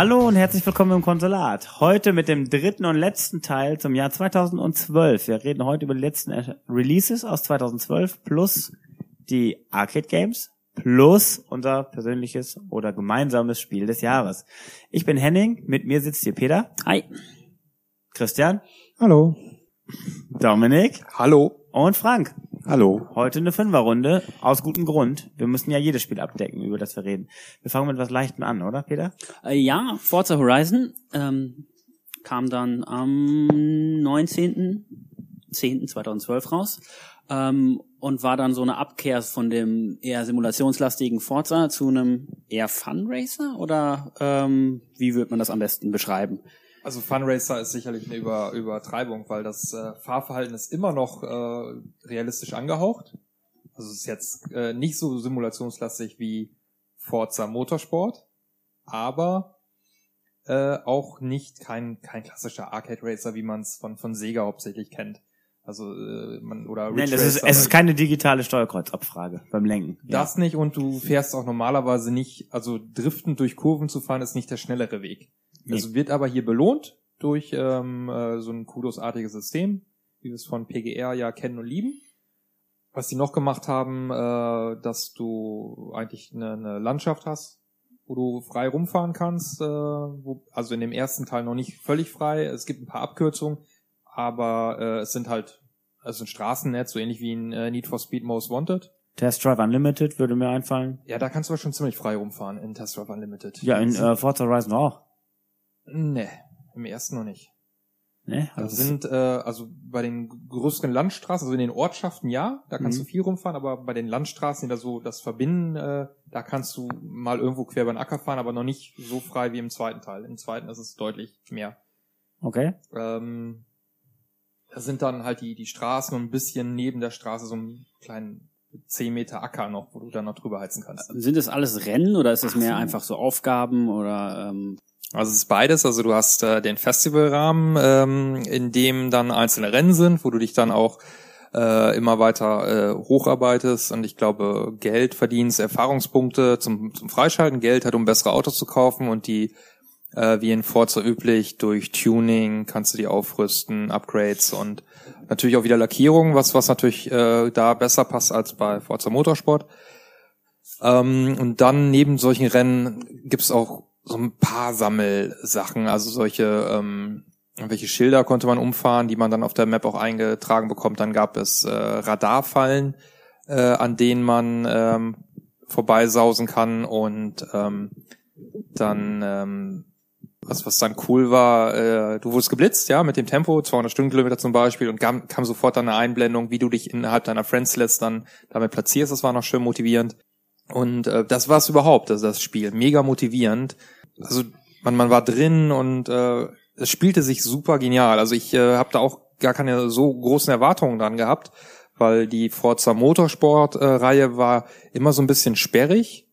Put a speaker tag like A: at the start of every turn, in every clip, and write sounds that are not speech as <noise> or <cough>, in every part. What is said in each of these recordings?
A: Hallo und herzlich willkommen im Konsulat. Heute mit dem dritten und letzten Teil zum Jahr 2012. Wir reden heute über die letzten Releases aus 2012 plus die Arcade Games plus unser persönliches oder gemeinsames Spiel des Jahres. Ich bin Henning, mit mir sitzt hier Peter.
B: Hi.
A: Christian.
C: Hallo.
A: Dominik.
C: Hallo.
A: Und Frank.
C: Hallo.
A: Heute eine Fünferrunde, aus gutem Grund. Wir müssen ja jedes Spiel abdecken, über das wir reden. Wir fangen mit was Leichtem an, oder Peter?
B: Äh, ja, Forza Horizon ähm, kam dann am 19.10.2012 raus ähm, und war dann so eine Abkehr von dem eher simulationslastigen Forza zu einem eher Funracer oder ähm, wie würde man das am besten beschreiben?
C: Also Funracer ist sicherlich eine Über Übertreibung, weil das äh, Fahrverhalten ist immer noch äh, realistisch angehaucht. Also es ist jetzt äh, nicht so simulationslastig wie Forza Motorsport, aber äh, auch nicht kein kein klassischer Arcade Racer, wie man es von von Sega hauptsächlich kennt. Also äh, man oder
A: Nein, das ist, es ist keine digitale Steuerkreuzabfrage beim Lenken.
C: Das ja. nicht und du fährst auch normalerweise nicht, also driften durch Kurven zu fahren ist nicht der schnellere Weg. Es wird aber hier belohnt durch ähm, äh, so ein kudosartiges System, wie wir es von PGR ja kennen und lieben. Was die noch gemacht haben, äh, dass du eigentlich eine, eine Landschaft hast, wo du frei rumfahren kannst, äh, wo, also in dem ersten Teil noch nicht völlig frei. Es gibt ein paar Abkürzungen, aber äh, es sind halt, also ein Straßennetz, so ähnlich wie ein äh, Need for Speed Most Wanted.
A: Test Drive Unlimited würde mir einfallen.
C: Ja, da kannst du aber schon ziemlich frei rumfahren in Test Drive Unlimited.
A: Ja, in äh, Forza Horizon auch.
C: Nee, im ersten noch nicht.
A: Nee,
C: also sind äh, also bei den größeren Landstraßen, also in den Ortschaften ja, da kannst mhm. du viel rumfahren, aber bei den Landstraßen, die da so das verbinden, äh, da kannst du mal irgendwo quer über den Acker fahren, aber noch nicht so frei wie im zweiten Teil. Im zweiten ist es deutlich mehr.
A: Okay.
C: Ähm, da sind dann halt die die Straßen und ein bisschen neben der Straße so einen kleinen 10 Meter Acker noch, wo du dann noch drüber heizen kannst.
B: Sind das alles Rennen oder ist es mehr einfach so Aufgaben oder ähm
C: also es ist beides. Also du hast äh, den Festivalrahmen, ähm, in dem dann einzelne Rennen sind, wo du dich dann auch äh, immer weiter äh, hocharbeitest und ich glaube Geld verdienst, Erfahrungspunkte zum, zum Freischalten, Geld hat, um bessere Autos zu kaufen und die äh, wie in Forza üblich durch Tuning kannst du die aufrüsten, Upgrades und natürlich auch wieder Lackierung, was was natürlich äh, da besser passt als bei Forza Motorsport. Ähm, und dann neben solchen Rennen gibt's auch so ein paar Sammelsachen, also solche ähm, welche Schilder konnte man umfahren, die man dann auf der Map auch eingetragen bekommt. Dann gab es äh, Radarfallen, äh, an denen man ähm, vorbeisausen kann und ähm, dann ähm, was was dann cool war, äh, du wurdest geblitzt, ja, mit dem Tempo 200 Stundenkilometer zum Beispiel und kam, kam sofort dann eine Einblendung, wie du dich innerhalb deiner Friends-List dann damit platzierst. Das war noch schön motivierend. Und äh, das war's überhaupt, also das Spiel. Mega motivierend. Also man, man war drin und äh, es spielte sich super genial. Also ich äh, habe da auch gar keine so großen Erwartungen dran gehabt, weil die Forza Motorsport-Reihe äh, war immer so ein bisschen sperrig.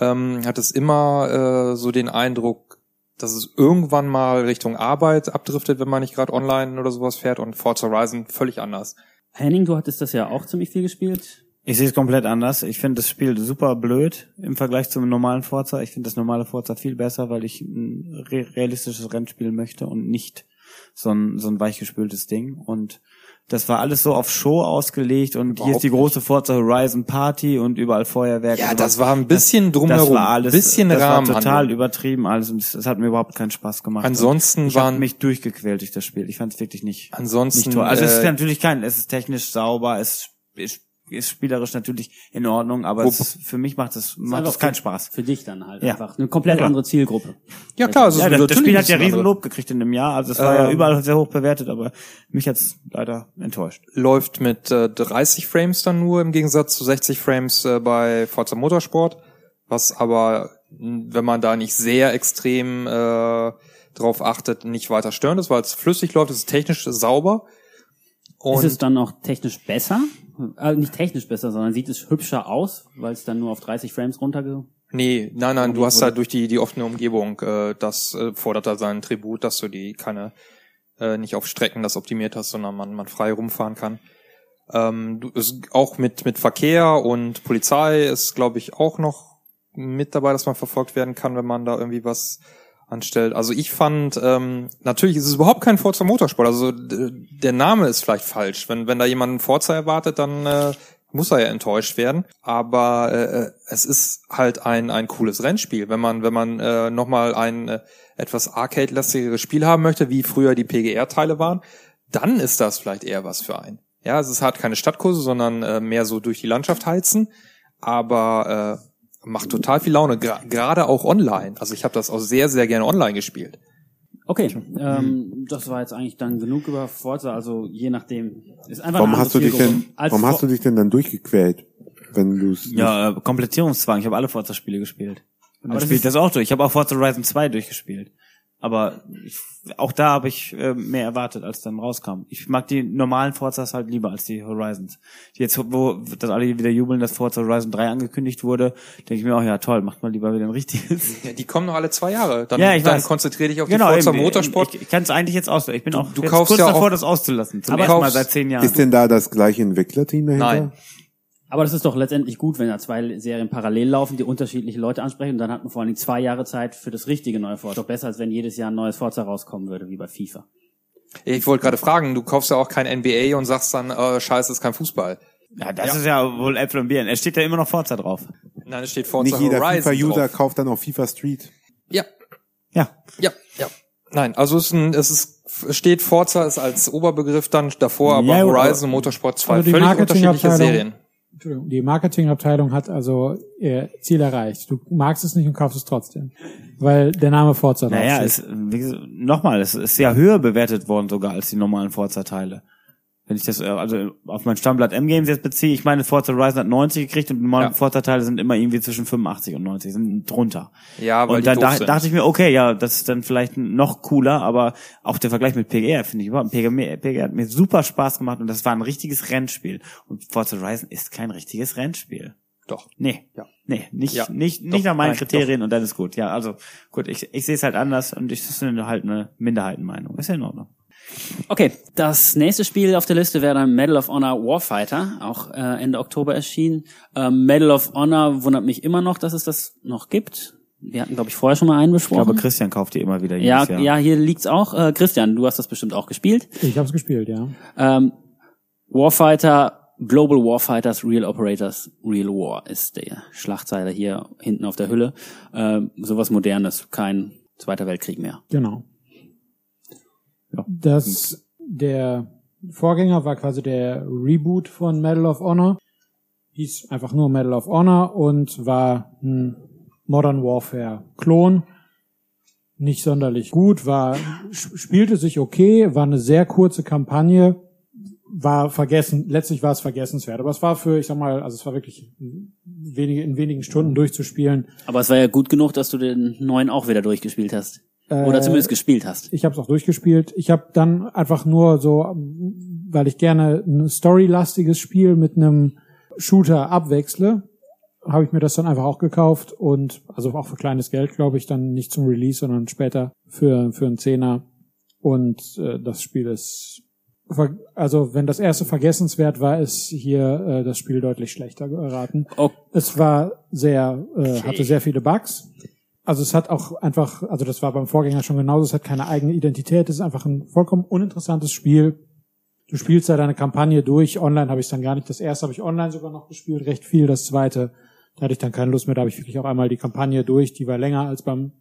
C: Ähm, hat es immer äh, so den Eindruck, dass es irgendwann mal Richtung Arbeit abdriftet, wenn man nicht gerade online oder sowas fährt und Forza Horizon völlig anders.
B: Henning, du hattest das ja auch ziemlich viel gespielt.
A: Ich sehe es komplett anders. Ich finde das Spiel super blöd im Vergleich zum normalen Forza. Ich finde das normale Forza viel besser, weil ich ein realistisches Rennspiel möchte und nicht so ein, so ein weichgespültes Ding. Und das war alles so auf Show ausgelegt und Überhaupt hier ist die große Forza Horizon Party und überall Feuerwerk.
C: Ja, das war ein bisschen drumherum. Das
A: war alles,
C: bisschen
A: das
C: Rahmen
A: war total übertrieben alles und das hat mir überhaupt keinen Spaß gemacht.
C: Ansonsten
A: ich
C: waren
A: mich durchgequält durch das Spiel. Ich fand es wirklich nicht.
C: Ansonsten
A: nicht toll. Also äh, es ist natürlich kein, es ist technisch sauber, es ist ist spielerisch natürlich in Ordnung, aber es, für mich macht es macht es keinen Spaß.
B: Für dich dann halt ja. einfach eine komplett ja. andere Zielgruppe.
A: Ja klar, also ja, das, das Spiel hat ja riesen Lob gekriegt in dem Jahr, also es war ähm, ja überall sehr hoch bewertet, aber mich hat's leider enttäuscht.
C: Läuft mit äh, 30 Frames dann nur im Gegensatz zu 60 Frames äh, bei Forza Motorsport, was aber wenn man da nicht sehr extrem äh, drauf achtet, nicht weiter störend ist, weil es flüssig läuft, es ist technisch sauber.
B: Und ist es dann auch technisch besser? äh, nicht technisch besser, sondern sieht es hübscher aus, weil es dann nur auf 30 Frames runterge...
C: Nee, nein, nein, du hast halt durch die, die offene Umgebung, äh, das äh, fordert da seinen Tribut, dass du die keine, äh, nicht auf Strecken das optimiert hast, sondern man, man frei rumfahren kann. Ähm, du, ist auch mit, mit Verkehr und Polizei ist, glaube ich, auch noch mit dabei, dass man verfolgt werden kann, wenn man da irgendwie was anstellt. Also ich fand, ähm, natürlich ist es überhaupt kein Forza Motorsport. Also der Name ist vielleicht falsch. Wenn, wenn da jemand einen Forza erwartet, dann äh, muss er ja enttäuscht werden. Aber äh, es ist halt ein, ein cooles Rennspiel. Wenn man, wenn man äh, nochmal ein äh, etwas arcade-lastigeres Spiel haben möchte, wie früher die PGR-Teile waren, dann ist das vielleicht eher was für einen. Ja, es ist halt keine Stadtkurse, sondern äh, mehr so durch die Landschaft heizen. Aber äh, macht total viel Laune, gerade auch online. Also ich habe das auch sehr, sehr gerne online gespielt.
B: Okay, ähm, das war jetzt eigentlich dann genug über Forza, also je nachdem.
D: Ist einfach warum hast du dich denn, warum hast du dich denn dann durchgequält, wenn du
A: Ja, äh, Komplettierungszwang. Ich habe alle Forza-Spiele gespielt. Und dann spielt das auch durch. Ich habe auch Forza Horizon 2 durchgespielt. Aber ich, auch da habe ich äh, mehr erwartet, als dann rauskam. Ich mag die normalen Forzas halt lieber als die Horizons. Jetzt, wo das alle wieder jubeln, dass Forza Horizon 3 angekündigt wurde, denke ich mir auch, ja toll, macht mal lieber wieder ein richtiges. <laughs>
C: Ja, die kommen noch alle zwei Jahre.
A: Dann, ja, ich
C: dann konzentriere dich auf
A: genau,
C: die Forza
A: eben,
C: Motorsport.
A: Ich, ich kann es eigentlich jetzt aus. Ich bin auch
C: du, du kaufst
A: kurz
C: ja
A: davor,
C: auch,
A: das auszulassen. Zum
C: aber
A: ersten Mal seit zehn Jahren.
D: Ist denn da das gleiche Entwicklerteam dahinter?
C: Nein.
B: Aber das ist doch letztendlich gut, wenn da zwei Serien parallel laufen, die unterschiedliche Leute ansprechen. Und dann hat man vor allen Dingen zwei Jahre Zeit für das richtige neue Forza. Doch besser, als wenn jedes Jahr ein neues Forza rauskommen würde, wie bei FIFA.
C: Ich wollte gerade fragen, du kaufst ja auch kein NBA und sagst dann, äh, scheiße, ist kein Fußball.
A: Ja, das ja. ist ja wohl Äpfel und Birnen. Es steht ja immer noch Forza drauf.
C: Nein, es steht Forza
D: Nicht jeder
C: Horizon
D: FIFA-User kauft dann auch FIFA Street.
C: Ja.
A: Ja.
C: Ja, ja. Nein, also es ist ein, es ist, es steht Forza ist als Oberbegriff dann davor, aber
A: Ja,
C: Horizon und Motorsport zwei
E: Also die
C: völlig unterschiedliche Serien.
E: Entschuldigung, die Marketingabteilung hat also ihr Ziel erreicht. Du magst es nicht und kaufst es trotzdem. Weil der Name Forza
A: Naja, es, wie gesagt, nochmal, es ist ja höher bewertet worden sogar als die normalen Forza-Teile. Wenn ich das äh, also auf mein Stammblatt M-Games jetzt beziehe, ich meine, Forza Horizon hat 90 gekriegt und die normalen
C: Ja.
A: Forza-Teile sind immer irgendwie zwischen 85 und 90, sind drunter.
C: Ja, weil
A: und dann da, dachte ich mir, okay, ja, das ist dann vielleicht noch cooler, aber auch der Vergleich mit PGR finde ich überhaupt, PGR, PGR hat mir super Spaß gemacht und das war ein richtiges Rennspiel. Und Forza Horizon ist kein richtiges Rennspiel.
C: Doch.
A: Nee.
C: Ja.
A: Nee, nicht,
C: Ja.
A: nicht,
C: Doch.
A: nicht nach meinen
C: Nein,
A: Kriterien und dann ist gut. Ja, also gut, ich, ich sehe es halt anders und ich, das ist halt eine Minderheitenmeinung. Ist ja in Ordnung.
B: Okay, das nächste Spiel auf der Liste wäre dann Medal of Honor Warfighter, auch äh, Ende Oktober erschienen. Ähm, Medal of Honor wundert mich immer noch, dass es das noch gibt. Wir hatten, glaube ich, vorher schon mal einen
A: Ich glaube,
B: besprochen.
A: Christian kauft die immer wieder
B: ja,
A: Jahr.
B: ja, hier liegt's auch. Äh, Christian, du hast das bestimmt auch gespielt.
E: Ich habe es gespielt, ja.
B: Ähm, Warfighter, Global Warfighters, Real Operators, Real War ist der Schlagzeile hier hinten auf der Hülle. Ähm, sowas Modernes, kein Zweiter Weltkrieg mehr.
E: Genau.
A: Ja.
E: Das, der Vorgänger war quasi der Reboot von Medal of Honor. Hieß einfach nur Medal of Honor und war ein Modern Warfare Klon. Nicht sonderlich gut, war, sp- spielte sich okay, war eine sehr kurze Kampagne, war vergessen, letztlich war es vergessenswert. Aber es war für, ich sag mal, also es war wirklich wenige, in wenigen Stunden durchzuspielen.
B: Aber es war ja gut genug, dass du den neuen auch wieder durchgespielt hast. Oder
E: Äh,
B: zumindest gespielt hast.
E: Ich habe es auch durchgespielt. Ich habe dann einfach nur so, weil ich gerne ein storylastiges Spiel mit einem Shooter abwechsle, habe ich mir das dann einfach auch gekauft und also auch für kleines Geld, glaube ich, dann nicht zum Release, sondern später für für einen Zehner. Und äh, das Spiel ist also wenn das erste vergessenswert war, ist hier äh, das Spiel deutlich schlechter geraten.
B: Oh,
E: Es war sehr, äh, hatte sehr viele Bugs. Also es hat auch einfach, also das war beim Vorgänger schon genauso, es hat keine eigene Identität, es ist einfach ein vollkommen uninteressantes Spiel. Du spielst da deine Kampagne durch, online habe ich dann gar nicht. Das erste habe ich online sogar noch gespielt, recht viel. Das zweite, da hatte ich dann keine Lust mehr, da habe ich wirklich auch einmal die Kampagne durch, die war länger als beim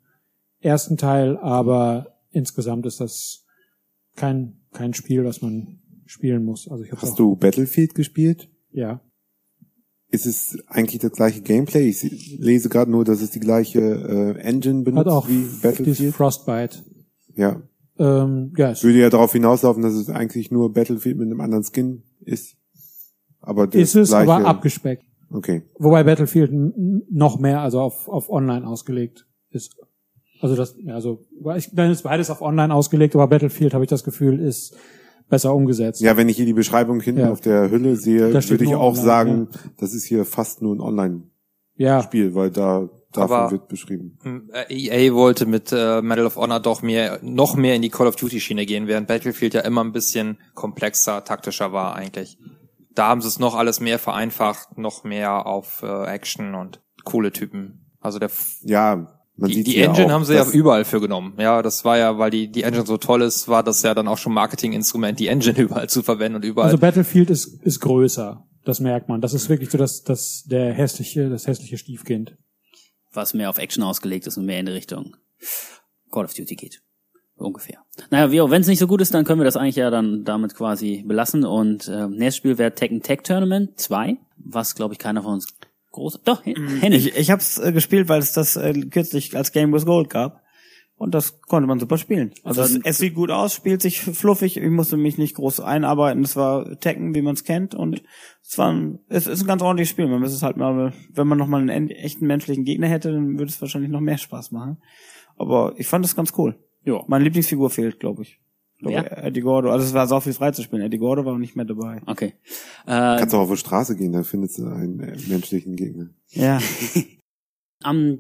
E: ersten Teil, aber insgesamt ist das kein, kein Spiel, was man spielen muss. Also ich
D: Hast du Battlefield gespielt?
E: ja.
D: Ist es eigentlich das gleiche Gameplay? Ich lese gerade nur, dass es die gleiche äh, Engine
E: Hat
D: benutzt
E: auch
D: wie Battlefield.
E: Frostbite.
D: Ja,
E: Ähm, ja, es
D: würde ja darauf hinauslaufen, dass es eigentlich nur Battlefield mit einem anderen Skin ist. Aber das
E: ist es,
D: gleiche,
E: aber abgespeckt.
D: Okay.
E: Wobei Battlefield noch mehr, also auf, auf online ausgelegt ist. Also das, ja, also, ich, dann ist beides auf online ausgelegt, aber Battlefield, habe ich das Gefühl, ist besser umgesetzt.
D: Ja, wenn ich hier die Beschreibung hinten
E: Ja.
D: auf der Hülle sehe, würde ich auch
E: online,
D: sagen, das ist hier fast nur ein Online-Spiel,
E: Ja,
D: weil da davon
C: Aber-
D: wird beschrieben.
C: Äh, EA wollte mit äh, Medal of Honor doch mehr, noch mehr in die Call of Duty Schiene gehen, während Battlefield ja immer ein bisschen komplexer, taktischer war eigentlich. Da haben sie es noch alles mehr vereinfacht, noch mehr auf äh, Action und coole Typen. Also der F
D: Ja, Man
C: Die, die
D: hier
C: Engine
D: auch,
C: haben sie ja überall für genommen. Ja, das war ja, weil die, die Engine so toll ist, war das ja dann auch schon Marketinginstrument, die Engine <laughs> überall zu verwenden und überall.
E: Also Battlefield ist, ist größer. Das merkt man. Das ist wirklich so das, das, der hässliche, das hässliche Stiefkind.
B: was mehr auf Action ausgelegt ist und mehr in die Richtung Call of Duty geht. Ungefähr. Naja, wenn es nicht so gut ist, dann können wir das eigentlich ja dann damit quasi belassen. Und äh, nächstes Spiel wäre Tekken Tech Tournament 2, was glaube ich keiner von uns groß. Doch, Henning.
A: Ich, ich habe es äh, gespielt, weil es das äh, kürzlich als Game with Gold gab. Und das konnte man super spielen. Also
B: Also-
A: es, es sieht gut aus, spielt sich fluffig. Ich musste mich nicht groß einarbeiten. Es war Tekken, wie man es kennt. Und es war ein, es ist ein ganz ordentliches Spiel. Man muss es halt mal, wenn man noch mal einen en- echten menschlichen Gegner hätte, dann würde es wahrscheinlich noch mehr Spaß machen. Aber ich fand es ganz cool.
B: Ja.
A: Meine Lieblingsfigur fehlt, glaube ich.
B: Wer?
A: Eddie Gordo. Also es war sau viel frei zu spielen. Eddie Gordo war nicht mehr dabei.
B: Okay. Äh,
D: Kannst auch auf die Straße gehen, da findest du einen äh, menschlichen Gegner.
A: Ja. <laughs>
B: am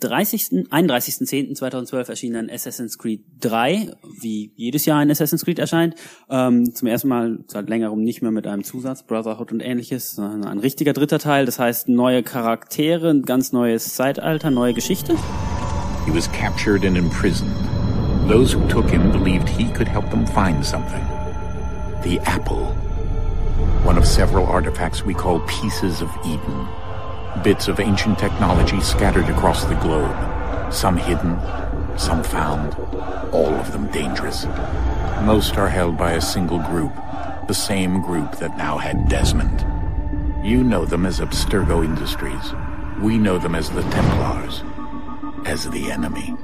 B: 30. 31.10.2012 erschien dann Assassin's Creed 3, wie jedes Jahr ein Assassin's Creed erscheint. Ähm, zum ersten Mal seit längerem nicht mehr mit einem Zusatz, Brotherhood und ähnliches, sondern ein richtiger dritter Teil. Das heißt neue Charaktere, ein ganz neues Zeitalter, neue Geschichte.
F: He was captured and imprisoned. Those who took him believed he could help them find something. The apple. One of several artifacts we call pieces of Eden. Bits of ancient technology scattered across the globe. Some hidden, some found, all of them dangerous. Most are held by a single group, the same group that now had Desmond. You know them as Abstergo Industries. We know them as the Templars as the enemy.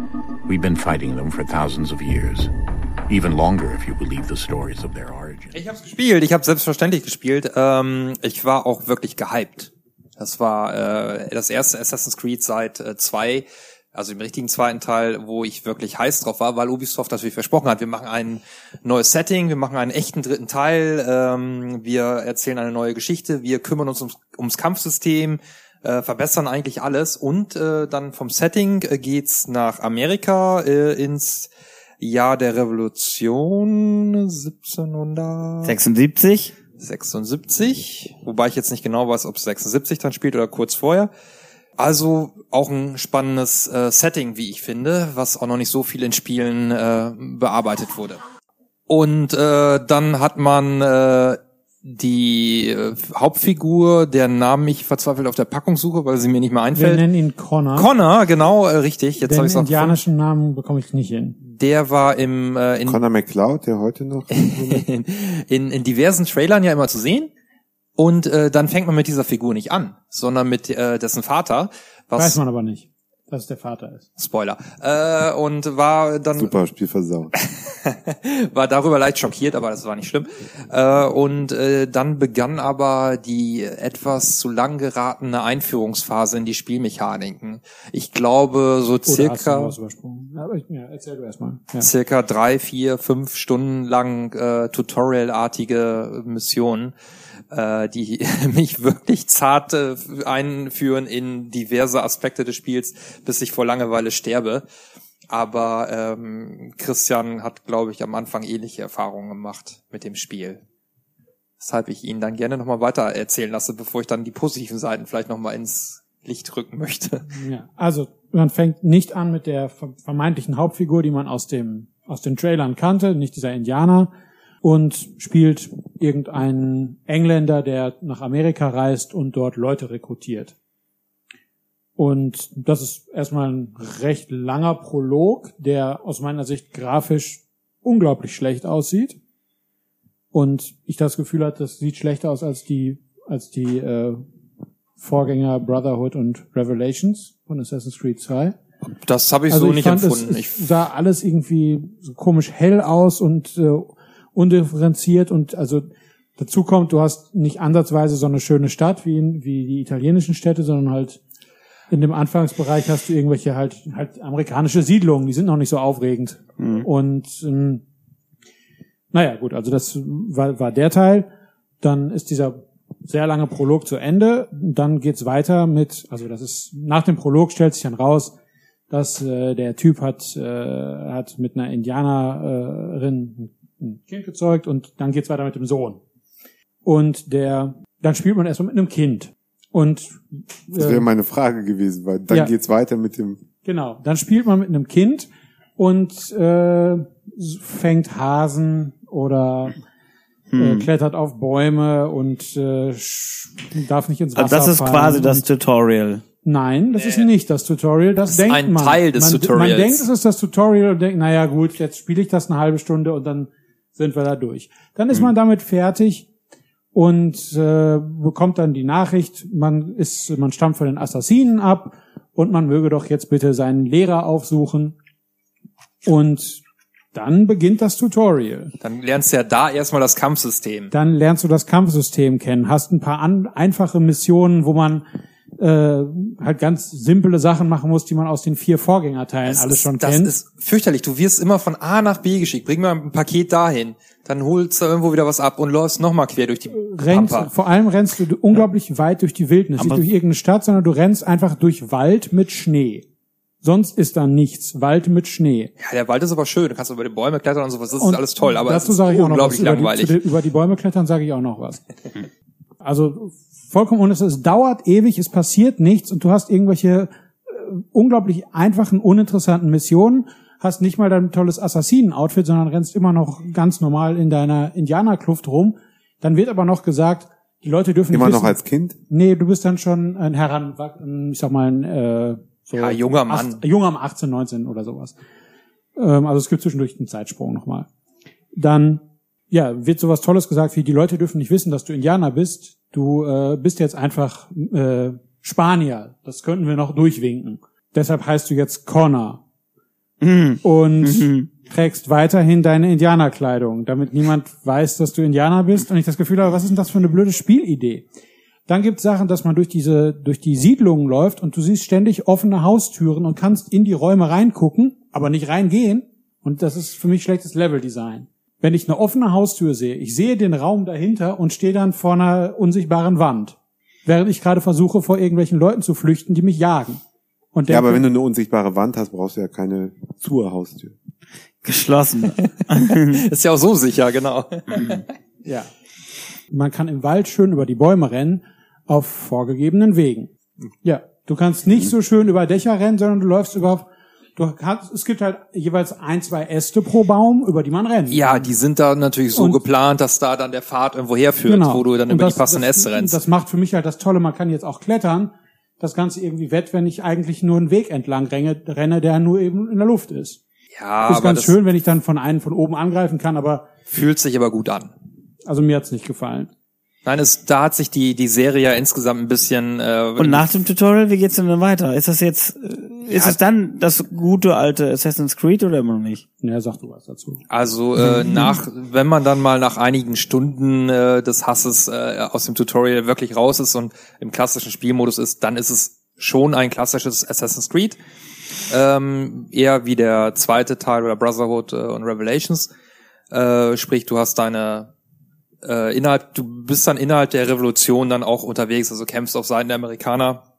C: Ich habe gespielt, ich habe selbstverständlich gespielt. Ähm, ich war auch wirklich gehypt. Das war äh, das erste Assassin's Creed seit äh, zwei, also im richtigen zweiten Teil, wo ich wirklich heiß drauf war, weil Ubisoft natürlich versprochen hat, wir machen ein neues Setting, wir machen einen echten dritten Teil, ähm, wir erzählen eine neue Geschichte, wir kümmern uns ums, ums Kampfsystem, äh, verbessern eigentlich alles und äh, dann vom Setting äh, geht's nach Amerika äh, ins Jahr der Revolution 1700
A: 76.
C: 76, wobei ich jetzt nicht genau weiß, ob es 76 dann spielt oder kurz vorher. Also auch ein spannendes äh, Setting, wie ich finde, was auch noch nicht so viel in Spielen äh, bearbeitet wurde. Und äh, dann hat man äh, die äh, Hauptfigur, deren Namen ich verzweifelt auf der Packung suche, weil sie mir nicht mehr
E: Wir
C: einfällt.
E: nennen ihn Connor.
C: Connor, genau, äh, richtig. Jetzt habe
E: Den
C: ich es auch gefunden.
E: indianischen Namen bekomme ich nicht hin.
C: Der war im äh, in
D: Conor McCloud, der heute noch. <laughs>
C: in, in, in diversen Trailern ja immer zu sehen. Und äh, dann fängt man mit dieser Figur nicht an, sondern mit äh, dessen Vater, was
E: Weiß man aber nicht, dass es der Vater ist.
C: Spoiler. Äh, und war dann
D: Super, Spiel versaut. <laughs>
C: war darüber leicht schockiert, aber das war nicht schlimm. Äh, und äh, dann begann aber die etwas zu lang geratene Einführungsphase in die Spielmechaniken. Ich glaube so
E: Oder hast du
C: circa
E: was übersprungen? Ja, aber ich, ja, erzähl du erstmal. Ja.
C: circa drei, vier, fünf Stunden lang äh, Tutorial-artige Missionen, äh, die <laughs> mich wirklich zart äh, einführen in diverse Aspekte des Spiels, bis ich vor Langeweile sterbe. Aber ähm, Christian hat, glaube ich, am Anfang ähnliche Erfahrungen gemacht mit dem Spiel. Weshalb ich ihn dann gerne nochmal weiter erzählen lasse, bevor ich dann die positiven Seiten vielleicht nochmal ins Licht rücken möchte.
E: Ja, also man fängt nicht an mit der ver- vermeintlichen Hauptfigur, die man aus dem aus den Trailern kannte, nicht dieser Indianer, und spielt irgendeinen Engländer, der nach Amerika reist und dort Leute rekrutiert. Und das ist erstmal ein recht langer Prolog, der aus meiner Sicht grafisch unglaublich schlecht aussieht. Und ich das Gefühl hatte, das sieht schlechter aus als die, als die äh, Vorgänger Brotherhood und Revelations von Assassin's Creed 2.
C: Das habe ich
E: Also
C: so
E: ich
C: nicht
E: fand,
C: empfunden.
E: Es,
C: ich
E: es sah alles irgendwie so komisch hell aus und äh, undifferenziert und also dazu kommt, du hast nicht ansatzweise so eine schöne Stadt wie, in, wie die italienischen Städte, sondern halt in dem Anfangsbereich hast du irgendwelche halt halt amerikanische Siedlungen, die sind noch nicht so aufregend. Und ähm, naja, gut, also das war, war der Teil. Dann ist dieser sehr lange Prolog zu Ende. Dann geht's weiter mit, also das ist nach dem Prolog stellt sich dann raus, dass äh, der Typ hat äh, hat mit einer Indianerin ein Kind gezeugt und dann geht's weiter mit dem Sohn. Und der dann spielt man erstmal mit einem Kind. Und
D: Das
E: äh,
D: wäre meine Frage gewesen, weil dann
E: Ja.
D: geht's weiter mit dem
E: Genau. Dann spielt man mit einem Kind und äh, fängt Hasen oder äh, klettert auf Bäume und äh, darf nicht ins Wasser
A: Also das ist
E: fallen
A: quasi das Tutorial.
E: Nein, das ist nicht das Tutorial. Das,
C: ist
E: denkt
C: ein
E: man.
C: Teil des
E: man,
C: Tutorials.
E: Man denkt, es ist das Tutorial und denkt, naja gut, jetzt spiele ich das eine halbe Stunde und dann sind wir da durch. Dann ist man damit fertig und äh, bekommt dann die Nachricht, man ist, man stammt von den Assassinen ab und man möge doch jetzt bitte seinen Lehrer aufsuchen. Und dann beginnt das Tutorial.
C: Dann lernst du ja da erstmal das Kampfsystem.
E: Dann lernst du das Kampfsystem kennen, hast ein paar an, einfache Missionen, wo man äh, halt ganz simple Sachen machen muss, die man aus den vier Vorgängerteilen
C: Das
E: alles
C: ist,
E: schon
C: das
E: kennt.
C: ist fürchterlich. Du wirst immer von A nach B geschickt. Bring mal ein Paket dahin. Dann holst du irgendwo wieder was ab und läufst nochmal quer durch die
E: Rennst,
C: Pampa.
E: vor allem rennst du unglaublich weit durch die Wildnis,
A: Aber-
E: nicht durch irgendeine Stadt, sondern du rennst einfach durch Wald mit Schnee. Sonst ist da nichts. Wald mit Schnee.
C: Ja, der Wald ist aber schön. Du kannst über die Bäume klettern und sowas. Das
E: Und
C: ist alles toll. Aber
E: dazu
C: ist
E: sage ich auch noch was.
C: unglaublich
E: Über die, über die Bäume klettern sage ich auch noch was. <laughs> Also vollkommen unnötig. Es dauert ewig, es passiert nichts und du hast irgendwelche äh, unglaublich einfachen, uninteressanten Missionen, hast nicht mal dein tolles Assassinen-Outfit, sondern rennst immer noch ganz normal in deiner Indianerkluft rum. Dann wird aber noch gesagt, die Leute dürfen
D: Immer
E: nicht
D: noch
E: wissen,
D: als Kind?
E: Nee, du bist dann schon ein Heran, ich sag mal, ein, äh, so
C: Ja, junger Mann.
E: Ach, junger 18, 19 oder sowas. Ähm, also es gibt zwischendurch einen Zeitsprung nochmal. Dann, ja, wird sowas Tolles gesagt wie, die Leute dürfen nicht wissen, dass du Indianer bist. Du äh, bist jetzt einfach äh, Spanier. Das könnten wir noch durchwinken. Deshalb heißt du jetzt Connor. Und trägst weiterhin deine Indianerkleidung, damit niemand weiß, dass du Indianer bist und ich das Gefühl habe, was ist denn das für eine blöde Spielidee? Dann gibt es Sachen, dass man durch diese, durch die Siedlungen läuft und du siehst ständig offene Haustüren und kannst in die Räume reingucken, aber nicht reingehen. Und das ist für mich schlechtes Leveldesign. Wenn ich eine offene Haustür sehe, ich sehe den Raum dahinter und stehe dann vor einer unsichtbaren Wand. Während ich gerade versuche, vor irgendwelchen Leuten zu flüchten, die mich jagen. Und
D: Ja,
E: denke,
D: aber wenn du eine unsichtbare Wand hast, brauchst du ja keine zur Haustür.
A: Geschlossen. <laughs>
C: Ist ja auch so sicher, genau.
E: Ja. Man kann im Wald schön über die Bäume rennen, auf vorgegebenen Wegen. Ja. Du kannst nicht so schön über Dächer rennen, sondern du läufst über, du kannst, es gibt halt jeweils ein, zwei Äste pro Baum, über die man rennt.
C: Ja, die sind da natürlich so
E: Und-
C: geplant, dass da dann der Pfad irgendwo herführt, wo du dann
E: Und
C: über
E: das-
C: die passenden Äste rennst.
E: Das macht für mich halt das Tolle, man kann jetzt auch klettern. Das Ganze irgendwie wett, wenn ich eigentlich nur einen Weg entlang renne, renne der nur eben in der Luft ist.
C: ja,
E: ist ganz schön, wenn ich dann von einem von oben angreifen kann, aber
C: fühlt sich aber gut an.
E: also mir hat's nicht gefallen.
C: Nein, es, da hat sich die, die Serie ja insgesamt ein bisschen, äh,
A: Und nach dem Tutorial, wie geht's denn dann weiter? Ist das jetzt, äh, ist es dann das gute alte Assassin's Creed oder immer noch nicht?
E: Ja, sag du was dazu.
C: Also äh, nach, wenn man dann mal nach einigen Stunden äh, des Hasses äh, aus dem Tutorial wirklich raus ist und im klassischen Spielmodus ist, dann ist es schon ein klassisches Assassin's Creed. Ähm, eher wie der zweite Teil oder Brotherhood äh, und Revelations. Äh, sprich, du hast deine äh, innerhalb, du bist dann innerhalb der Revolution dann auch unterwegs, also kämpfst auf Seiten der Amerikaner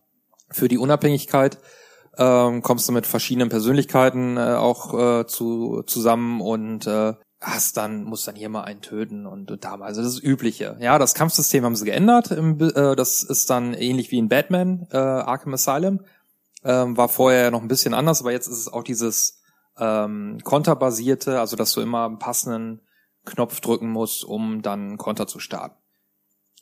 C: für die Unabhängigkeit ähm, kommst du mit verschiedenen Persönlichkeiten äh, auch äh, zu, zusammen und äh, hast dann, musst dann hier mal einen töten und, und da mal. Also das ist Übliche. Ja, das Kampfsystem haben sie geändert. Im, äh, das ist dann ähnlich wie in Batman, äh, Arkham Asylum. Ähm, war vorher noch ein bisschen anders, aber jetzt ist es auch dieses ähm, konterbasierte, also dass du immer einen passenden Knopf drücken musst, um dann Konter zu starten.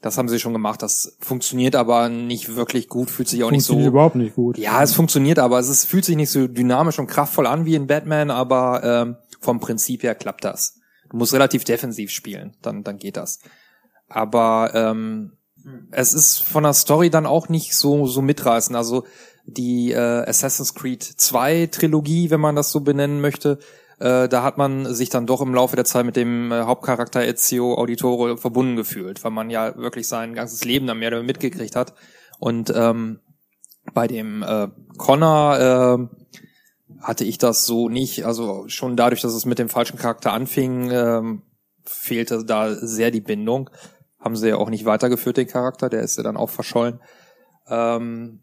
C: Das haben sie schon gemacht. Das funktioniert aber nicht wirklich gut, fühlt sich auch nicht so
E: Funktioniert überhaupt nicht gut.
C: ja, es funktioniert, aber es ist, fühlt sich nicht so dynamisch und kraftvoll an wie in Batman, aber ähm, vom Prinzip her klappt das. Du musst relativ defensiv spielen, dann, dann geht das. Aber ähm, es ist von der Story dann auch nicht so, so mitreißend. Also die äh, Assassin's Creed 2 Trilogie, wenn man das so benennen möchte, äh, da hat man sich dann doch im Laufe der Zeit mit dem äh, Hauptcharakter Ezio Auditore verbunden gefühlt, weil man ja wirklich sein ganzes Leben dann mehr weniger mitgekriegt hat. Und ähm, bei dem äh, Connor äh, hatte ich das so nicht. Also schon dadurch, dass es mit dem falschen Charakter anfing, ähm, fehlte da sehr die Bindung. Haben sie ja auch nicht weitergeführt, den Charakter, der ist ja dann auch verschollen. Ähm,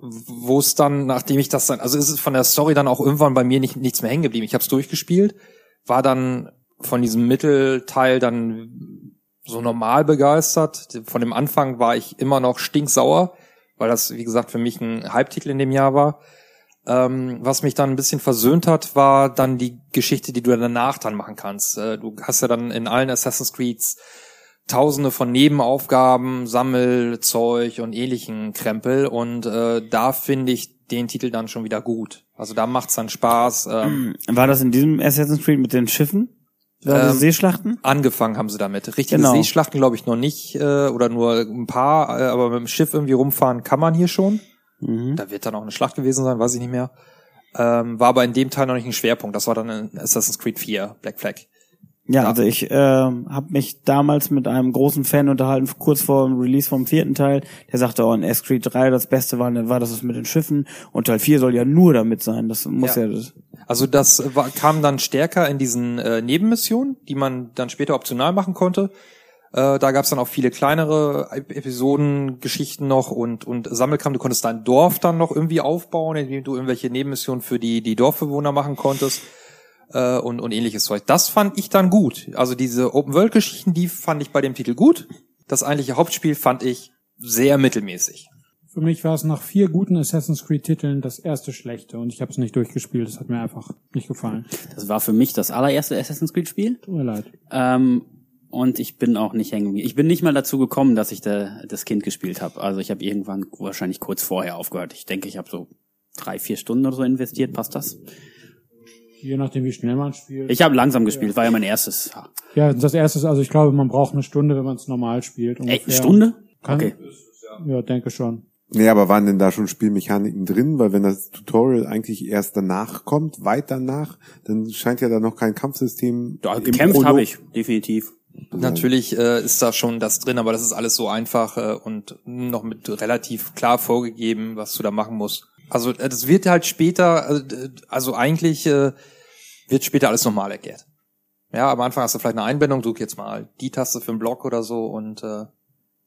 C: wo es dann, nachdem ich das dann, also ist es von der Story dann auch irgendwann bei mir nicht, nichts mehr hängen geblieben. Ich habe es durchgespielt, war dann von diesem Mittelteil dann so normal begeistert. Von dem Anfang war ich immer noch stinksauer, weil das, wie gesagt, für mich ein Halbtitel in dem Jahr war. Ähm, was mich dann ein bisschen versöhnt hat, war dann die Geschichte, die du danach dann machen kannst. Äh, du hast ja dann in allen Assassin's Creeds tausende von Nebenaufgaben, Sammelzeug und ähnlichen Krempel und äh, da finde ich den Titel dann schon wieder gut. Also da macht's dann Spaß. Ähm, <clears throat>
A: War das in diesem Assassin's Creed mit den Schiffen? War
C: Ähm,
A: Seeschlachten?
C: angefangen haben sie damit. Richtige
A: Genau.
C: Seeschlachten glaube ich noch nicht äh, oder nur ein paar, äh, aber mit dem Schiff irgendwie rumfahren kann man hier schon.
A: Mhm.
C: Da wird dann auch eine Schlacht gewesen sein, weiß ich nicht mehr. Ähm, war aber in dem Teil noch nicht ein Schwerpunkt. Das war dann in Assassin's Creed 4, Black Flag.
A: Ja, also ich äh, habe mich damals mit einem großen Fan unterhalten, kurz vor dem Release vom vierten Teil. Der sagte, oh, in S Creed 3 das Beste war, war das mit den Schiffen und Teil 4 soll ja nur damit sein. Das muss ja,
C: Ja.
A: das.
C: Also das war, kam dann stärker in diesen äh, Nebenmissionen, die man dann später optional machen konnte. Äh, da gab's dann auch viele kleinere Ep- Episoden, Geschichten noch und, und Sammelkram. Du konntest dein Dorf dann noch irgendwie aufbauen, indem du irgendwelche Nebenmissionen für die, die Dorfbewohner machen konntest äh, und, und ähnliches Zeug. Das fand ich dann gut. Also diese Open-World-Geschichten, die fand ich bei dem Titel gut. Das eigentliche Hauptspiel fand ich sehr mittelmäßig.
E: Für mich war es nach vier guten Assassin's Creed Titeln das erste schlechte und ich habe es nicht durchgespielt. Das hat mir einfach nicht gefallen.
B: Das war für mich das allererste Assassin's Creed Spiel.
E: Tut mir leid.
B: Ähm, und ich bin auch nicht hängen. geblieben. Ich bin nicht mal dazu gekommen, dass ich da, das Kind gespielt habe. Also ich habe irgendwann wahrscheinlich kurz vorher aufgehört. Ich denke, ich habe so drei, vier Stunden oder so investiert. Passt das?
E: Je nachdem, wie schnell man spielt.
B: Ich habe langsam gespielt. War ja mein erstes.
E: ja, das erste ist, also ich glaube, man braucht eine Stunde, wenn man es normal spielt.
B: Ey,
E: ungefähr.
B: eine Stunde?
E: Kann,
B: Okay.
E: Ja, denke schon.
D: Nee, aber waren denn da schon Spielmechaniken drin? Weil wenn das Tutorial eigentlich erst danach kommt, weit danach, dann scheint ja da noch kein Kampfsystem. Im
B: gekämpft habe ich, definitiv.
C: Natürlich äh, ist da schon das drin, aber das ist alles so einfach äh, und noch mit relativ klar vorgegeben, was du da machen musst. Also äh, das wird halt später, äh, also eigentlich äh, wird später alles normal erklärt. Ja, am Anfang hast du vielleicht eine Einbindung, drück jetzt mal die Taste für einen Block oder so und äh,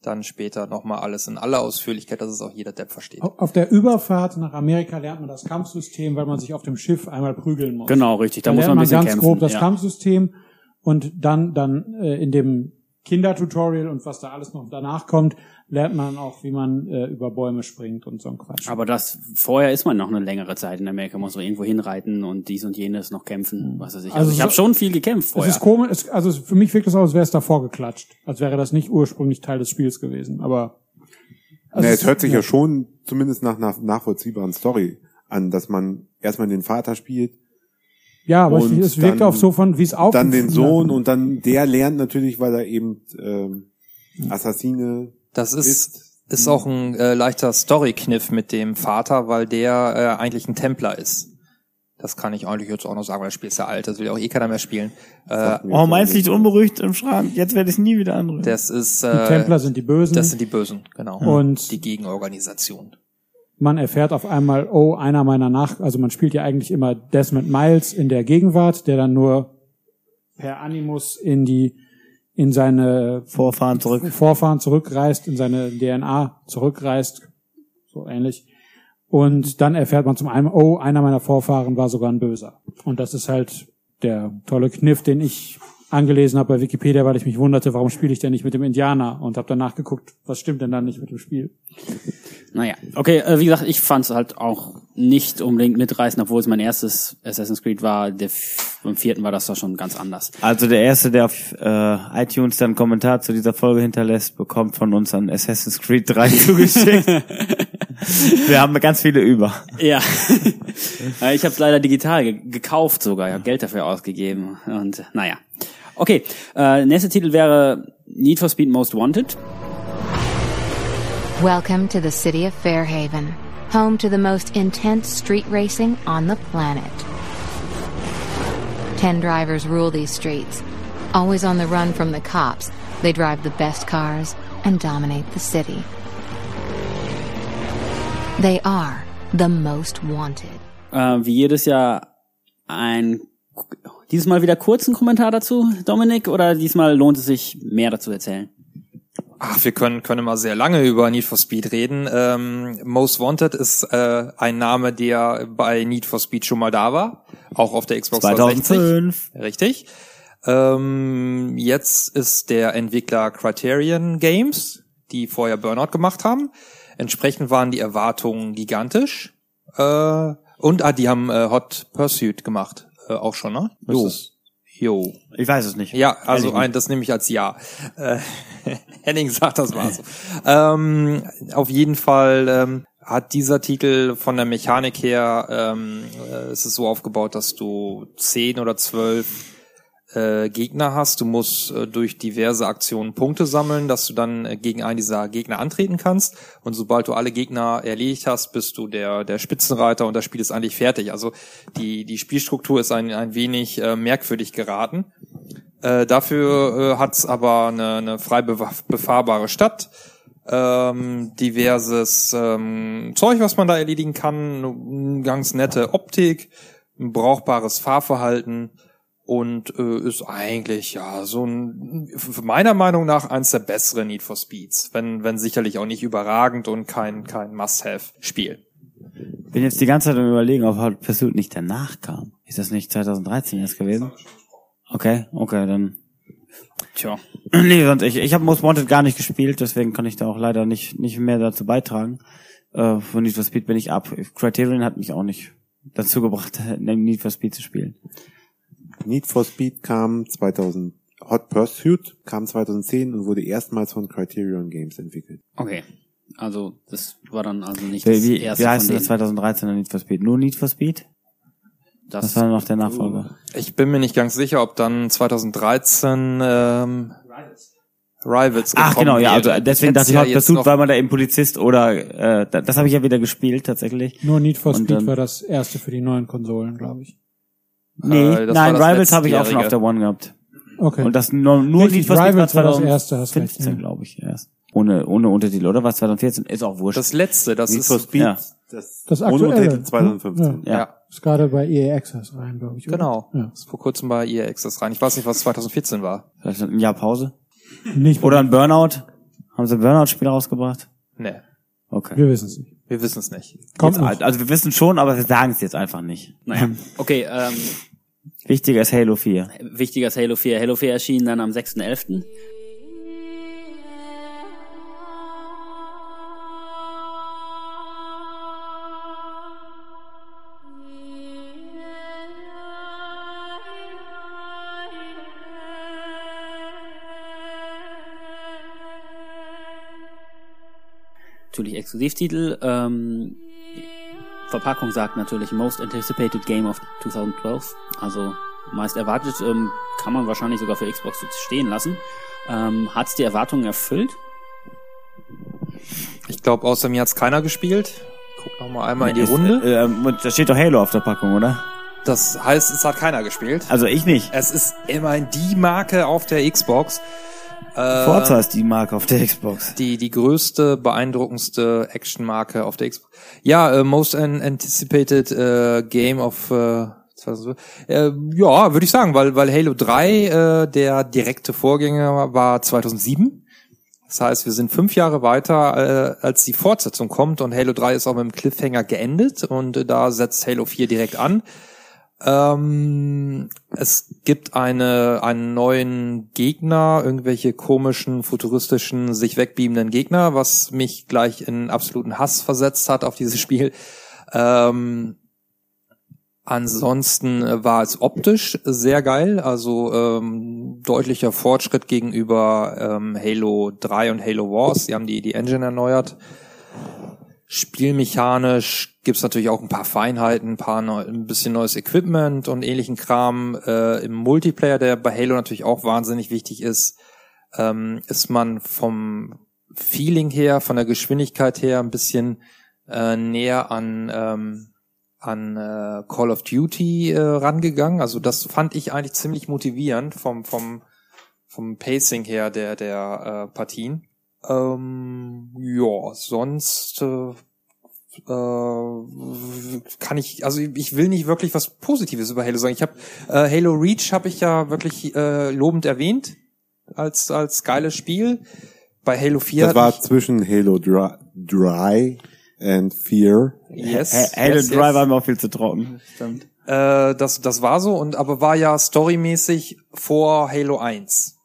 C: dann später nochmal alles in aller Ausführlichkeit, dass es auch jeder Depp versteht.
E: Au- Auf der Überfahrt nach Amerika lernt man das Kampfsystem, weil man sich auf dem Schiff einmal prügeln muss.
B: Genau, richtig. Da,
E: Da,
B: muss
E: lernt
B: man ein
E: man
B: bisschen
E: ganz
B: kämpfen.
E: grob das
B: ja.
E: Kampfsystem und dann dann äh, in dem Kindertutorial und was da alles noch danach kommt, lernt man auch, wie man äh, über Bäume springt und so ein Quatsch.
B: Aber das vorher ist man noch eine längere Zeit in Amerika, muss so irgendwo hinreiten und dies und jenes noch kämpfen, was weiß ich. Also,
E: Also
B: ich
E: so-
B: habe schon viel gekämpft
E: es
B: vorher.
E: ist komisch, es, also für mich wirkt es aus, als wäre es davor geklatscht, als wäre das nicht ursprünglich Teil des Spiels gewesen. Aber also
D: Nee,
E: es-
D: es hört sich ja schon zumindest nach einer nachvollziehbaren Story an, dass man erstmal den Vater spielt,
E: ja, aber
D: und
E: es, wirkt
D: dann-
E: auch so von, wie es auf
D: dann den Sohn und dann der lernt natürlich, weil er eben ähm, Assassine
C: Das ist
D: ist.
C: ist auch ein äh, leichter Story-Kniff mit dem Vater, weil der äh, eigentlich ein Templer ist. Das kann ich eigentlich jetzt auch noch sagen, weil das Spiel ist ja alt, das will ja auch eh keiner mehr spielen. Äh,
A: Oh, meins liegt unberuhigt im Schrank. Jetzt werde ich es nie wieder anrühren.
C: das ist
E: Die
C: äh,
E: Templer sind die Bösen.
C: das sind die Bösen, genau.
E: Und-
C: die Gegenorganisation.
E: Man erfährt auf einmal, oh, einer meiner Nach, also man spielt ja eigentlich immer Desmond Miles in der Gegenwart, der dann nur per Animus in die, in seine
A: Vorfahren zurück.
E: Vorfahren zurückreist, in seine DNA zurückreist, so ähnlich. Und dann erfährt man zum einen, oh, einer meiner Vorfahren war sogar ein Böser. Und das ist halt der tolle Kniff, den ich angelesen habe bei Wikipedia, weil ich mich wunderte, warum spiele ich denn nicht mit dem Indianer? Und habe danach geguckt, was stimmt denn dann nicht mit dem Spiel?
B: Naja, okay, äh, wie gesagt, ich fand es halt auch nicht unbedingt mitreißend, obwohl es mein erstes Assassin's Creed war. Der, beim vierten war das doch schon ganz anders.
A: Also der erste, der auf äh, iTunes dann einen Kommentar zu dieser Folge hinterlässt, bekommt von uns an Assassin's Creed 3 <laughs> zugeschickt. Wir haben ganz viele über.
B: Ja, <laughs> ich habe es leider digital ge gekauft sogar, ich habe Geld dafür ausgegeben und naja. Okay, äh, nächster Titel wäre Need for Speed Most Wanted.
G: Welcome to the city of Fairhaven, home to the most intense street racing on the planet. Ten drivers rule these streets. Always on the run from the cops, they drive the best cars and dominate the city. They are the most wanted.
B: Äh, wie jedes Jahr ein dieses Mal wieder kurzen Kommentar dazu, Dominik, oder diesmal lohnt es sich mehr dazu erzählen?
C: Ach, wir können, können immer sehr lange über Need for Speed reden. Ähm, Most Wanted ist äh, ein Name, der bei Need for Speed schon mal da war, auch auf der Xbox 360.
A: 2005.
C: Richtig. Ähm, jetzt ist der Entwickler Criterion Games, die vorher Burnout gemacht haben. Entsprechend waren die Erwartungen gigantisch. Äh, Und ah, die haben äh, Hot Pursuit gemacht, äh, auch schon, ne?
A: Jo.
C: Jo.
A: Ich weiß es nicht.
C: Ja, also ein, das nehme ich als Ja. Äh, <laughs> Henning sagt, das war so. ähm, auf jeden Fall ähm, hat dieser Titel von der Mechanik her, ähm, äh, es ist so aufgebaut, dass du zehn oder zwölf äh, Gegner hast. Du musst äh, durch diverse Aktionen Punkte sammeln, dass du dann äh, gegen einen dieser Gegner antreten kannst. Und sobald du alle Gegner erledigt hast, bist du der, der Spitzenreiter und das Spiel ist eigentlich fertig. Also die, die Spielstruktur ist ein, ein wenig äh, merkwürdig geraten. Äh, dafür äh, hat's aber eine, eine frei befahrbare Stadt, ähm, diverses ähm, Zeug, was man da erledigen kann, ganz nette Optik, ein brauchbares Fahrverhalten und äh, ist eigentlich ja so ein meiner Meinung nach eins der besseren Need for Speeds, wenn wenn sicherlich auch nicht überragend und kein kein Must-have-Spiel.
A: Bin jetzt die ganze Zeit am überlegen, ob Hot Pursuit nicht danach kam. Ist das nicht 2013 erst gewesen? Okay, okay, dann.
B: Tja. <clears throat>
A: Nee, sonst ich, ich habe Most Wanted gar nicht gespielt, deswegen kann ich da auch leider nicht nicht mehr dazu beitragen. Äh, von Need for Speed bin ich ab. Criterion hat mich auch nicht dazu gebracht, <laughs> Need for Speed zu spielen.
D: Need for Speed kam 2000, Hot Pursuit kam 2010 und wurde erstmals von Criterion Games entwickelt.
B: Okay. Also das war dann also nicht
A: Wie,
B: das
A: wie,
B: erste
A: wie heißt das
B: denen.
A: 2013er Need for Speed? Nur Need for Speed?
B: Das,
A: Was war dann noch der Nachfolger?
C: Ich bin mir nicht ganz sicher, ob dann 2013 ähm, Rivals gekommen
A: Ach genau, ja, also deswegen dachte ich,
C: ja
A: Pursuit,
C: noch-
A: weil man da eben Polizist oder äh, da- das habe ich ja wieder gespielt tatsächlich.
E: Nur Need for Speed
A: dann-
E: war das erste für die neuen Konsolen, glaube ich.
A: Nee,
C: Äh, das
A: nein, Rivals habe ich auch schon auf der One gehabt.
E: Okay.
A: Und das nur, nur
E: Richtig,
A: Need for Speed war
E: Rivals war das erste, hast
A: 2015,
E: recht, ja.
A: glaube ich, erst. Ohne, ohne Untertitel, oder was? 2014? Ist auch wurscht.
C: Das letzte, das
D: Need
C: ist
D: for Speed,
A: ja.
D: das,
E: Das
D: ohne
E: aktuelle,
D: Untertitel 2015.
E: Ja.
A: ja.
E: Ist gerade bei EA Access rein, glaube ich. Oder?
C: genau.
E: Ja.
C: Ist vor kurzem bei EA Access rein. Ich weiß nicht, was 2014 war.
A: Vielleicht ein Jahr Pause.
E: Nicht,
A: Oder ein Burnout. Haben sie ein Burnout-Spiel rausgebracht?
C: Nee,
A: Okay.
E: wir wissen es nicht.
C: wir wissen es nicht.
E: Kommt
A: Jetzt,
E: noch.
A: also wir wissen schon, aber wir sagen es jetzt einfach nicht.
B: Naja. Okay, ähm,
A: Wichtiger ist Halo 4.
B: wichtiger ist Halo 4. Halo 4 erschien dann am 6.11. Natürlich Exklusivtitel. Ähm, Verpackung sagt natürlich Most Anticipated Game of 2012. Also meist erwartet, ähm, kann man wahrscheinlich sogar für Xbox jetzt stehen lassen. Ähm, Hat es die Erwartungen erfüllt?
C: Ich glaube, außer mir hat's keiner gespielt. Guck noch mal einmal in die
A: Ist,
C: Runde.
A: Äh, ähm, da steht doch Halo auf der Packung, oder?
C: Das heißt, es hat keiner gespielt.
A: Also ich nicht.
C: Es ist immerhin die Marke auf der Xbox. Äh,
A: Forza ist die Marke auf der Xbox.
C: die die größte, beeindruckendste Actionmarke auf der Xbox. Ja, äh, most an anticipated äh, Game of äh, 2012. äh, ja, würde ich sagen, weil weil Halo 3 äh, der direkte Vorgänger war 2007. Das heißt, wir sind fünf Jahre weiter, äh, als die Fortsetzung kommt und Halo 3 ist auch mit dem Cliffhanger geendet und äh, da setzt Halo 4 direkt an. Ähm, es gibt eine, einen neuen Gegner, irgendwelche komischen, futuristischen, sich wegbeamenden Gegner, was mich gleich in absoluten Hass versetzt hat auf dieses <laughs> Spiel. Ähm, ansonsten war es optisch sehr geil, also ähm, deutlicher Fortschritt gegenüber ähm, Halo 3 und Halo Wars. Sie haben die, die Engine erneuert. Spielmechanisch gibt's natürlich auch ein paar Feinheiten, ein paar neu, ein bisschen neues Equipment und ähnlichen Kram. Äh, Im Multiplayer, der bei Halo natürlich auch wahnsinnig wichtig ist, ähm, ist man vom Feeling her, von der Geschwindigkeit her ein bisschen äh, näher an ähm, an äh, Call of Duty äh, rangegangen. Also das fand ich eigentlich ziemlich motivierend vom vom vom Pacing her der der äh, Partien. Ähm, ja, sonst äh, äh, kann ich, also ich will nicht wirklich was Positives über Halo sagen. Ich habe äh, Halo Reach habe ich ja wirklich äh, lobend erwähnt als als geiles Spiel. Bei Halo 4
D: Das war zwischen Halo Dry, Dry and Fear.
C: yes,
A: Ha- Halo
C: yes,
A: 3
C: yes.
A: war mir auch viel zu trocken. Stimmt.
C: Äh, das, das war so und aber war ja storymäßig vor Halo 1.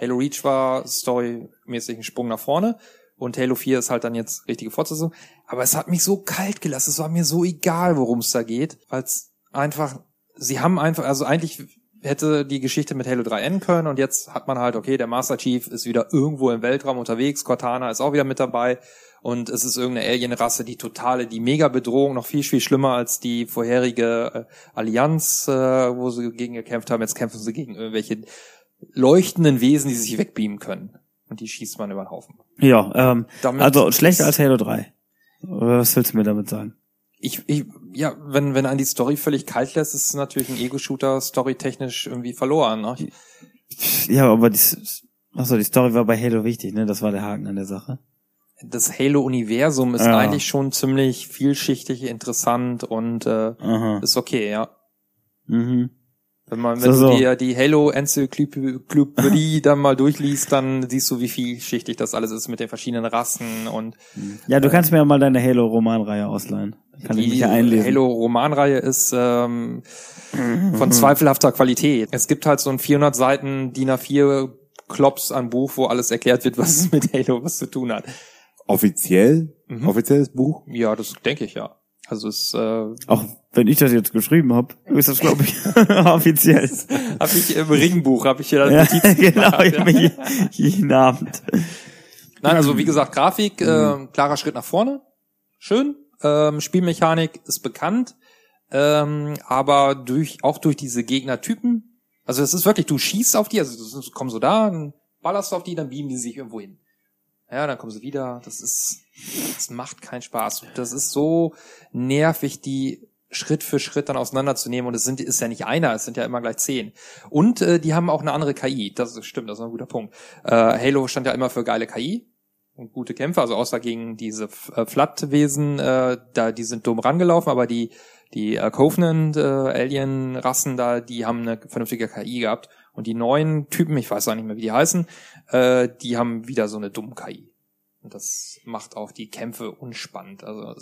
C: Halo Reach war storymäßig ein Sprung nach vorne Und Halo 4 ist halt dann jetzt richtige Fortsetzung. Aber es hat mich so kalt gelassen. Es war mir so egal, worum es da geht. Weil es einfach, sie haben einfach, also eigentlich hätte die Geschichte mit Halo 3 enden können und jetzt hat man halt, okay, der Master Chief ist wieder irgendwo im Weltraum unterwegs, Cortana ist auch wieder mit dabei und es ist irgendeine Alien-Rasse, die totale, die Mega-Bedrohung, noch viel, viel schlimmer als die vorherige äh, Allianz, äh, wo sie gegen gekämpft haben. Jetzt kämpfen sie gegen irgendwelche leuchtenden Wesen, die sich wegbeamen können. Und die schießt man über den Haufen.
A: Ja, ähm,
C: Damit-
A: also schlechter als Halo 3. Oder was willst du mir damit sagen?
C: Ich, ich, ja, wenn, wenn einen die Story völlig kalt lässt, ist es natürlich ein Ego-Shooter storytechnisch irgendwie verloren. Ne?
A: Ja, aber die, achso, die Story war bei Halo wichtig, ne? Das war der Haken an der Sache.
C: Das Halo-Universum ist
A: Ja.
C: eigentlich schon ziemlich vielschichtig, interessant und äh,
A: Aha.
C: ist okay, ja.
A: Mhm.
C: Wenn man wenn
A: so.
C: du dir die Halo-Enzyklopädie <laughs> dann mal durchliest, dann siehst du, wie vielschichtig das alles ist mit den verschiedenen Rassen und
A: Ja, du kannst mir ja mal deine Halo-Romanreihe ausleihen. Kann ich mich
C: die
A: ja einlesen.
C: Halo-Romanreihe ist ähm, von zweifelhafter Qualität. Es gibt halt so ein 400 Seiten DIN A4 Klops an Buch, wo alles erklärt wird, was es <laughs> mit Halo was zu tun hat.
D: Offiziell?
C: Mhm.
D: Offizielles Buch?
C: Ja, das denke ich ja. Also es äh,
A: Auch wenn ich das jetzt geschrieben habe, ist das, glaube ich, <laughs> offiziell.
C: habe ich im Ringbuch habe ich hier
A: Ja, <laughs> genau,
C: gemacht,
A: ich
C: ja.
A: jeden Abend.
C: Nein, also wie gesagt, Grafik, äh, klarer Schritt nach vorne. Schön. Ähm, Spielmechanik ist bekannt. Ähm, aber durch, auch durch diese Gegnertypen. Also es ist wirklich, du schießt auf die, also du kommst so da, dann ballerst du auf die, dann beamen die sich irgendwo hin. Ja, dann kommen sie wieder. Das ist, das macht keinen Spaß. Das ist so nervig, die Schritt für Schritt dann auseinanderzunehmen. Und es sind, ist ja nicht einer, es sind ja immer gleich zehn. Und äh, die haben auch eine andere KI. Das ist, stimmt, das ist ein guter Punkt. Äh, Halo stand ja immer für geile KI und gute Kämpfe, also außer gegen diese äh, Flat-Wesen, äh, da die sind dumm rangelaufen, aber die die äh, Covenant äh, Alien Rassen da, die haben eine vernünftige KI gehabt und die neuen Typen, ich weiß auch nicht mehr, wie die heißen, äh, die haben wieder so eine dumme KI. Und das macht auch die Kämpfe unspannend. Also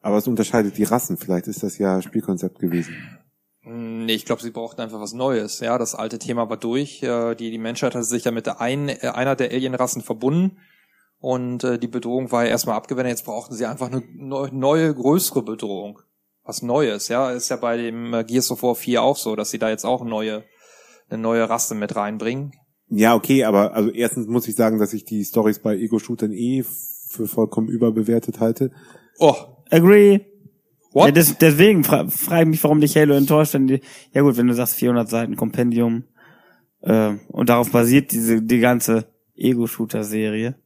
D: Aber es unterscheidet die Rassen. Vielleicht ist das ja Spielkonzept gewesen.
C: Nee, ich glaube, sie brauchten einfach was Neues. Ja, das alte Thema war durch. Äh, Die, die Menschheit hat sich ja mit der einen, äh, einer der Alienrassen verbunden. Und äh, die Bedrohung war ja erstmal abgewendet. Jetzt brauchten sie einfach eine neu- neue, größere Bedrohung. Was Neues, ja. Ist ja bei dem äh, Gears of War 4 auch so, dass sie da jetzt auch neue, eine neue Rasse mit reinbringen.
D: Ja, okay, aber also erstens muss ich sagen, dass ich die Stories bei Ego-Shootern eh für vollkommen überbewertet halte.
C: Oh,
A: Agree.
C: what?
A: Ja, des, deswegen fra frage ich mich, warum dich Halo enttäuscht. Wenn die, ja gut, wenn du sagst 400 Seiten Kompendium äh, und darauf basiert diese die ganze Ego-Shooter-Serie.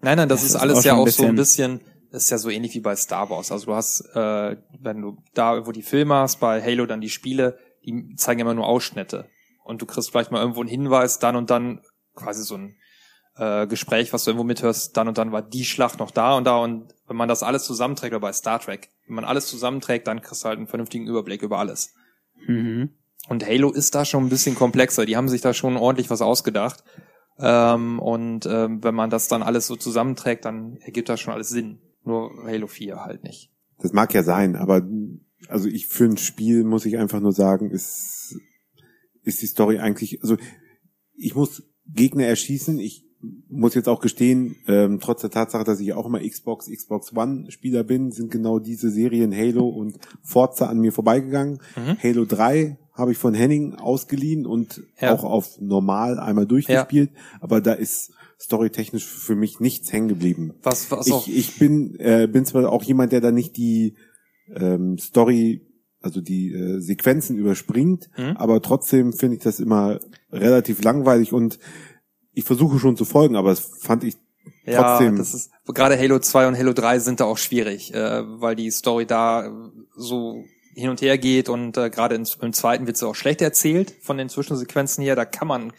C: Nein, nein, das,
A: Das
C: ist
A: ist
C: alles
A: auch
C: ja auch so ein bisschen, das ist ja so ähnlich wie bei Star Wars. Also du hast, äh, wenn du da, wo die Filme hast, bei Halo dann die Spiele, die zeigen immer nur Ausschnitte. Und du kriegst vielleicht mal irgendwo einen Hinweis, dann und dann quasi so ein äh, Gespräch, was du irgendwo mithörst, dann und dann war die Schlacht noch da und da. Und wenn man das alles zusammenträgt, oder bei Star Trek, wenn man alles zusammenträgt, dann kriegst du halt einen vernünftigen Überblick über alles.
A: Mhm.
C: Und Halo ist da schon ein bisschen komplexer. Die haben sich da schon ordentlich was ausgedacht. Ähm, und ähm, wenn man das dann alles so zusammenträgt, dann ergibt das schon alles Sinn. Nur Halo 4 halt nicht.
D: Das mag ja sein, aber also ich für ein Spiel muss ich einfach nur sagen, ist ist die Story eigentlich, also ich muss Gegner erschießen. Ich muss jetzt auch gestehen, ähm, trotz der Tatsache, dass ich auch immer Xbox, Xbox One Spieler bin, sind genau diese Serien Halo und Forza an mir vorbeigegangen.
C: Mhm.
D: Halo 3 habe ich von Henning ausgeliehen und
C: Ja.
D: auch auf normal einmal durchgespielt, aber da ist storytechnisch für mich nichts hängen geblieben.
C: Was, was auch,
D: Ich, ich bin, äh, bin zwar auch jemand, der da nicht die ähm, Story, also die äh, Sequenzen überspringt,
C: Mhm.
D: aber trotzdem finde ich das immer relativ langweilig und ich versuche schon zu folgen, aber das fand ich
C: ja,
D: trotzdem.
C: das ist, gerade Halo 2 und Halo 3 sind da auch schwierig, äh, weil die Story da so hin und her geht und äh, gerade im zweiten wird sie auch schlecht erzählt von den Zwischensequenzen hier. Da kann man,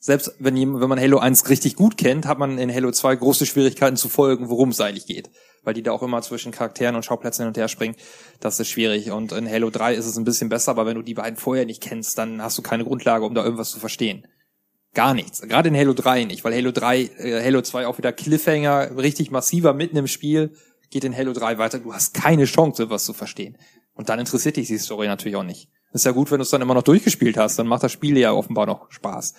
C: selbst wenn, wenn man Halo 1 richtig gut kennt, hat man in Halo 2 große Schwierigkeiten zu folgen, worum es eigentlich geht. Weil die da auch immer zwischen Charakteren und Schauplätzen hin und her springen. Das ist schwierig. Und in Halo 3 ist es ein bisschen besser, aber wenn du die beiden vorher nicht kennst, dann hast du keine Grundlage, um da irgendwas zu verstehen. Gar nichts. Gerade in Halo 3 nicht, weil Halo 3, äh, Halo 2 auch wieder Cliffhanger, richtig massiver mitten im Spiel, geht in Halo 3 weiter. Du hast keine Chance, was zu verstehen. Und dann interessiert dich die Story natürlich auch nicht. Ist ja gut, wenn du es dann immer noch durchgespielt hast, dann macht das Spiel ja offenbar noch Spaß.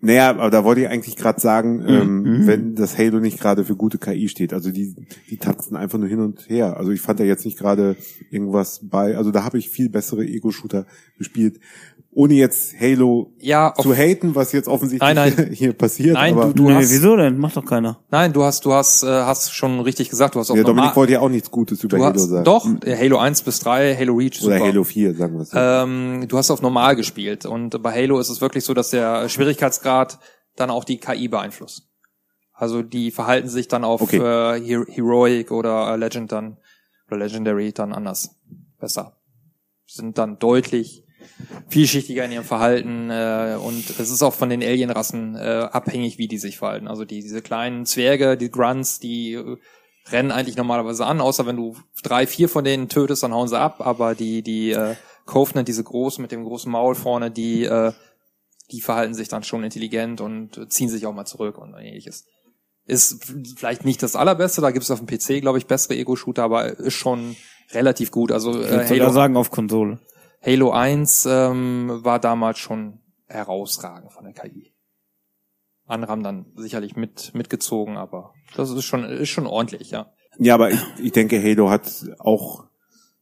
D: Naja, aber da wollte ich eigentlich gerade sagen, ähm,
A: Mhm.
D: wenn das Halo nicht gerade für gute KI steht, also die, die tanzen einfach nur hin und her. Also ich fand da jetzt nicht gerade irgendwas bei, also da habe ich viel bessere Ego-Shooter gespielt. Ohne jetzt Halo
C: Ja,
D: zu haten, was jetzt offensichtlich
C: Nein, nein. <laughs>
D: hier passiert.
C: Nein,
D: aber,
C: du
A: nee,
C: hast-
A: wieso denn? Macht doch keiner.
C: nein, du hast, du hast, äh, hast schon richtig gesagt, du hast auch
D: ja, Dominik wollte ja auch nichts Gutes über
C: du
D: Halo
C: hast,
D: sagen.
C: doch, äh, Halo 1 bis 3, Halo Reach,
D: Oder
C: super.
D: Halo 4, sagen wir es so.
C: Ähm, du hast auf normal gespielt und bei Halo ist es wirklich so, dass der Schwierigkeitsgrad dann auch die KI beeinflusst. Also die verhalten sich dann auf
D: Okay.
C: äh, Her Heroic oder äh, Legend dann oder Legendary dann anders, besser. Sind dann deutlich vielschichtiger in ihrem Verhalten äh, und es ist auch von den Alienrassen äh, abhängig, wie die sich verhalten. Also die diese kleinen Zwerge, die Grunts, die äh, rennen eigentlich normalerweise an, außer wenn du drei, vier von denen tötest, dann hauen sie ab. Aber die die äh, Covenant, diese großen mit dem großen Maul vorne, die äh, die verhalten sich dann schon intelligent und ziehen sich auch mal zurück und ähnliches. Ist vielleicht nicht das allerbeste, da gibt es auf dem PC, glaube ich, bessere Ego-Shooter, aber ist schon relativ gut. Also
A: Ich
C: äh,
A: sogar
C: Halo,
A: sagen auf Konsole.
C: Halo 1 ähm, war damals schon herausragend von der KI. Andere haben dann sicherlich mit mitgezogen, aber das ist schon ist schon ordentlich, ja.
D: Ja, aber ich, ich denke, Halo hat auch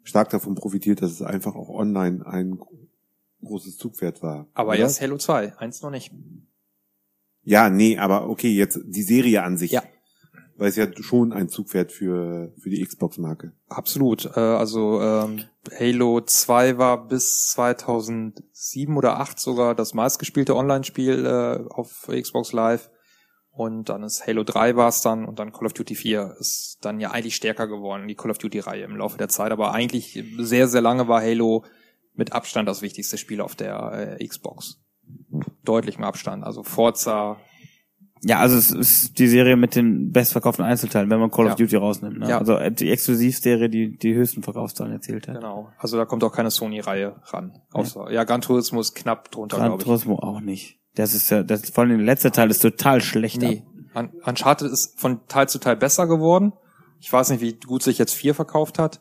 D: stark davon profitiert, dass es einfach auch online ein großes Zugpferd war.
C: Aber
D: oder?
C: erst Halo 2, eins noch nicht.
D: Ja, nee, aber okay, jetzt die Serie an sich.
C: Ja.
D: Weil es ja schon ein Zugpferd für, für die Xbox-Marke.
C: Absolut. Äh, also ähm, Halo 2 war bis 2007 oder 8 sogar das meistgespielte Online-Spiel äh, auf Xbox Live. Und dann ist Halo 3 war es dann und dann Call of Duty 4 ist dann ja eigentlich stärker geworden, die Call of Duty-Reihe im Laufe der Zeit. Aber eigentlich sehr, sehr lange war Halo mit Abstand das wichtigste Spiel auf der äh, Xbox. Deutlich mehr Abstand. Also Forza,
A: Ja, also es ist die Serie mit den bestverkauften Einzelteilen, wenn man Call
C: Ja.
A: of Duty rausnimmt. Ne?
C: Ja.
A: Also äh, die Exklusivserie, die die höchsten Verkaufszahlen erzielt hat.
C: genau. Also da kommt auch keine Sony-Reihe ran. Außer, ja, Gran Turismo ist knapp drunter,
A: Gran
C: glaube ich.
A: Turismo auch nicht. Das ist ja, das vor allem der letzte Teil ist total schlecht.
C: Nee. Un Uncharted ist von Teil zu Teil besser geworden. Ich weiß nicht, wie gut sich jetzt vier verkauft hat,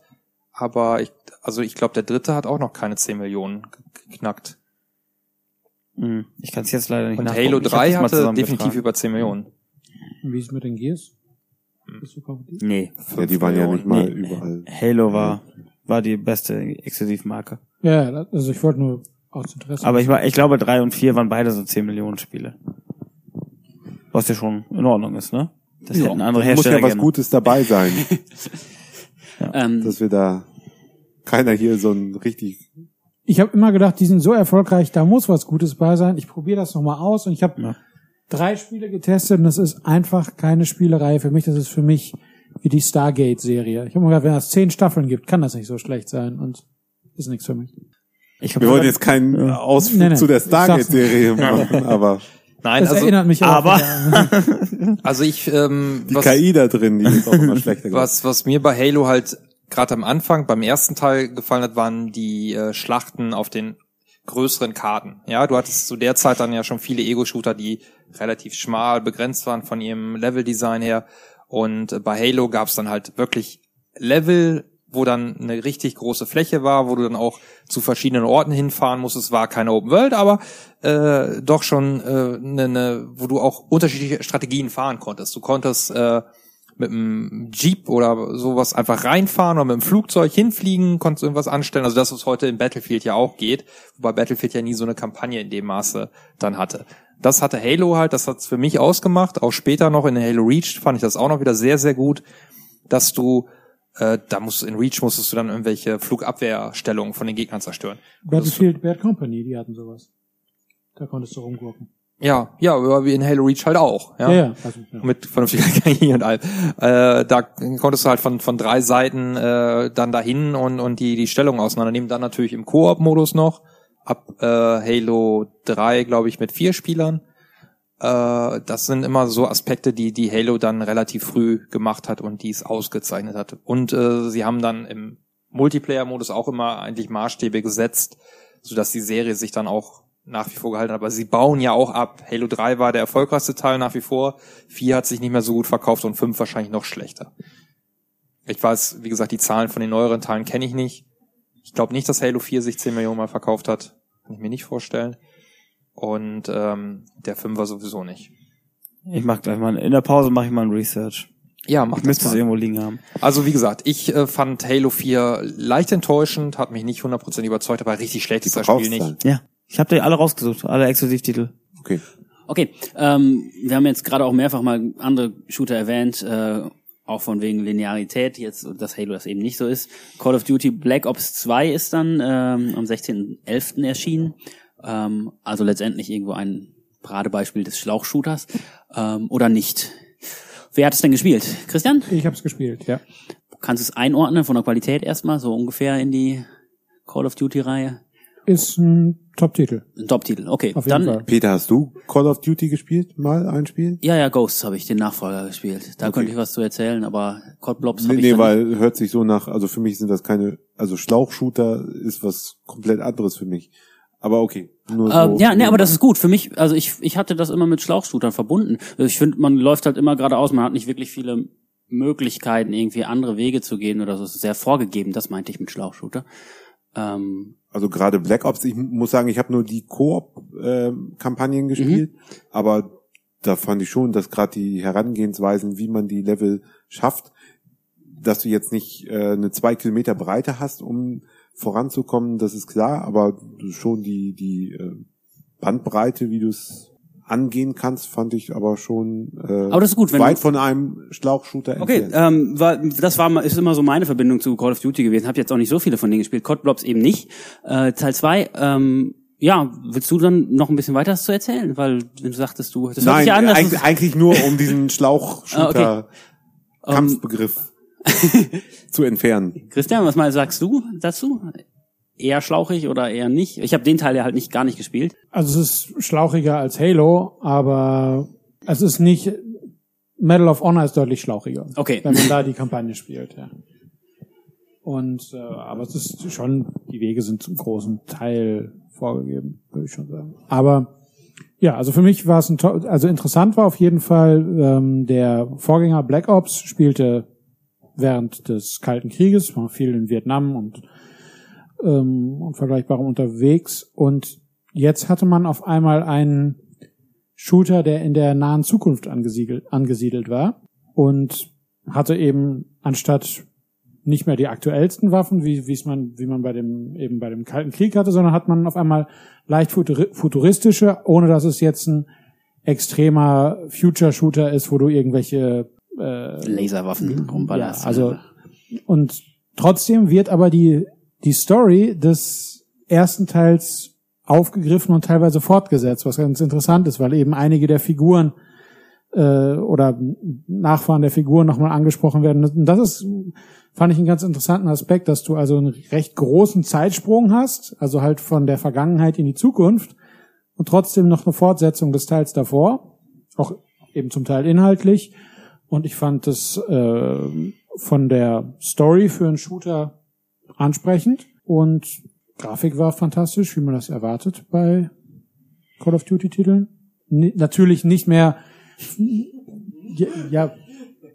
C: aber ich, also ich glaube, der dritte hat auch noch keine 10 Millionen ge- geknackt.
A: Mhm. Ich kann es jetzt leider nicht
C: Und
A: nachgucken.
C: Halo
A: Ich hab
C: 3
A: das mal
C: hatte definitiv über 10 Millionen.
E: Und Wie ist es mit den Gears?
C: Hm.
A: Nee,
D: Ja, die waren ja nicht mal
A: Nee.
D: überall.
A: Halo war war die beste Exklusivmarke.
E: Ja, also ich wollte nur aus Interesse.
A: Aber ich war, ich glaube, drei und vier waren beide so 10 Millionen Spiele. Was ja schon in Ordnung ist, ne? Das hätten andere
D: Muss
A: Hersteller
D: ja was
A: gerne.
D: Gutes dabei sein, <laughs>
B: Ähm,
D: dass wir da keiner hier so ein richtig
E: ich habe immer gedacht, die sind so erfolgreich, da muss was Gutes bei sein. Ich probiere das nochmal aus und ich habe
A: Ja.
E: drei Spiele getestet und das ist einfach keine Spielerei für mich. Das ist für mich wie die Stargate-Serie. Ich habe mir gedacht, wenn es zehn Staffeln gibt, kann das nicht so schlecht sein und ist nichts für mich.
A: Ich hab
D: Wir wollen jetzt keinen Ausflug
E: Nee, nee,
D: zu der Stargate-Serie <laughs> machen, aber
C: Nein,
E: Das
C: also,
E: erinnert mich
A: aber- <laughs>
C: also ich, ähm,
D: die
C: was,
D: KI da drin, die ist auch immer <laughs> schlechter geworden.
C: was, was mir bei Halo halt gerade am Anfang, beim ersten Teil gefallen hat, waren die äh, Schlachten auf den größeren Karten. Ja, du hattest zu der Zeit dann ja schon viele Ego-Shooter, die relativ schmal begrenzt waren von ihrem Level-Design her. Und äh, bei Halo gab es dann halt wirklich Level, wo dann eine richtig große Fläche war, wo du dann auch zu verschiedenen Orten hinfahren musstest. Es war keine Open World, aber äh, doch schon äh, ne, ne, wo du auch unterschiedliche Strategien fahren konntest. Du konntest äh, mit einem Jeep oder sowas einfach reinfahren oder mit einem Flugzeug hinfliegen, konntest irgendwas anstellen. Also das, was heute in Battlefield ja auch geht, wobei Battlefield ja nie so eine Kampagne in dem Maße dann hatte. Das hatte Halo halt, das hat's für mich ausgemacht. Auch später noch in Halo Reach fand ich das auch noch wieder sehr, sehr gut, dass du äh, da musst in Reach musstest du dann irgendwelche Flugabwehrstellungen von den Gegnern zerstören.
E: Battlefield Bad Company, die hatten sowas. Da konntest du rumgucken.
C: Ja, ja, aber wie in Halo Reach halt auch. Ja,
E: Ja, ja. Also, ja.
C: mit vernünftiger <laughs> KI und allem. Äh, da konntest du halt von von drei Seiten äh, dann dahin und und die die Stellung auseinandernehmen. Dann natürlich im Koop-Modus noch ab äh, Halo 3, glaube ich, mit vier Spielern. Äh, das sind immer so Aspekte, die die Halo dann relativ früh gemacht hat und die es ausgezeichnet hat. Und äh, sie haben dann im Multiplayer-Modus auch immer eigentlich Maßstäbe gesetzt, sodass die Serie sich dann auch nach wie vor gehalten hat. Aber sie bauen ja auch ab. Halo 3 war der erfolgreichste Teil nach wie vor. 4 hat sich nicht mehr so gut verkauft und 5 wahrscheinlich noch schlechter. Ich weiß, wie gesagt, die Zahlen von den neueren Teilen kenne ich nicht. Ich glaube nicht, dass Halo 4 sich 10 Millionen mal verkauft hat. Kann ich mir nicht vorstellen. und ähm, der Fünfer sowieso nicht.
A: Ich mach gleich mal, in der Pause mache ich mal ein Research.
C: Ja, mach
A: Ich
C: das
A: müsste es irgendwo liegen haben.
C: Also wie gesagt, ich äh, fand Halo 4 leicht enttäuschend, hat mich nicht 100% überzeugt, aber richtig schlecht ist das Spiel nicht.
D: Verkaufszahlen.
A: Ja. Ich habe die alle rausgesucht, alle Exklusivtitel.
D: Okay.
B: Okay, ähm, wir haben jetzt gerade auch mehrfach mal andere Shooter erwähnt, äh, auch von wegen Linearität, jetzt, dass Halo das eben nicht so ist. Call of Duty Black Ops 2 ist dann ähm, am 16.11. erschienen. Ähm, also letztendlich irgendwo ein Paradebeispiel des Schlauchshooters. Ähm, oder nicht? Wer hat es denn gespielt? Christian?
E: Ich habe es gespielt, ja.
B: Kannst du es einordnen von der Qualität erstmal, so ungefähr in die Call of Duty-Reihe?
E: Ist ein Top-Titel.
B: Ein Top-Titel, okay.
E: Auf jeden
B: Dann,
E: Fall.
D: Peter, hast du Call of Duty gespielt? Mal ein Spiel?
B: ja, ja, Ghosts habe ich, den Nachfolger gespielt. Da
D: Okay.
B: könnte ich was zu erzählen, aber COD Blobs
D: Nee,
B: habe ich
D: nee weil hört sich so nach, also für mich sind das keine, also Schlauchshooter ist was komplett anderes für mich. Aber okay. Nur
B: Ähm,
D: so.
B: ja, nee, aber das ist gut. Für mich, also ich, ich hatte das immer mit Schlauchshootern verbunden. Also ich finde, man läuft halt immer geradeaus, man hat nicht wirklich viele Möglichkeiten, irgendwie andere Wege zu gehen oder so. Es ist sehr vorgegeben, das meinte ich mit Schlauchshooter. Ähm,
D: Also gerade Black Ops, ich muss sagen, ich habe nur die Koop-Kampagnen gespielt,
B: Mhm.
D: aber da fand ich schon, dass gerade die Herangehensweisen, wie man die Level schafft, dass du jetzt nicht äh, eine zwei Kilometer Breite hast, um voranzukommen, das ist klar, aber schon die die äh, Bandbreite, wie du es angehen kannst, fand ich aber schon äh,
B: Aber das ist gut, wenn
D: weit
B: du-
D: von einem Schlauchshooter
B: Okay,
D: entfernt.
B: ähm, war, das war ist immer so meine Verbindung zu Call of Duty gewesen. Hab jetzt auch nicht so viele von denen gespielt. COD Blobs eben nicht. Äh, Teil 2, ähm, ja, willst du dann noch ein bisschen weiter was zu erzählen? Weil wenn du sagtest, du das
D: Nein,
B: ja an,
D: eigentlich, eigentlich nur um diesen Schlauchshooter <laughs>
B: Ähm,
D: Kampfbegriff <laughs> zu entfernen.
B: Christian, was mal sagst du dazu? Eher schlauchig oder eher nicht? Ich habe den Teil ja halt nicht gar nicht gespielt.
E: Also es ist schlauchiger als Halo, aber es ist nicht Medal of Honor ist deutlich schlauchiger.
B: Okay.
E: Wenn man da die Kampagne spielt, ja. Und äh, aber es ist schon, die Wege sind zum großen Teil vorgegeben, würde ich schon sagen. Aber ja, also für mich war es ein also interessant war auf jeden Fall, ähm, der Vorgänger Black Ops spielte während des Kalten Krieges, war viel in Vietnam und ähm, und vergleichbarem unterwegs. Und jetzt hatte man auf einmal einen Shooter, der in der nahen Zukunft angesiedelt, angesiedelt war und hatte eben anstatt nicht mehr die aktuellsten Waffen, wie, wie es man, wie man bei dem, eben bei dem Kalten Krieg hatte, sondern hat man auf einmal leicht futuri- futuristische, ohne dass es jetzt ein extremer Future-Shooter ist, wo du irgendwelche äh,
B: Laserwaffen rumballerst.
E: ja, also und trotzdem wird aber die die Story des ersten Teils aufgegriffen und teilweise fortgesetzt, was ganz interessant ist, weil eben einige der Figuren äh, oder Nachfahren der Figuren nochmal angesprochen werden. Und das ist, fand ich einen ganz interessanten Aspekt, dass du also einen recht großen Zeitsprung hast, also halt von der Vergangenheit in die Zukunft und trotzdem noch eine Fortsetzung des Teils davor, auch eben zum Teil inhaltlich. Und ich fand das äh, von der Story für einen Shooter ansprechend und Grafik war fantastisch, wie man das erwartet bei Call of Duty Titeln. N natürlich nicht mehr, ja, ja,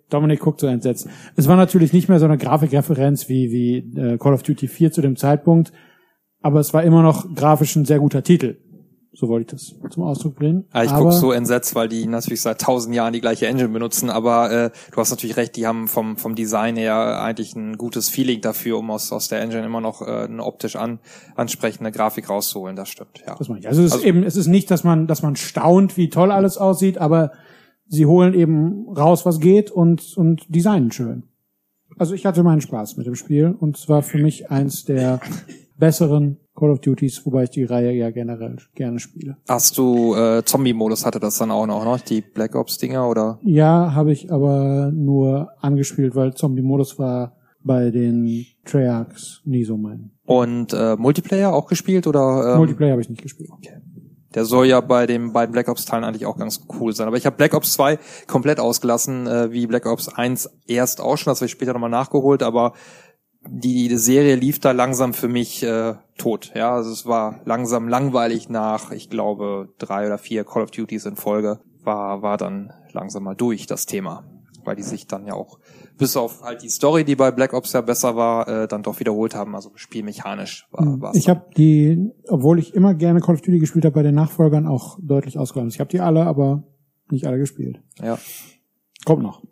E: Dominik guckt so entsetzt. Es war natürlich nicht mehr so eine Grafikreferenz wie, wie äh, Call of Duty 4 zu dem Zeitpunkt, aber es war immer noch grafisch ein sehr guter Titel. So wollte ich das zum Ausdruck bringen.
C: Ja, ich
E: aber,
C: guck so entsetzt, weil die natürlich seit tausend Jahren die gleiche Engine benutzen, aber äh, du hast natürlich recht, die haben vom, vom Design her eigentlich ein gutes Feeling dafür, um aus, aus der Engine immer noch äh, eine optisch an, ansprechende Grafik rauszuholen, das stimmt, ja.
E: Das meine ich. Also es ist
C: Also-
E: eben, es ist nicht, dass man, dass man staunt, wie toll alles aussieht, aber sie holen eben raus, was geht und, und designen schön. Also ich hatte meinen Spaß mit dem Spiel und es war für mich eins der besseren Call of Duties, wobei ich die Reihe ja generell gerne spiele.
C: Hast du äh, Zombie-Modus hatte das dann auch noch, noch die Black Ops-Dinger oder?
E: Ja, habe ich aber nur angespielt, weil Zombie-Modus war bei den Treyarchs nie so mein.
C: Und äh, Multiplayer auch gespielt oder? Ähm,
E: Multiplayer habe ich nicht gespielt.
C: Der soll ja bei den beiden Black Ops Teilen eigentlich auch ganz cool sein. Aber ich habe Black Ops 2 komplett ausgelassen, äh, wie Black Ops 1 erst auch schon, das habe ich später nochmal nachgeholt, aber die, die Serie lief da langsam für mich äh, tot. Ja, also es war langsam langweilig nach, ich glaube, drei oder vier Call of Duties in Folge. War, war dann langsam mal durch das Thema. weil die sich dann ja auch bis auf halt die Story, die bei Black Ops ja besser war, äh, dann doch wiederholt haben. Also spielmechanisch war war's
E: Ich habe die, obwohl ich immer gerne Call of Duty gespielt habe, bei den Nachfolgern auch deutlich ausgeräumt. Ich habe die alle, aber nicht alle gespielt.
C: ja.
E: Kommt noch.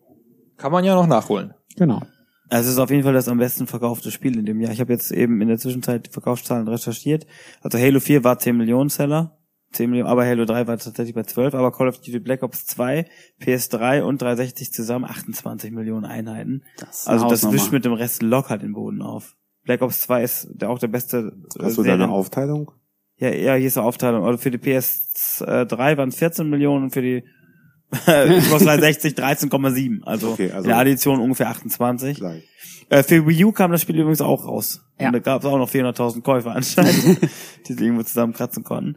C: Kann man ja noch nachholen.
E: Genau.
A: Also es ist auf jeden Fall das am besten verkaufte Spiel in dem Jahr. Ich habe jetzt eben in der Zwischenzeit die Verkaufszahlen recherchiert. Also Halo 4 war 10 Millionen Seller. 10 Millionen, aber Halo 3 war tatsächlich bei 12, aber Call of Duty Black Ops 2, PS3 und 360 zusammen 28 Millionen Einheiten.
B: Das
A: also das
B: Hausnummer.
A: wischt mit dem Rest locker den Boden auf. Black Ops 2 ist der, auch der beste äh,
D: Hast du da eine
A: Serien-
D: Aufteilung?
A: Ja, ja, hier ist eine Aufteilung. Also für die PS3 waren es 14 Millionen und für die Xbox 360 13,7. Also,
D: Okay, also-
A: in der Addition ungefähr 28.
D: Gleich.
A: Äh, für Wii U kam das Spiel übrigens auch raus.
B: Ja.
A: Und da gab es auch noch 400.000 Käufer anscheinend, <laughs> die sich irgendwo zusammenkratzen konnten.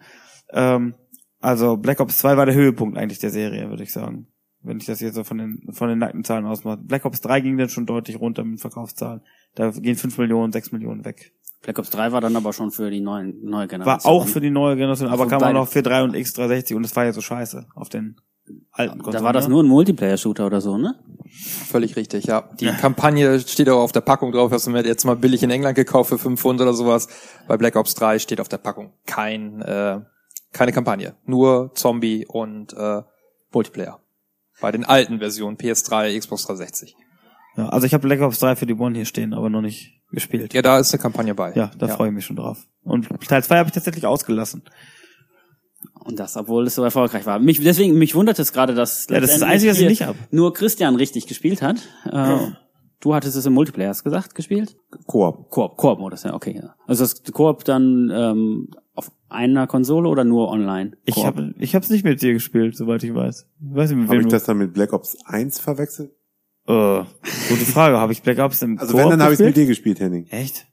A: Ähm, also Black Ops 2 war der Höhepunkt eigentlich der Serie, würde ich sagen. Wenn ich das hier so von den, von den nackten Zahlen ausmache. Black Ops 3 ging dann schon deutlich runter mit den Verkaufszahlen. Da gehen 5 Millionen, 6 Millionen weg.
B: Black Ops 3 war dann aber schon für die neuen, neue
A: War
B: Generation.
A: auch für die neue Generation, aber
B: Also
A: kam auch noch für 3 und X360 und es war ja so scheiße auf den alten Konsolen.
B: Da war das nur ein Multiplayer-Shooter oder so, ne?
C: Völlig richtig, ja. Die Kampagne steht auch auf der Packung drauf. Hast du mir jetzt mal billig in England gekauft für 5 Pfund oder sowas. Bei Black Ops 3 steht auf der Packung kein, äh, keine Kampagne. Nur Zombie und äh, Multiplayer. Bei den alten Versionen PS3, Xbox 360.
A: Ja, also ich habe Black Ops 3 für die One hier stehen, aber noch nicht gespielt.
C: Ja, da ist eine Kampagne bei.
A: Ja, da freue ich mich schon drauf. Und Teil 2 habe ich tatsächlich ausgelassen.
B: Und das, obwohl es so erfolgreich war. Mich, deswegen, mich wundert es gerade, dass
A: Ja, das ist das Einzige, was ich nicht hab.
B: nur Christian richtig gespielt hat. Äh, Du hattest es im Multiplayer, hast gesagt, gespielt?
D: Koop.
B: Koop, Koop-Modus, ja, okay. Ja. Also das Koop dann ähm, auf einer Konsole oder nur online?
A: Ich
B: Koop.
A: habe ich hab's nicht mit dir gespielt, soweit ich weiß. Ich weiß
D: Habe ich das dann mit Black Ops 1 verwechselt?
A: Äh, gute Frage. Habe ich Black Ops im
D: Also
A: Koop
D: wenn, dann habe ich es mit dir gespielt, Henning.
A: Echt?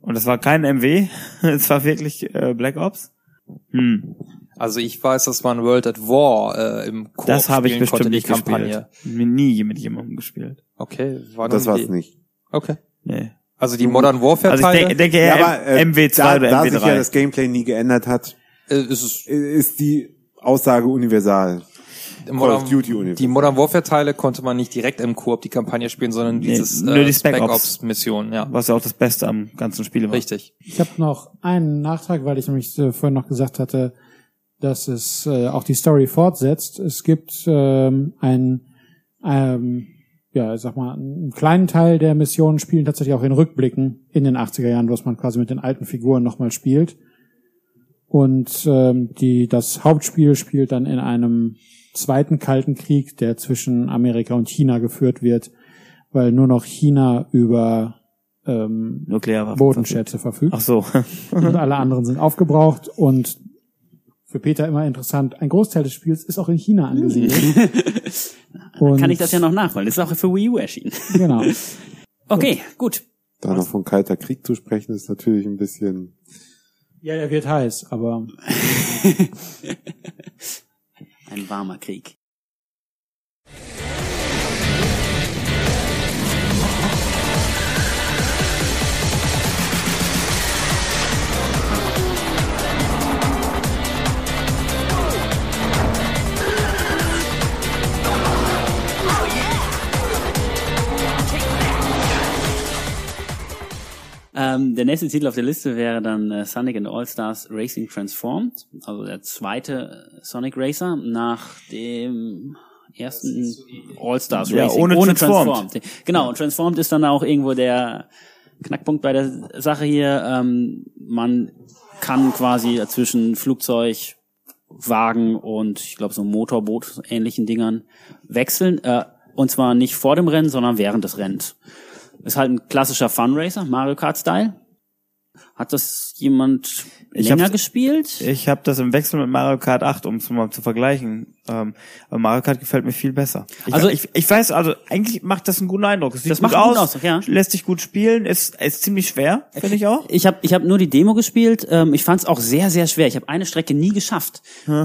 A: Und das war kein MW, <laughs> es war wirklich äh, Black Ops? Hm,
C: Also ich weiß, dass man World at War äh, im Koop
A: das habe ich
C: spielen konnte,
A: bestimmt
C: die
A: nicht
C: Kampagne.
A: gespielt. Mir nie mit jemandem gespielt.
C: Okay, war
D: Das war's
C: die,
D: nicht.
C: Okay.
A: Nee.
C: Also die Modern Warfare
A: Also ich
C: Teile
A: denke,
D: Ja, aber äh,
A: MW2
D: da,
A: oder
D: da
A: MW3.
D: sich ja das Gameplay nie geändert hat,
C: äh, ist es
D: ist die Aussage universal.
C: Modern,
D: of Duty universal.
C: die Modern Warfare Teile konnte man nicht direkt im Koop die Kampagne spielen, sondern
A: Nee,
C: dieses
A: nur
C: äh,
A: die Spec
C: Spec
A: Ops.
C: Ops Mission, ja.
A: was ja auch das Beste am ganzen Spiel war.
C: Richtig.
E: Ich habe noch einen Nachtrag, weil ich nämlich äh, vorhin noch gesagt hatte, dass es äh, auch die Story fortsetzt. Es gibt ähm, ein, ähm, ja, ich sag mal, einen kleinen Teil der Missionen spielen tatsächlich auch in Rückblicken in den 80er Jahren, was man quasi mit den alten Figuren nochmal spielt. Und ähm, die, das Hauptspiel spielt dann in einem zweiten Kalten Krieg, der zwischen Amerika und China geführt wird, weil nur noch China über ähm,
A: Nuklearwaffen.
E: Bodenschätze verfügt
A: Ach so. <laughs>
E: und alle anderen sind aufgebraucht und für Peter immer interessant, ein Großteil des Spiels ist auch in China angesiedelt. <laughs> Und-
B: Kann ich das ja noch nachholen. Das ist auch für Wii U erschienen.
E: Genau. <laughs>
B: Okay, gut.
D: Da noch von kalter Krieg zu sprechen, ist natürlich ein bisschen.
E: Ja, er wird heiß, aber
B: Ein warmer Krieg. Ähm, der nächste Titel auf der Liste wäre dann äh, Sonic and All-Stars Racing Transformed, also der zweite äh, Sonic Racer nach dem ersten All-Stars
A: Ja,
B: Racing.
A: ohne Transformed.
B: Genau, und Transformed ist dann auch irgendwo der Knackpunkt bei der Sache hier. Ähm, man kann quasi zwischen Flugzeug, Wagen und ich glaube so Motorboot ähnlichen Dingern wechseln. Äh, und zwar nicht vor dem Rennen, sondern während des Rennens. Ist halt ein klassischer Funracer, Mario Kart Style. Hat das jemand
A: Ich
B: länger gespielt?
A: Ich habe das im Wechsel mit Mario Kart 8, um es mal zu vergleichen. Ähm, aber Mario Kart gefällt mir viel besser. Ich,
B: Also-
A: ich, ich weiß, also eigentlich macht das einen guten Eindruck. Es sieht
B: Das
A: gut
B: macht einen
A: aus,
B: guten Eindruck, ja.
A: lässt sich gut spielen, ist, ist ziemlich schwer, finde ich auch.
B: Ich habe ich hab nur die Demo gespielt. Ähm, ich fand es auch sehr, sehr schwer. Ich habe eine Strecke nie geschafft.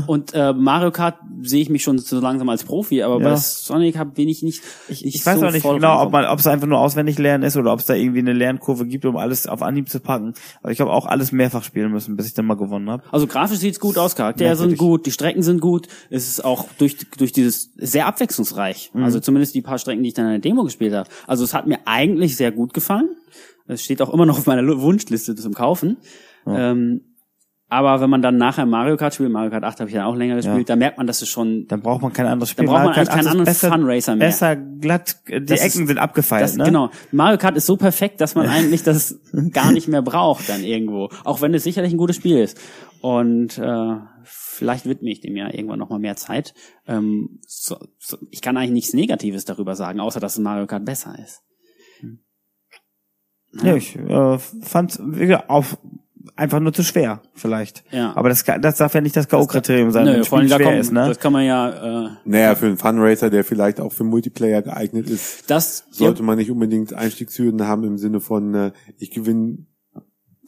B: Und äh, Mario Kart sehe ich mich schon so langsam als Profi, aber
A: Ja.
B: bei Sonic hab, bin ich nicht.
A: Ich,
B: nicht
A: ich weiß
B: so
A: auch nicht genau, ob man, ob es einfach nur auswendig lernen ist oder ob es da irgendwie eine Lernkurve gibt, um alles auf Anhieb zu packen. Aber ich habe auch alles mehrfach spielen müssen, bis ich dann mal gewonnen habe.
B: Also grafisch sieht's gut aus, Charaktere sind
A: Merkwürdig.
B: gut, die Strecken sind gut. Es ist auch durch durch dieses sehr abwechslungsreich.
A: Mhm.
B: Also zumindest die paar Strecken, die ich dann in der Demo gespielt habe. Also es hat mir eigentlich sehr gut gefallen. Es steht auch immer noch auf meiner Wunschliste zum Kaufen. Ähm, aber wenn man dann nachher Mario Kart spielt, Mario Kart 8 habe ich ja auch länger gespielt, da merkt man, dass es schon
A: Dann braucht man kein anderes Spiel.
B: Dann braucht man eigentlich keinen
A: 8 ist
B: anderen Funracer mehr.
A: Besser glatt, äh, die
B: Das
A: Ecken
B: ist-
A: sind abgefeilt,
B: das,
A: ne?
B: Genau. Mario Kart ist so perfekt, dass man eigentlich das <laughs> gar nicht mehr braucht dann irgendwo. Auch wenn es sicherlich ein gutes Spiel ist. Und äh, vielleicht widme ich dem ja irgendwann nochmal mehr Zeit. Ähm, so, so, ich kann eigentlich nichts Negatives darüber sagen, außer dass Mario Kart besser ist.
A: Ja, ich äh, fand auf einfach nur zu schwer, vielleicht.
B: Ja.
A: Aber das, kann- das darf ja nicht das K.O.-Kriterium sein, wenn
B: Nö, vor allem
A: Spiel
B: da
A: schwer
B: kommt,
A: ist, ne?
B: das kann man ja, äh,
D: Naja, für einen Funracer, der vielleicht auch für Multiplayer geeignet ist,
B: das
D: sollte man nicht unbedingt Einstiegshürden haben im Sinne von, äh, ich gewinne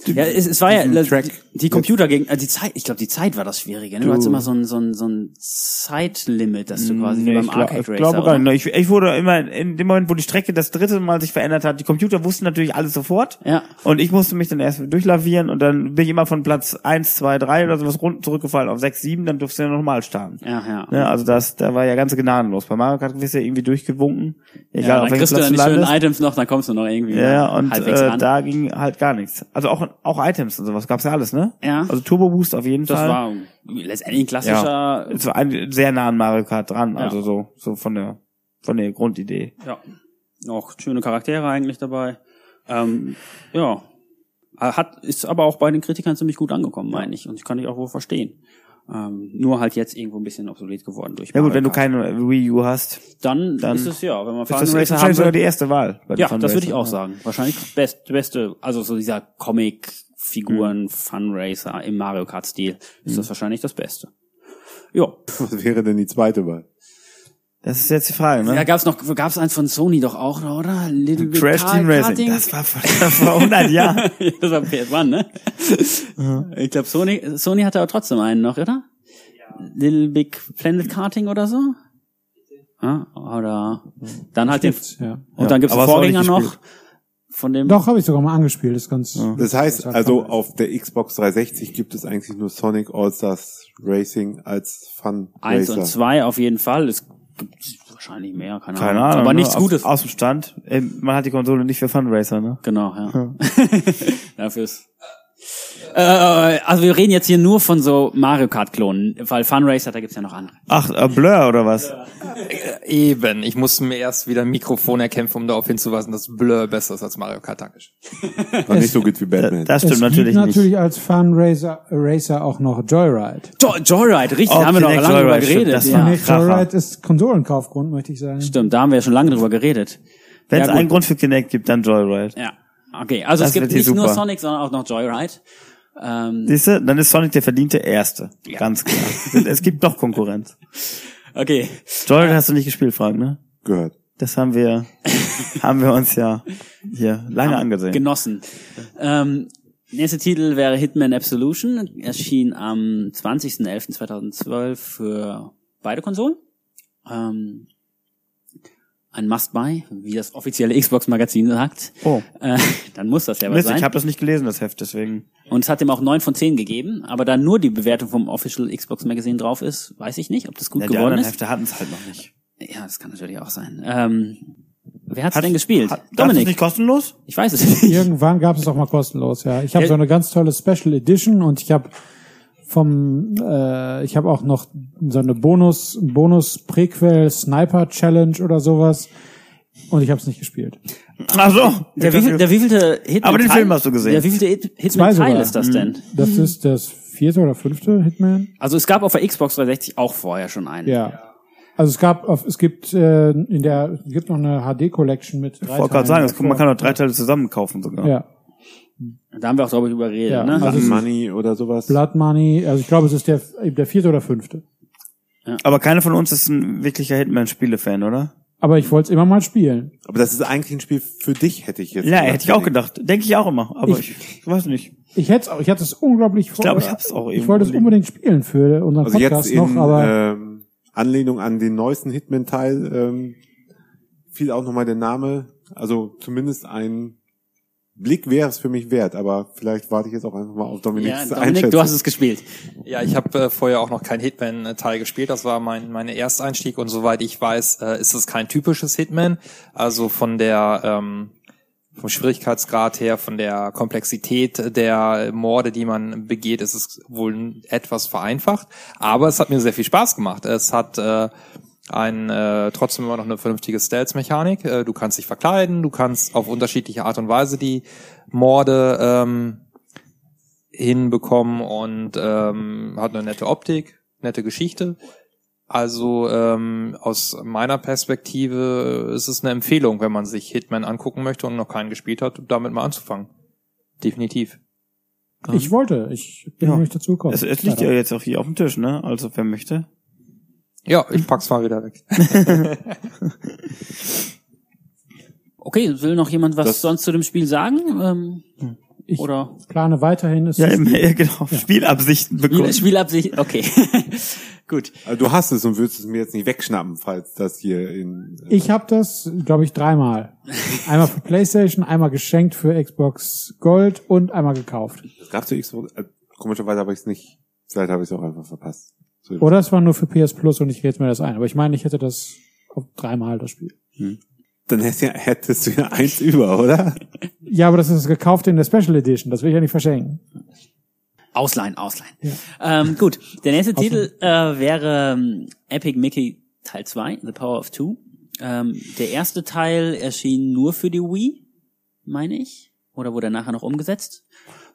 B: Ja, es, es war ja die, die Computer gegen äh, die Zeit. Ich glaube, die Zeit war das Schwierige. Ne? Du,
D: Du-
B: hattest immer so ein so ein so ein Zeitlimit, dass du quasi wie
A: Nee,
B: beim
A: ich, glaub,
B: Arcade
A: ich
B: Racer.
A: glaube
B: oder?
A: gar nicht. Ich, ich wurde immer in dem Moment, wo die Strecke das dritte Mal sich verändert hat, die Computer wussten natürlich alles sofort.
B: Ja.
A: Und ich musste mich dann erst durchlavieren und dann bin ich immer von Platz eins, zwei, drei oder sowas runter zurückgefallen auf sechs, sieben, dann durfte ich ja nochmal starten.
B: Ja, ja.
A: Ja, also das, da war ja ganz gnadenlos. Bei Mario Kart wirst du ja irgendwie durchgewunken. Egal,
B: ja,
A: auf
B: dann
A: welchem
B: kriegst du
A: Platz
B: dann
A: du
B: die schönen. Items noch, dann kommst du noch irgendwie
A: Ja, und äh, da ging halt gar nichts. Also auch auch Items und sowas gab's ja alles, ne?
B: Ja.
A: Also Turbo Boost auf jeden
B: das
A: Fall.
B: war letztendlich ein klassischer.
A: ja. Es war ein, sehr nah an Mario Kart dran,
B: Ja.
A: also so so von der von der Grundidee.
B: Ja. Auch schöne Charaktere eigentlich dabei. Ähm, ja. Hat, ist aber auch bei den Kritikern ziemlich gut angekommen, meine ich. Und ich kann ich auch wohl verstehen. Ähm, nur halt jetzt irgendwo ein bisschen obsolet geworden durch
A: Ja gut,
B: Mario
A: wenn du
B: Kart.
A: keine Wii U hast,
B: dann,
A: dann
B: ist es ja, wenn man
A: ist das
B: Fun Racer
A: wahrscheinlich
B: haben
A: sogar die erste Wahl.
B: Ja, das würde ich auch sagen. Wahrscheinlich best, beste, also so dieser Comic-Figuren, Fun Racer im Mario Kart-Stil ist das wahrscheinlich das Beste. Ja. <laughs>
D: was wäre denn die zweite Wahl?
A: Das ist jetzt die Frage, ne?
B: Da gab's noch, gab's eins von Sony doch auch, oder? Little Big
A: Crash
B: Car
A: Team Racing.
B: Karting?
A: Das war vor, vor 100 Jahren.
B: das war <laughs> PS1, ne? Ich glaube, Sony, Sony hatte aber trotzdem einen noch, oder? Little Big Planet Karting oder so? Ja, oder dann halt den,
E: Gibt's, ja.
B: und dann gibt's den Vorgänger noch von dem,
E: Doch, habe ich sogar mal angespielt. Das ist ganz.
D: Das heißt,
E: Das
D: also auf der Xbox 360 gibt es eigentlich nur Sonic All-Stars Racing als Fun
B: eins und zwei auf jeden Fall. Es wahrscheinlich mehr, keine,
A: Keine
B: Ahnung.
A: Ahnung.
B: Aber
A: ne?
B: nichts
A: aus,
B: Gutes.
A: Aus dem Stand. Äh, Man hat die Konsole nicht für Fun Racer, ne?
B: Genau, ja. Dafür <laughs> ist. Äh, also wir reden jetzt hier nur von so Mario Kart Klonen, weil Fun Racer, da gibt's ja noch andere.
A: Ach, äh, Blur oder was?
C: Eben, ich musste mir erst wieder ein Mikrofon erkämpfen, um darauf hinzuweisen, dass Blur besser ist als Mario Kart. Dankeschön. <laughs>
D: Und nicht so gut wie Batman.
A: Das
E: es
A: stimmt
E: gibt
A: natürlich
E: natürlich
A: nicht.
E: als Fun Racer, Racer auch noch Joyride.
B: Jo Joyride, richtig,
A: Oh,
B: da haben wir noch lange drüber
A: Joyride, stimmt,
B: geredet.
A: das
B: ja.
A: war-.
E: Joyride ist Konsolenkaufgrund, möchte ich sagen.
B: Stimmt, da haben wir ja schon lange drüber geredet.
A: Wenn es
B: Ja,
A: einen Grund für Kinect gibt, dann Joyride.
B: Ja. Okay, also
A: Das
B: es gibt nicht nur
A: super.
B: Sonic, sondern auch noch Joyride. Ähm,
A: Siehst du, dann ist Sonic der verdiente Erste. Ganz klar. es gibt doch Konkurrenz. <laughs>
B: okay.
A: Joyride hast du nicht gespielt, Frank, ne?
D: Gehört.
A: Das haben wir, haben wir uns ja hier lange angesehen.
B: Genossen. Ähm, nächster Titel wäre Hitman Absolution, erschien am 20.11.2012 für beide Konsolen. Ähm, ein Must-Buy, wie das offizielle Xbox-Magazin sagt.
A: Oh,
B: Äh, <laughs> dann muss das ja was
A: Mist,
B: sein.
A: ich habe das nicht gelesen, das Heft, deswegen.
B: Und es hat ihm auch 9 von 10 gegeben, aber da nur die Bewertung vom Official Xbox Magazine drauf ist, weiß ich nicht, ob das gut
A: Ja, die
B: geworden
A: anderen
B: ist.
A: Hefte hatten es halt noch nicht.
B: Ja, das kann natürlich auch sein. Ähm, wer hat's
A: Hat-
B: denn gespielt?
A: Hat, Dominik.
B: Dominik.
A: nicht kostenlos?
B: Ich weiß es <laughs> nicht.
E: Irgendwann gab es auch mal kostenlos, ja. Ich habe
B: Ja.
E: so eine ganz tolle Special Edition und ich habe vom, äh, ich habe auch noch so eine Bonus, Bonus Prequel Sniper Challenge oder sowas und ich habe es nicht gespielt.
A: Ach so.
B: Der, wievielte, der wievielte Hitman
A: Aber den
B: Teil,
A: Film hast du gesehen.
B: Der wievielte Hit-
E: Zwei
B: Hitman Teil
E: sogar.
B: ist das denn?
E: Das ist das vierte oder fünfte Hitman.
B: Also es gab auf der Xbox 360 auch vorher schon einen.
E: Ja. Also es gab, auf, es gibt äh, in der, es gibt noch eine HD Collection mit drei
A: Ich wollte gerade sagen, das, man kann doch drei Teile zusammen kaufen sogar.
E: Ja.
B: Da haben wir auch darüber geredet,
E: Ja,
B: ne?
E: also
D: Blood
E: es-
D: Money oder sowas.
E: Blood Money, also ich glaube, es ist der, der vierte oder fünfte.
A: Aber keiner von uns ist ein wirklicher Hitman-Spiele-Fan, oder?
E: Aber ich wollte es immer mal spielen.
D: Aber das ist eigentlich ein Spiel für dich, hätte ich jetzt
A: Ja,
D: gedacht.
A: hätte ich auch gedacht. Denke ich auch immer. Aber ich,
E: Ich-
A: ich weiß nicht.
E: Ich hätte auch, ich hatte es unglaublich vor.
A: Ich glaube, ich hab's auch
E: Ich wollte es unbedingt spielen für unseren
D: Also
E: Podcast
D: jetzt in
E: noch, aber
D: ähm, Anlehnung an den neuesten Hitman-Teil ähm, fiel auch nochmal der Name, also zumindest ein Blick wäre es für mich wert, aber vielleicht warte ich jetzt auch einfach mal auf Dominiks
B: Ja, Dominik,
D: Einschätzung.
B: du hast es gespielt.
C: Ja, ich habe äh, vorher auch noch keinen Hitman-Teil gespielt. Das war mein mein Ersteinstieg und soweit ich weiß, äh, ist es kein typisches Hitman. Also von der ähm, vom Schwierigkeitsgrad her, von der Komplexität der Morde, die man begeht, ist es wohl etwas vereinfacht. Aber es hat mir sehr viel Spaß gemacht. Es hat äh, ein äh, trotzdem immer noch eine vernünftige Stealth-Mechanik. Äh, du kannst dich verkleiden, du kannst auf unterschiedliche Art und Weise die Morde ähm, hinbekommen und ähm, hat eine nette Optik, nette Geschichte. Also ähm, aus meiner Perspektive ist es eine Empfehlung, wenn man sich Hitman angucken möchte und noch keinen gespielt hat, damit mal anzufangen. Definitiv.
E: Ich wollte, ich bin
A: Ja.
E: noch nicht dazu gekommen.
A: Es, es liegt ja jetzt auch hier auf dem Tisch, ne? Also wer möchte.
C: Ja, ich pack's mal wieder weg. <laughs>
B: Okay, will noch jemand was
D: Das-
B: sonst zu dem Spiel sagen? Ähm,
E: Ich
B: oder
E: plane weiterhin es
A: Ja,
E: spielen.
A: ja genau. Spielabsichten bekommen.
B: Spiel, Spielabsicht? Okay, <laughs> gut.
D: Also du hast es und würdest es mir jetzt nicht wegschnappen, falls das hier in. äh,
E: Ich habe das, glaube ich, dreimal. Einmal für PlayStation, einmal geschenkt für Xbox Gold und einmal gekauft.
D: Das gab zu Xbox. Äh, komischerweise habe ich es nicht. Vielleicht habe ich es auch einfach verpasst.
E: Oder es war nur für PS Plus und ich rede mir das ein. Aber ich meine, ich hätte das dreimal das Spiel.
D: Dann hättest, ja, du ja eins über, oder? <laughs>
E: Ja, aber das ist gekauft in der Special Edition. Das will ich ja nicht verschenken.
B: Ausleihen, ausleihen. Ähm, gut, der nächste <laughs> Titel äh, wäre ähm, Epic Mickey Teil 2, The Power of Two. Ähm, der erste Teil erschien nur für die Wii, meine ich. Oder wurde nachher noch umgesetzt?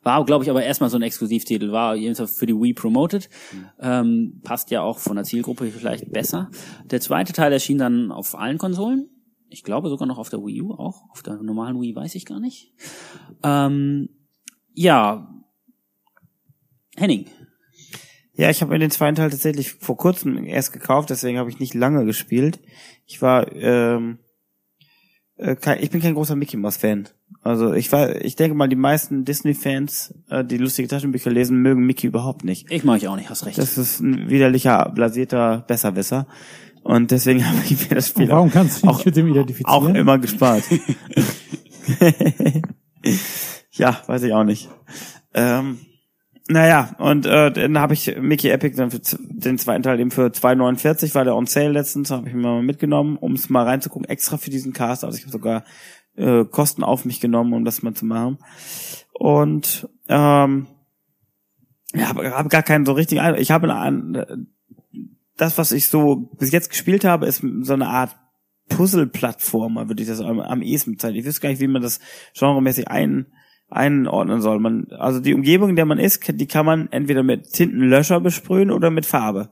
B: War, glaube ich, aber erstmal so ein Exklusivtitel, war jedenfalls für die Wii promoted. Ähm, passt ja auch von der Zielgruppe vielleicht besser. Der zweite Teil erschien dann auf allen Konsolen. Ich glaube sogar noch auf der Wii U auch. Auf der normalen Wii weiß ich gar nicht. Ähm, ja, Henning,
A: Ja, ich habe mir den zweiten Teil tatsächlich vor kurzem erst gekauft, deswegen habe ich nicht lange gespielt. Ich war, ähm, äh, kein, ich bin kein großer Mickey Mouse Fan. Also ich war, ich denke mal, die meisten Disney-Fans, äh, die lustige Taschenbücher lesen, mögen Mickey überhaupt nicht.
B: Ich mag ich auch nicht, hast recht.
A: Das ist ein widerlicher, blasierter Besserwisser. Und deswegen <laughs> habe ich mir das Spiel
E: Und warum kannst du
A: auch,
E: mit dem identifizieren?
A: auch immer gespart. <laughs> ja, weiß ich auch nicht. Ähm, naja, und äh, dann habe ich Mickey Epic dann für den zweiten Teil eben für 2,49 war der on sale letztens, habe ich mir mal mitgenommen, um es mal reinzugucken, extra für diesen Cast. Also ich habe sogar äh, Kosten auf mich genommen, um das mal zu machen. Und ähm, ja, habe gar keinen so richtigen Eindruck. Ich habe einen, das, was ich so bis jetzt gespielt habe, ist so eine Art Puzzle-Plattformer, würde ich das am, am ehesten bezeichnen. Ich wüsste gar nicht, wie man das genremäßig ein, einordnen soll. Man, also die Umgebung, in der man ist, die kann man entweder mit Tintenlöscher besprühen oder mit Farbe.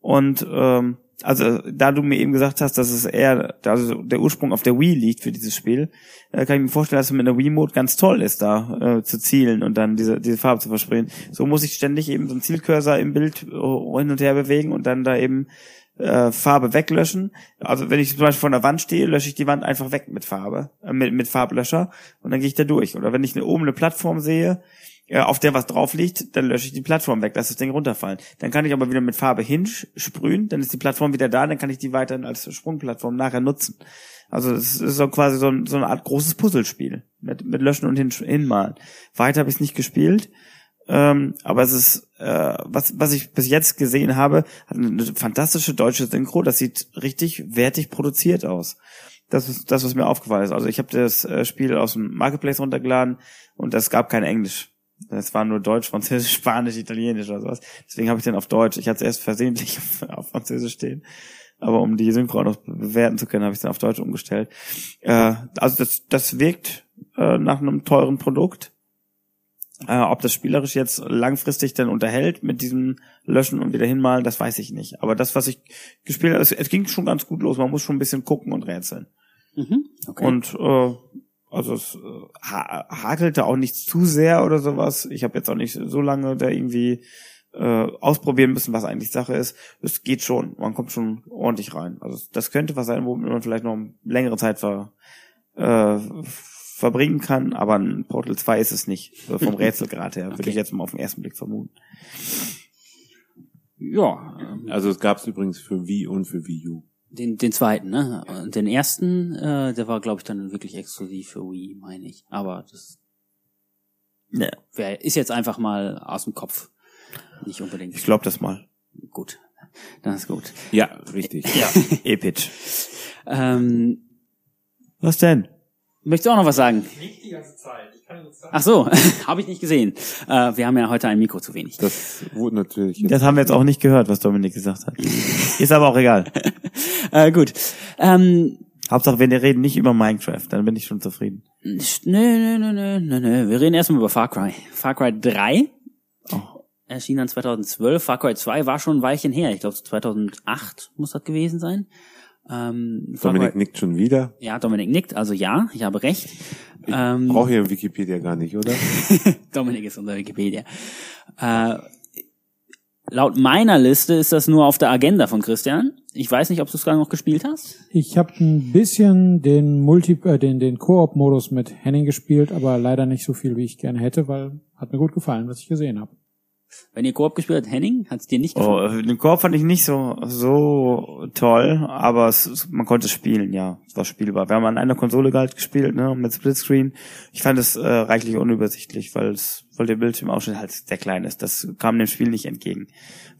A: Und ähm, also da du mir eben gesagt hast, dass es eher also der Ursprung auf der Wii liegt für dieses Spiel, äh, kann ich mir vorstellen, dass es mit einer Wii-Mode ganz toll ist, da äh, zu zielen und dann diese, diese Farbe zu versprühen. So muss ich ständig eben so einen Zielcursor im Bild äh, hin und her bewegen und dann da eben äh, Farbe weglöschen. Also wenn ich zum Beispiel vor einer Wand stehe, lösche ich die Wand einfach weg mit Farbe, äh, mit, mit Farblöscher und dann gehe ich da durch. Oder wenn ich eine, oben eine Plattform sehe, auf der was drauf liegt, dann lösche ich die Plattform weg, lasse das Ding runterfallen. Dann kann ich aber wieder mit Farbe hinsprühen, dann ist die Plattform wieder da, dann kann ich die weiterhin als Sprungplattform nachher nutzen. Also es ist so quasi so, ein, so eine Art großes Puzzlespiel mit, mit Löschen und hin, Hinmalen. Weiter habe ich es nicht gespielt. Ähm, aber es ist, äh, was, was ich bis jetzt gesehen habe, hat eine fantastische deutsche Synchro. Das sieht richtig wertig produziert aus. Das ist das, was mir aufgefallen ist. Also ich habe das äh, Spiel aus dem Marketplace runtergeladen und es gab kein Englisch. Es war nur Deutsch, Französisch, Spanisch, Italienisch oder sowas. Deswegen habe ich den auf Deutsch. Ich hatte es erst versehentlich <laughs> auf, Französisch stehen. Aber um die Synchro noch bewerten zu können, habe ich es dann auf Deutsch umgestellt. Äh, also das, das wirkt äh, nach einem teuren Produkt. Äh, ob das spielerisch jetzt langfristig dann unterhält mit diesem Löschen und wieder hinmalen, das weiß ich nicht. Aber das, was ich gespielt habe, es, es ging schon ganz gut los. Man muss schon ein bisschen gucken und rätseln.
B: Mhm. Okay.
A: Und äh, also es äh, ha hakelte auch nicht zu sehr oder sowas. Ich habe jetzt auch nicht so lange da irgendwie äh, ausprobieren müssen, was eigentlich Sache ist. Es geht schon, man kommt schon ordentlich rein. Also das könnte was sein, womit man vielleicht noch eine längere Zeit ver, äh, verbringen kann, aber ein Portal 2 ist es nicht. Also vom <laughs> Rätselgrad her, würde
B: Okay.
A: ich jetzt mal auf den ersten Blick vermuten.
B: ja,
D: Also es gab es übrigens für Wii und für Wii U.
B: Den, den zweiten, ne? Den ersten, äh, der war, glaube ich, dann wirklich exklusiv für Wii, meine ich. Aber das
A: Ja.
B: wär, ist jetzt einfach mal aus dem Kopf. Nicht unbedingt.
A: Ich glaube das mal.
B: Gut. Das ist gut.
D: Ja, richtig.
A: Ja. <laughs> Epic.
B: Ähm,
A: Was denn?
B: möchtest du auch noch was sagen?
C: Nicht die ganze Zeit.
B: Ach so, <laughs> habe ich nicht gesehen. Äh, wir haben ja heute ein Mikro zu wenig.
D: Das wurde natürlich.
A: Das haben wir jetzt auch nicht gehört, was Dominik gesagt hat. <laughs> Ist aber auch egal. <laughs>
B: Äh, gut. Ähm,
A: Hauptsache, wir reden nicht über Minecraft, dann bin ich schon zufrieden.
B: Nö, nö, nö, nö, nö, nö. Wir reden erstmal über Far Cry. Far Cry 3 erschien dann 2012. Far Cry 2 war schon ein Weilchen her. Ich glaube 2008 muss das gewesen sein. Ähm,
D: Dominik nickt schon wieder.
B: ja, Dominik nickt. Also ja, ich habe recht. Ähm,
D: Brauche hier Wikipedia gar nicht, oder? <laughs>
B: Dominik ist unser Wikipedia. Äh, laut meiner Liste ist das nur auf der Agenda von Christian. Ich weiß nicht, ob du es gerade noch gespielt hast.
E: Ich habe ein bisschen den Multi, äh, den den Koop-Modus mit Henning gespielt, aber leider nicht so viel, wie ich gerne hätte, weil hat mir gut gefallen, was ich gesehen habe.
B: Wenn ihr Koop gespielt habt, Henning, hat es dir nicht gefallen?
A: Oh, den Korb fand ich nicht so so toll, aber es, man konnte spielen, ja, es war spielbar. Wir haben an einer Konsole halt gespielt, ne, mit Splitscreen. Ich fand es äh, reichlich unübersichtlich, weil es, weil der Bildschirmausschnitt halt sehr klein ist. Das kam dem Spiel nicht entgegen.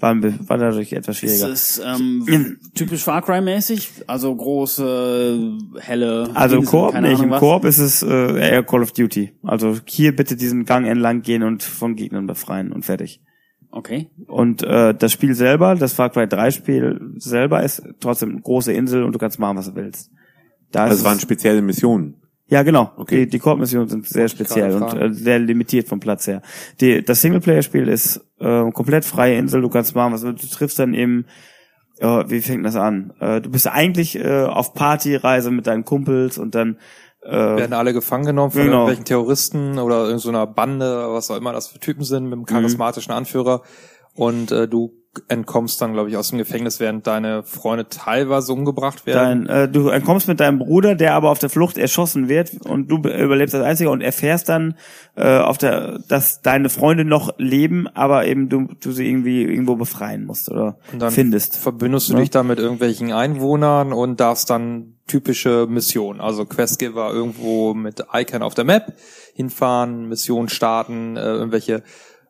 A: War, war dadurch etwas
B: Ist
A: schwieriger.
B: es ähm, <clears throat> typisch Far Cry mäßig? Also große, helle.
A: Also im Koop
B: Ahnung
A: im? Koop ist es äh, eher Call of Duty. Also hier bitte diesen Gang entlang gehen und von Gegnern befreien und fertig.
B: Okay.
A: Und äh, das Spiel selber, das Far Cry 3 Spiel selber ist trotzdem eine große Insel und du kannst machen, was du willst. Da
D: Also
A: ist
D: es waren spezielle Missionen.
A: Ja genau.
D: Okay.
A: Die, die Koop-Missionen sind sehr speziell und äh, sehr limitiert vom Platz her. Die, das Singleplayer-Spiel ist äh, komplett freie Insel, du kannst machen, was du, triffst dann eben ja, wie fängt das an? Äh, du bist eigentlich äh, auf Partyreise mit deinen Kumpels und dann äh,
C: werden alle gefangen genommen von
A: Genau.
C: irgendwelchen Terroristen oder irgendeiner Bande, was auch immer das für Typen sind, mit einem charismatischen Anführer. Und äh, du entkommst dann, glaube ich, aus dem Gefängnis, während deine Freunde teilweise umgebracht werden.
A: Dein, äh, du kommst mit deinem Bruder, der aber auf der Flucht erschossen wird und du be- überlebst als Einziger und erfährst dann äh, auf der, dass deine Freunde noch leben, aber eben du, du sie irgendwie irgendwo befreien musst oder
C: Und dann
A: findest.
C: verbündest du
A: Ne?
C: dich dann mit irgendwelchen Einwohnern und darfst dann typische Missionen, also Questgiver irgendwo mit Icon auf der Map hinfahren, Missionen starten, äh, irgendwelche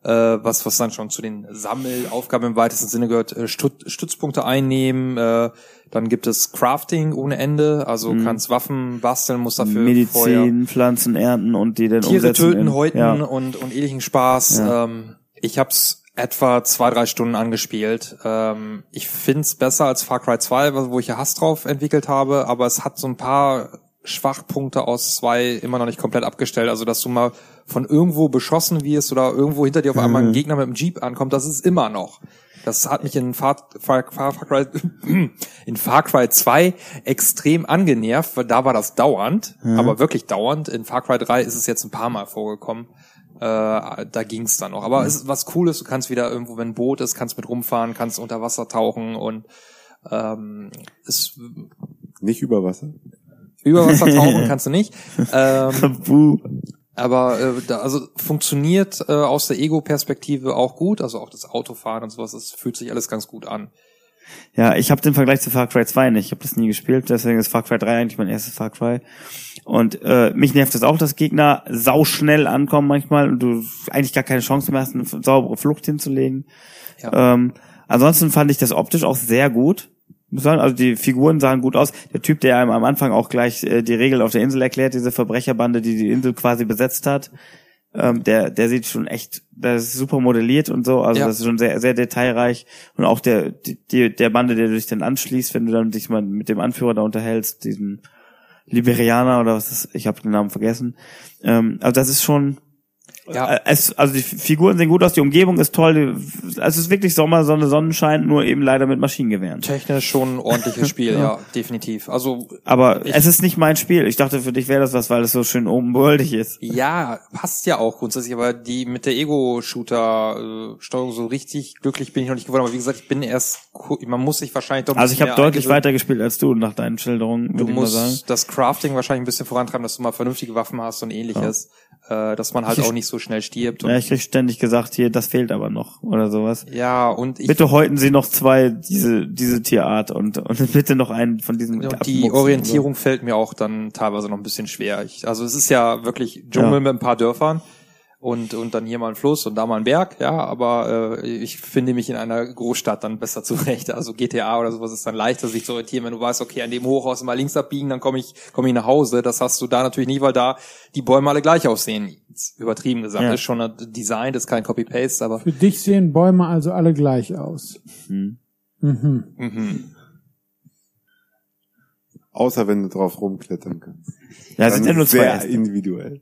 C: äh, was was dann schon zu den Sammelaufgaben im weitesten Sinne gehört, äh, Stut Stützpunkte einnehmen, äh, dann gibt es Crafting ohne Ende, also kannst Waffen basteln, musst dafür
A: Mhm. Medizin, Pflanzen ernten und die dann
C: Tiere
A: umsetzen
C: töten,
A: in-
C: häuten
A: Ja.
C: und, und ähnlichen Spaß.
A: Ja.
C: Ähm, ich hab's etwa zwei, drei Stunden angespielt. Ähm, ich find's besser als Far Cry 2, wo ich ja Hass drauf entwickelt habe, aber es hat so ein paar Schwachpunkte aus zwei immer noch nicht komplett abgestellt. Also, dass du mal von irgendwo beschossen wirst oder irgendwo hinter dir auf einmal
A: Mhm.
C: ein Gegner mit dem Jeep ankommt, das ist immer noch. Das hat mich in Far, Far, Far, Far, Cry, <clears throat> in Far Cry 2 extrem angenervt, weil da war das dauernd, aber wirklich dauernd. In Far Cry 3 ist es jetzt ein paar Mal vorgekommen. Äh, da ging's dann noch. Aber es ist was Cooles, du kannst wieder irgendwo, wenn ein Boot ist, kannst mit rumfahren, kannst unter Wasser tauchen und ähm, es
D: Nicht über Wasser.
C: Über Wasser <laughs> tauchen kannst du nicht. Ähm, aber äh, da, also funktioniert äh, aus der Ego-Perspektive auch gut, also auch das Autofahren und sowas, das fühlt sich alles ganz gut an.
A: Ja, ich habe den Vergleich zu Far Cry 2 nicht. Ich habe das nie gespielt, deswegen ist Far Cry 3 eigentlich mein erstes Far Cry. Und äh, mich nervt es auch, dass Gegner sauschnell ankommen manchmal und du eigentlich gar keine Chance mehr hast, eine saubere Flucht hinzulegen.
C: Ja.
A: Ähm, ansonsten fand ich das optisch auch sehr gut. Also die Figuren sahen gut aus. Der Typ, der einem am Anfang auch gleich äh, die Regeln auf der Insel erklärt, diese Verbrecherbande, die die Insel quasi besetzt hat, ähm, der, der sieht schon echt, das ist super modelliert und so, also
C: Ja.
A: das ist schon sehr, sehr detailreich. Und auch der, die, der Bande, der du dich dann anschließt, wenn du dann dich mal mit dem Anführer da unterhältst, diesen Liberianer oder was ist, ich habe den Namen vergessen. Ähm, also das ist schon,
C: Ja,
A: äh, es, also die Figuren sehen gut aus, die Umgebung ist toll, die, es ist wirklich Sommer, Sonne, Sonnenschein, nur eben leider mit Maschinengewehren.
C: technisch schon ein ordentliches <laughs> Spiel, ja. definitiv. Also
A: Aber es ist nicht mein Spiel. Ich dachte, für dich wäre das was, weil es so schön open-worldig ist.
C: ja, passt ja auch grundsätzlich, aber die mit der Ego-Shooter-Steuerung so richtig glücklich bin ich noch nicht geworden. Aber wie gesagt, ich bin erst, man muss sich wahrscheinlich doch
A: Also ich habe deutlich weiter gespielt als du nach deinen Schilderungen,
C: Du musst das Crafting wahrscheinlich ein bisschen vorantreiben, dass du mal vernünftige Waffen hast und ähnliches, äh, dass man halt auch nicht so so schnell stirbt.
A: Ja, ich krieg ständig gesagt, hier, das fehlt aber noch oder sowas.
C: ja, und ich
A: Bitte häuten Sie noch zwei diese diese Tierart und und <laughs> bitte noch einen von diesen.
C: Und die Orientierung fällt mir auch dann teilweise noch ein bisschen schwer. Ich, also es ist ja wirklich Dschungel
A: Ja.
C: mit ein paar Dörfern und und dann hier mal ein Fluss und da mal ein Berg, ja, aber äh, ich finde mich in einer Großstadt dann besser zurecht. Also GTA oder sowas ist dann leichter sich zu orientieren, wenn du weißt, okay, an dem Hochhaus mal links abbiegen, dann komme ich komme ich nach Hause. Das hast du da natürlich nicht, weil da die Bäume alle gleich aussehen. Übertrieben gesagt,
A: Ja.
C: ist schon ein Design, das ist kein Copy Paste, aber
E: Für dich sehen Bäume also alle gleich aus.
A: Hm.
E: Mhm.
C: mhm.
D: Außer wenn du drauf rumklettern kannst.
A: Ja,
D: Dann
A: sind ja nur
D: ist sehr
A: zwei.
D: individuell.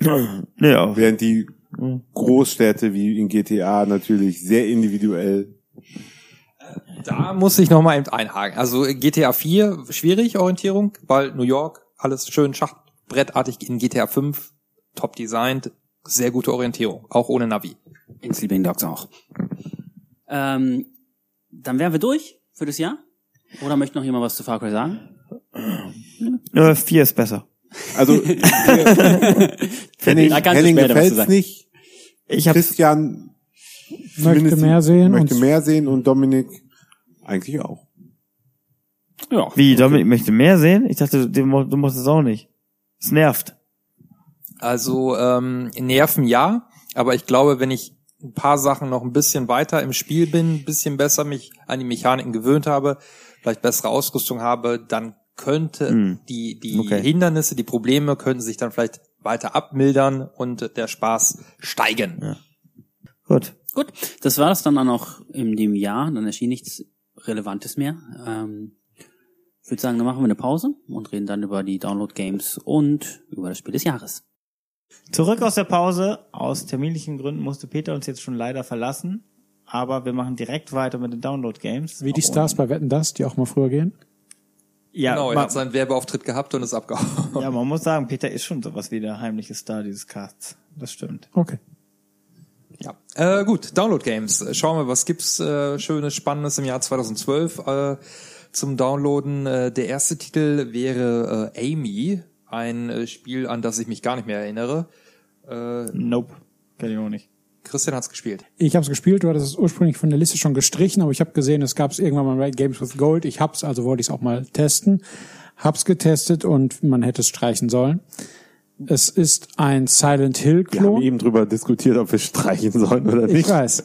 A: Ja.
D: Während die Großstädte wie in GTA natürlich sehr individuell.
C: Da muss ich noch mal eben einhaken. Also GTA 4 schwierig Orientierung, weil New York alles schön schachbrettartig in GTA 5 top designt, sehr gute Orientierung, auch ohne Navi.
B: In Sleeping Dogs auch. Ähm, dann wären wir durch für das Jahr. Oder möchte noch jemand was zu Far Cry sagen?
A: Äh, vier ist besser.
D: Also <laughs> Henning, Henning gefällt's
B: sagen.
D: nicht.
A: Ich
D: Christian
E: Möchte mehr sehen
D: möchte
E: und
D: mehr sehen und Dominik eigentlich auch.
B: Ja.
A: wie Dominik möchte mehr sehen. Ich dachte, du, du musst es auch nicht. Es nervt.
C: Also ähm, Nerven ja, aber ich glaube, wenn ich ein paar Sachen noch ein bisschen weiter im Spiel bin, ein bisschen besser mich an die Mechaniken gewöhnt habe, vielleicht bessere Ausrüstung habe, dann könnte
A: Hm.
C: die die
A: Okay.
C: Hindernisse, die Probleme könnten sich dann vielleicht weiter abmildern und der Spaß steigen.
A: Ja. Gut.
B: Gut, das war das dann auch noch in dem Jahr. Dann erschien nichts Relevantes mehr. Ähm, ich würde sagen, dann machen wir eine Pause und reden dann über die Download-Games und über das Spiel des Jahres.
A: Zurück aus der Pause. Aus terminlichen Gründen musste Peter uns jetzt schon leider verlassen. Aber wir machen direkt weiter mit den Download-Games.
E: wie die Stars bei Wetten das, die auch mal früher gehen.
A: Ja,
C: genau, er
A: ma-
C: hat seinen Werbeauftritt gehabt und ist abgehauen.
A: ja, man muss sagen, Peter ist schon sowas wie der heimliche Star dieses Casts. Das stimmt.
E: Okay.
C: Ja, äh, gut, Download Games. Schauen wir, was gibt's äh, schönes, spannendes im Jahr 2012 äh, zum Downloaden. Äh, der erste Titel wäre äh, Amy, ein äh, Spiel, an das ich mich gar nicht mehr erinnere. Äh,
A: Nope. Kenn ich auch nicht.
C: Christian hat's gespielt.
E: Ich habe es gespielt, du hattest es ursprünglich von der Liste schon gestrichen, aber ich habe gesehen, es gab es irgendwann mal bei Games with Gold. Ich hab's, also wollte ich es auch mal testen. Hab's getestet und man hätte es streichen sollen. Es ist ein Silent Hill
D: Wir haben
E: Klon.
D: eben drüber diskutiert, ob wir streichen sollen oder
E: Ich
D: nicht.
E: weiß.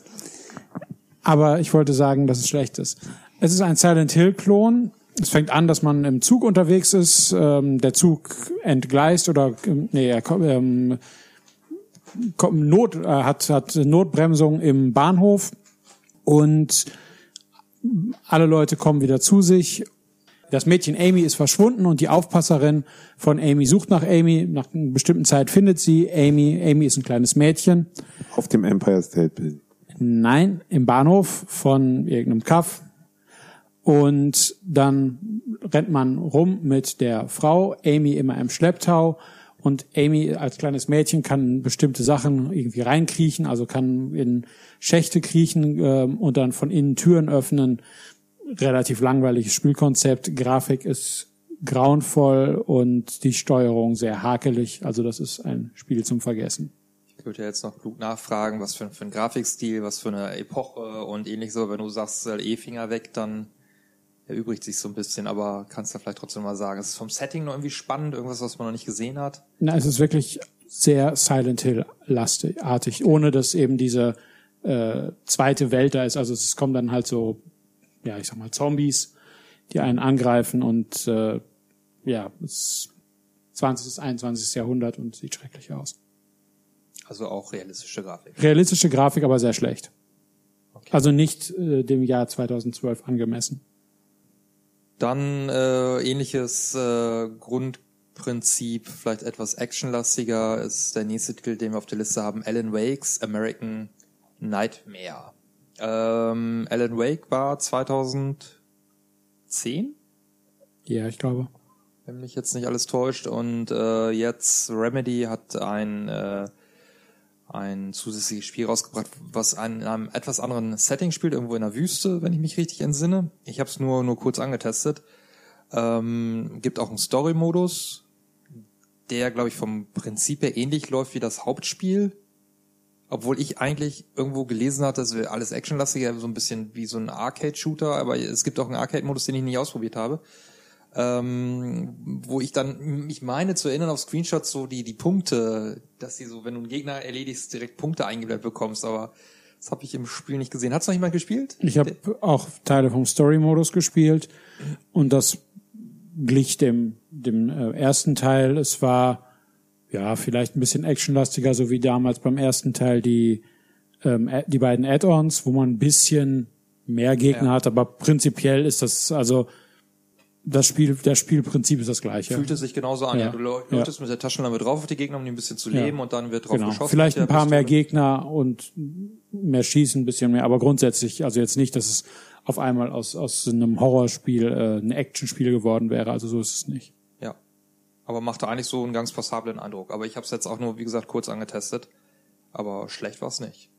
E: Aber ich wollte sagen, dass es schlecht ist. Es ist ein Silent Hill Klon. Es fängt an, dass man im Zug unterwegs ist. Ähm, der Zug entgleist oder ähm, nee, er kommt, ähm, Not äh, hat hat Notbremsung im Bahnhof und alle Leute kommen wieder zu sich. Das Mädchen Amy ist verschwunden und die Aufpasserin von Amy sucht nach Amy. Nach einer bestimmten Zeit findet sie Amy. Amy ist ein kleines Mädchen.
D: Auf dem Empire State Building.
E: Nein, im Bahnhof von irgendeinem Kaff. Und dann rennt man rum mit der Frau, Amy immer im Schlepptau. Und Amy als kleines Mädchen kann bestimmte Sachen irgendwie reinkriechen, also kann in Schächte kriechen ähm, und dann von innen Türen öffnen. Relativ langweiliges Spielkonzept. Grafik ist grauenvoll und die Steuerung sehr hakelig. Also das ist ein Spiel zum Vergessen.
C: Ich würde jetzt noch klug nachfragen, was für, für ein Grafikstil, was für eine Epoche und ähnlich so. Wenn du sagst, äh, E-Finger weg, dann erübrigt sich so ein bisschen, aber kannst du vielleicht trotzdem mal sagen, ist es vom Setting noch irgendwie spannend, irgendwas, was man noch nicht gesehen hat?
E: Na, es ist wirklich sehr Silent Hill lastartig, ohne dass eben diese äh, zweite Welt da ist. Also es kommen dann halt so, ja, ich sag mal Zombies, die einen angreifen und äh, ja, es ist 20. bis 21. Jahrhundert und sieht schrecklich aus.
C: Also auch realistische Grafik.
E: Realistische Grafik, aber sehr schlecht. Also nicht äh, dem Jahr 2012 angemessen.
C: Dann äh, ähnliches äh, Grundprinzip, vielleicht etwas actionlastiger, ist der nächste Titel, den wir auf der Liste haben, Alan Wakes American Nightmare. Ähm, Alan Wake war 2010,
E: Ja, ich glaube.
C: wenn mich jetzt nicht alles täuscht. Und äh, jetzt Remedy hat ein äh, ein zusätzliches Spiel rausgebracht, was in einem etwas anderen Setting spielt, irgendwo in der Wüste, wenn ich mich richtig entsinne. Ich habe es nur nur kurz angetestet. Ähm, gibt auch einen Story-Modus, der, glaube ich, vom Prinzip her ähnlich läuft wie das Hauptspiel. Obwohl ich eigentlich irgendwo gelesen hatte, das wäre alles actionlastiger, so ein bisschen wie so ein Arcade-Shooter, aber es gibt auch einen Arcade-Modus, den ich nicht ausprobiert habe. Ähm, wo ich dann, ich meine zu erinnern auf Screenshots so die, die Punkte, dass die so, wenn du einen Gegner erledigst, direkt Punkte eingeblendet bekommst, aber das habe ich im Spiel nicht gesehen. Hat's noch jemand gespielt?
E: Ich habe auch Teile vom Story-Modus gespielt und das glich dem, dem äh, ersten Teil. Es war ja vielleicht ein bisschen actionlastiger, so wie damals beim ersten Teil die, ähm, die beiden Add-ons, wo man ein bisschen mehr Gegner
C: Ja.
E: hat, aber prinzipiell ist das, also das Spiel, das Spielprinzip ist das gleiche.
C: Fühlt es sich genauso an. Ja.
E: Ja.
C: Du lau-
E: Ja.
C: läutest mit der Taschenlampe drauf auf die Gegner, um die ein bisschen zu
E: Ja.
C: leben und dann wird drauf
E: Genau.
C: geschossen.
E: Vielleicht ein paar mehr
C: Pistole.
E: Gegner und mehr schießen, ein bisschen mehr, aber grundsätzlich, also jetzt nicht, dass es auf einmal aus, aus einem Horrorspiel äh, ein Actionspiel geworden wäre, also so ist es nicht.
C: Ja. Aber machte eigentlich so einen ganz passablen Eindruck. Aber ich habe es jetzt auch nur, wie gesagt, kurz angetestet. Aber schlecht war es nicht.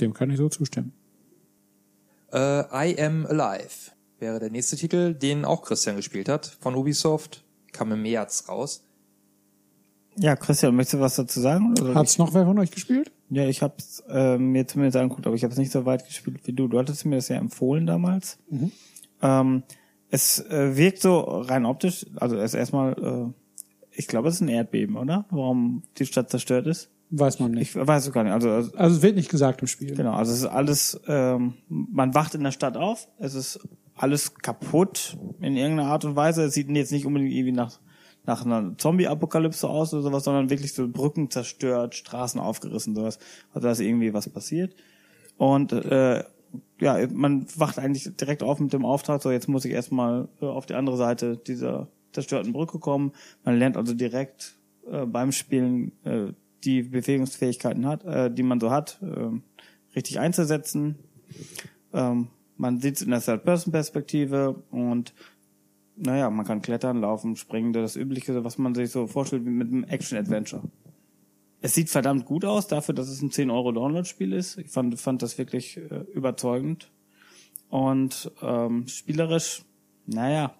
E: Dem kann ich so zustimmen.
C: Äh, I Am Alive wäre der nächste Titel, den auch Christian gespielt hat, von Ubisoft. Kam im März raus.
A: Ja, Christian, möchtest du was dazu sagen? Oder
E: Hat's noch wer von euch gespielt?
A: Ja, ich habe es äh, mir zumindest angeguckt, aber ich habe es nicht so weit gespielt wie du. Du hattest mir das ja empfohlen damals. Ähm, es äh, wirkt so rein optisch, also es ist erstmal, äh, ich glaube, es ist ein Erdbeben, oder? Warum die Stadt zerstört ist?
E: Weiß man nicht.
A: Ich weiß es gar nicht. Also, also
E: Also es wird nicht gesagt im Spiel.
A: genau, also es ist alles, ähm, man wacht in der Stadt auf, es ist alles kaputt in irgendeiner Art und Weise. Es sieht jetzt nicht unbedingt irgendwie nach nach einer Zombie-Apokalypse aus oder sowas, sondern wirklich so Brücken zerstört, Straßen aufgerissen, sowas. Also da ist irgendwie was passiert. Und äh, ja, man wacht eigentlich direkt auf mit dem Auftrag, so jetzt muss ich erstmal äh, auf die andere Seite dieser zerstörten Brücke kommen. Man lernt also direkt äh, beim Spielen äh, die Bewegungsfähigkeiten hat, äh, die man so hat, äh, richtig einzusetzen. Ähm, man sieht es in der Third-Person-Perspektive und naja, man kann klettern, laufen, springen, das Übliche, was man sich so vorstellt wie mit einem Action-Adventure. Es sieht verdammt gut aus, dafür, dass es ein 10-Euro-Download-Spiel ist. Ich fand, fand das wirklich äh, überzeugend. Und ähm, spielerisch, naja,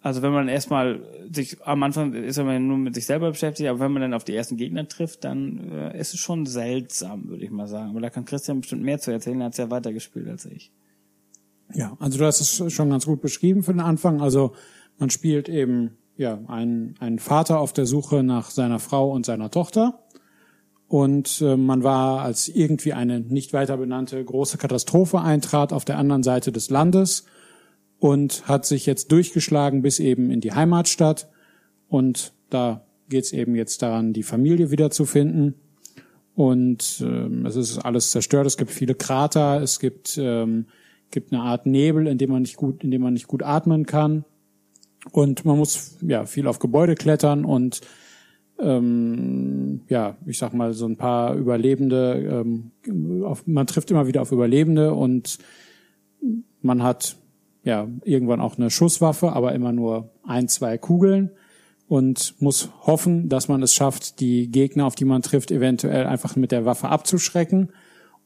A: also wenn man erstmal sich, am Anfang ist man nur mit sich selber beschäftigt, aber wenn man dann auf die ersten Gegner trifft, dann äh, ist es schon seltsam, würde ich mal sagen. Aber da kann Christian bestimmt mehr zu erzählen, er hat ja weitergespielt als ich.
E: Ja, also du hast es schon ganz gut beschrieben für den Anfang. Also man spielt eben ja einen, einen Vater auf der Suche nach seiner Frau und seiner Tochter. Und äh, man war, als irgendwie eine nicht weiter benannte große Katastrophe eintrat auf der anderen Seite des Landes und hat sich jetzt durchgeschlagen bis eben in die Heimatstadt. Und da geht's eben jetzt daran, die Familie wiederzufinden. Und ähm, es ist alles zerstört. Es gibt viele Krater. Es gibt ähm, gibt eine Art Nebel, in dem man nicht gut, in dem man nicht gut atmen kann. Und man muss ja viel auf Gebäude klettern und ähm, ja, ich sag mal so ein paar Überlebende. Ähm, auf, man trifft immer wieder auf Überlebende und man hat ja irgendwann auch eine Schusswaffe, aber immer nur ein, zwei Kugeln und muss hoffen, dass man es schafft, die Gegner, auf die man trifft, eventuell einfach mit der Waffe abzuschrecken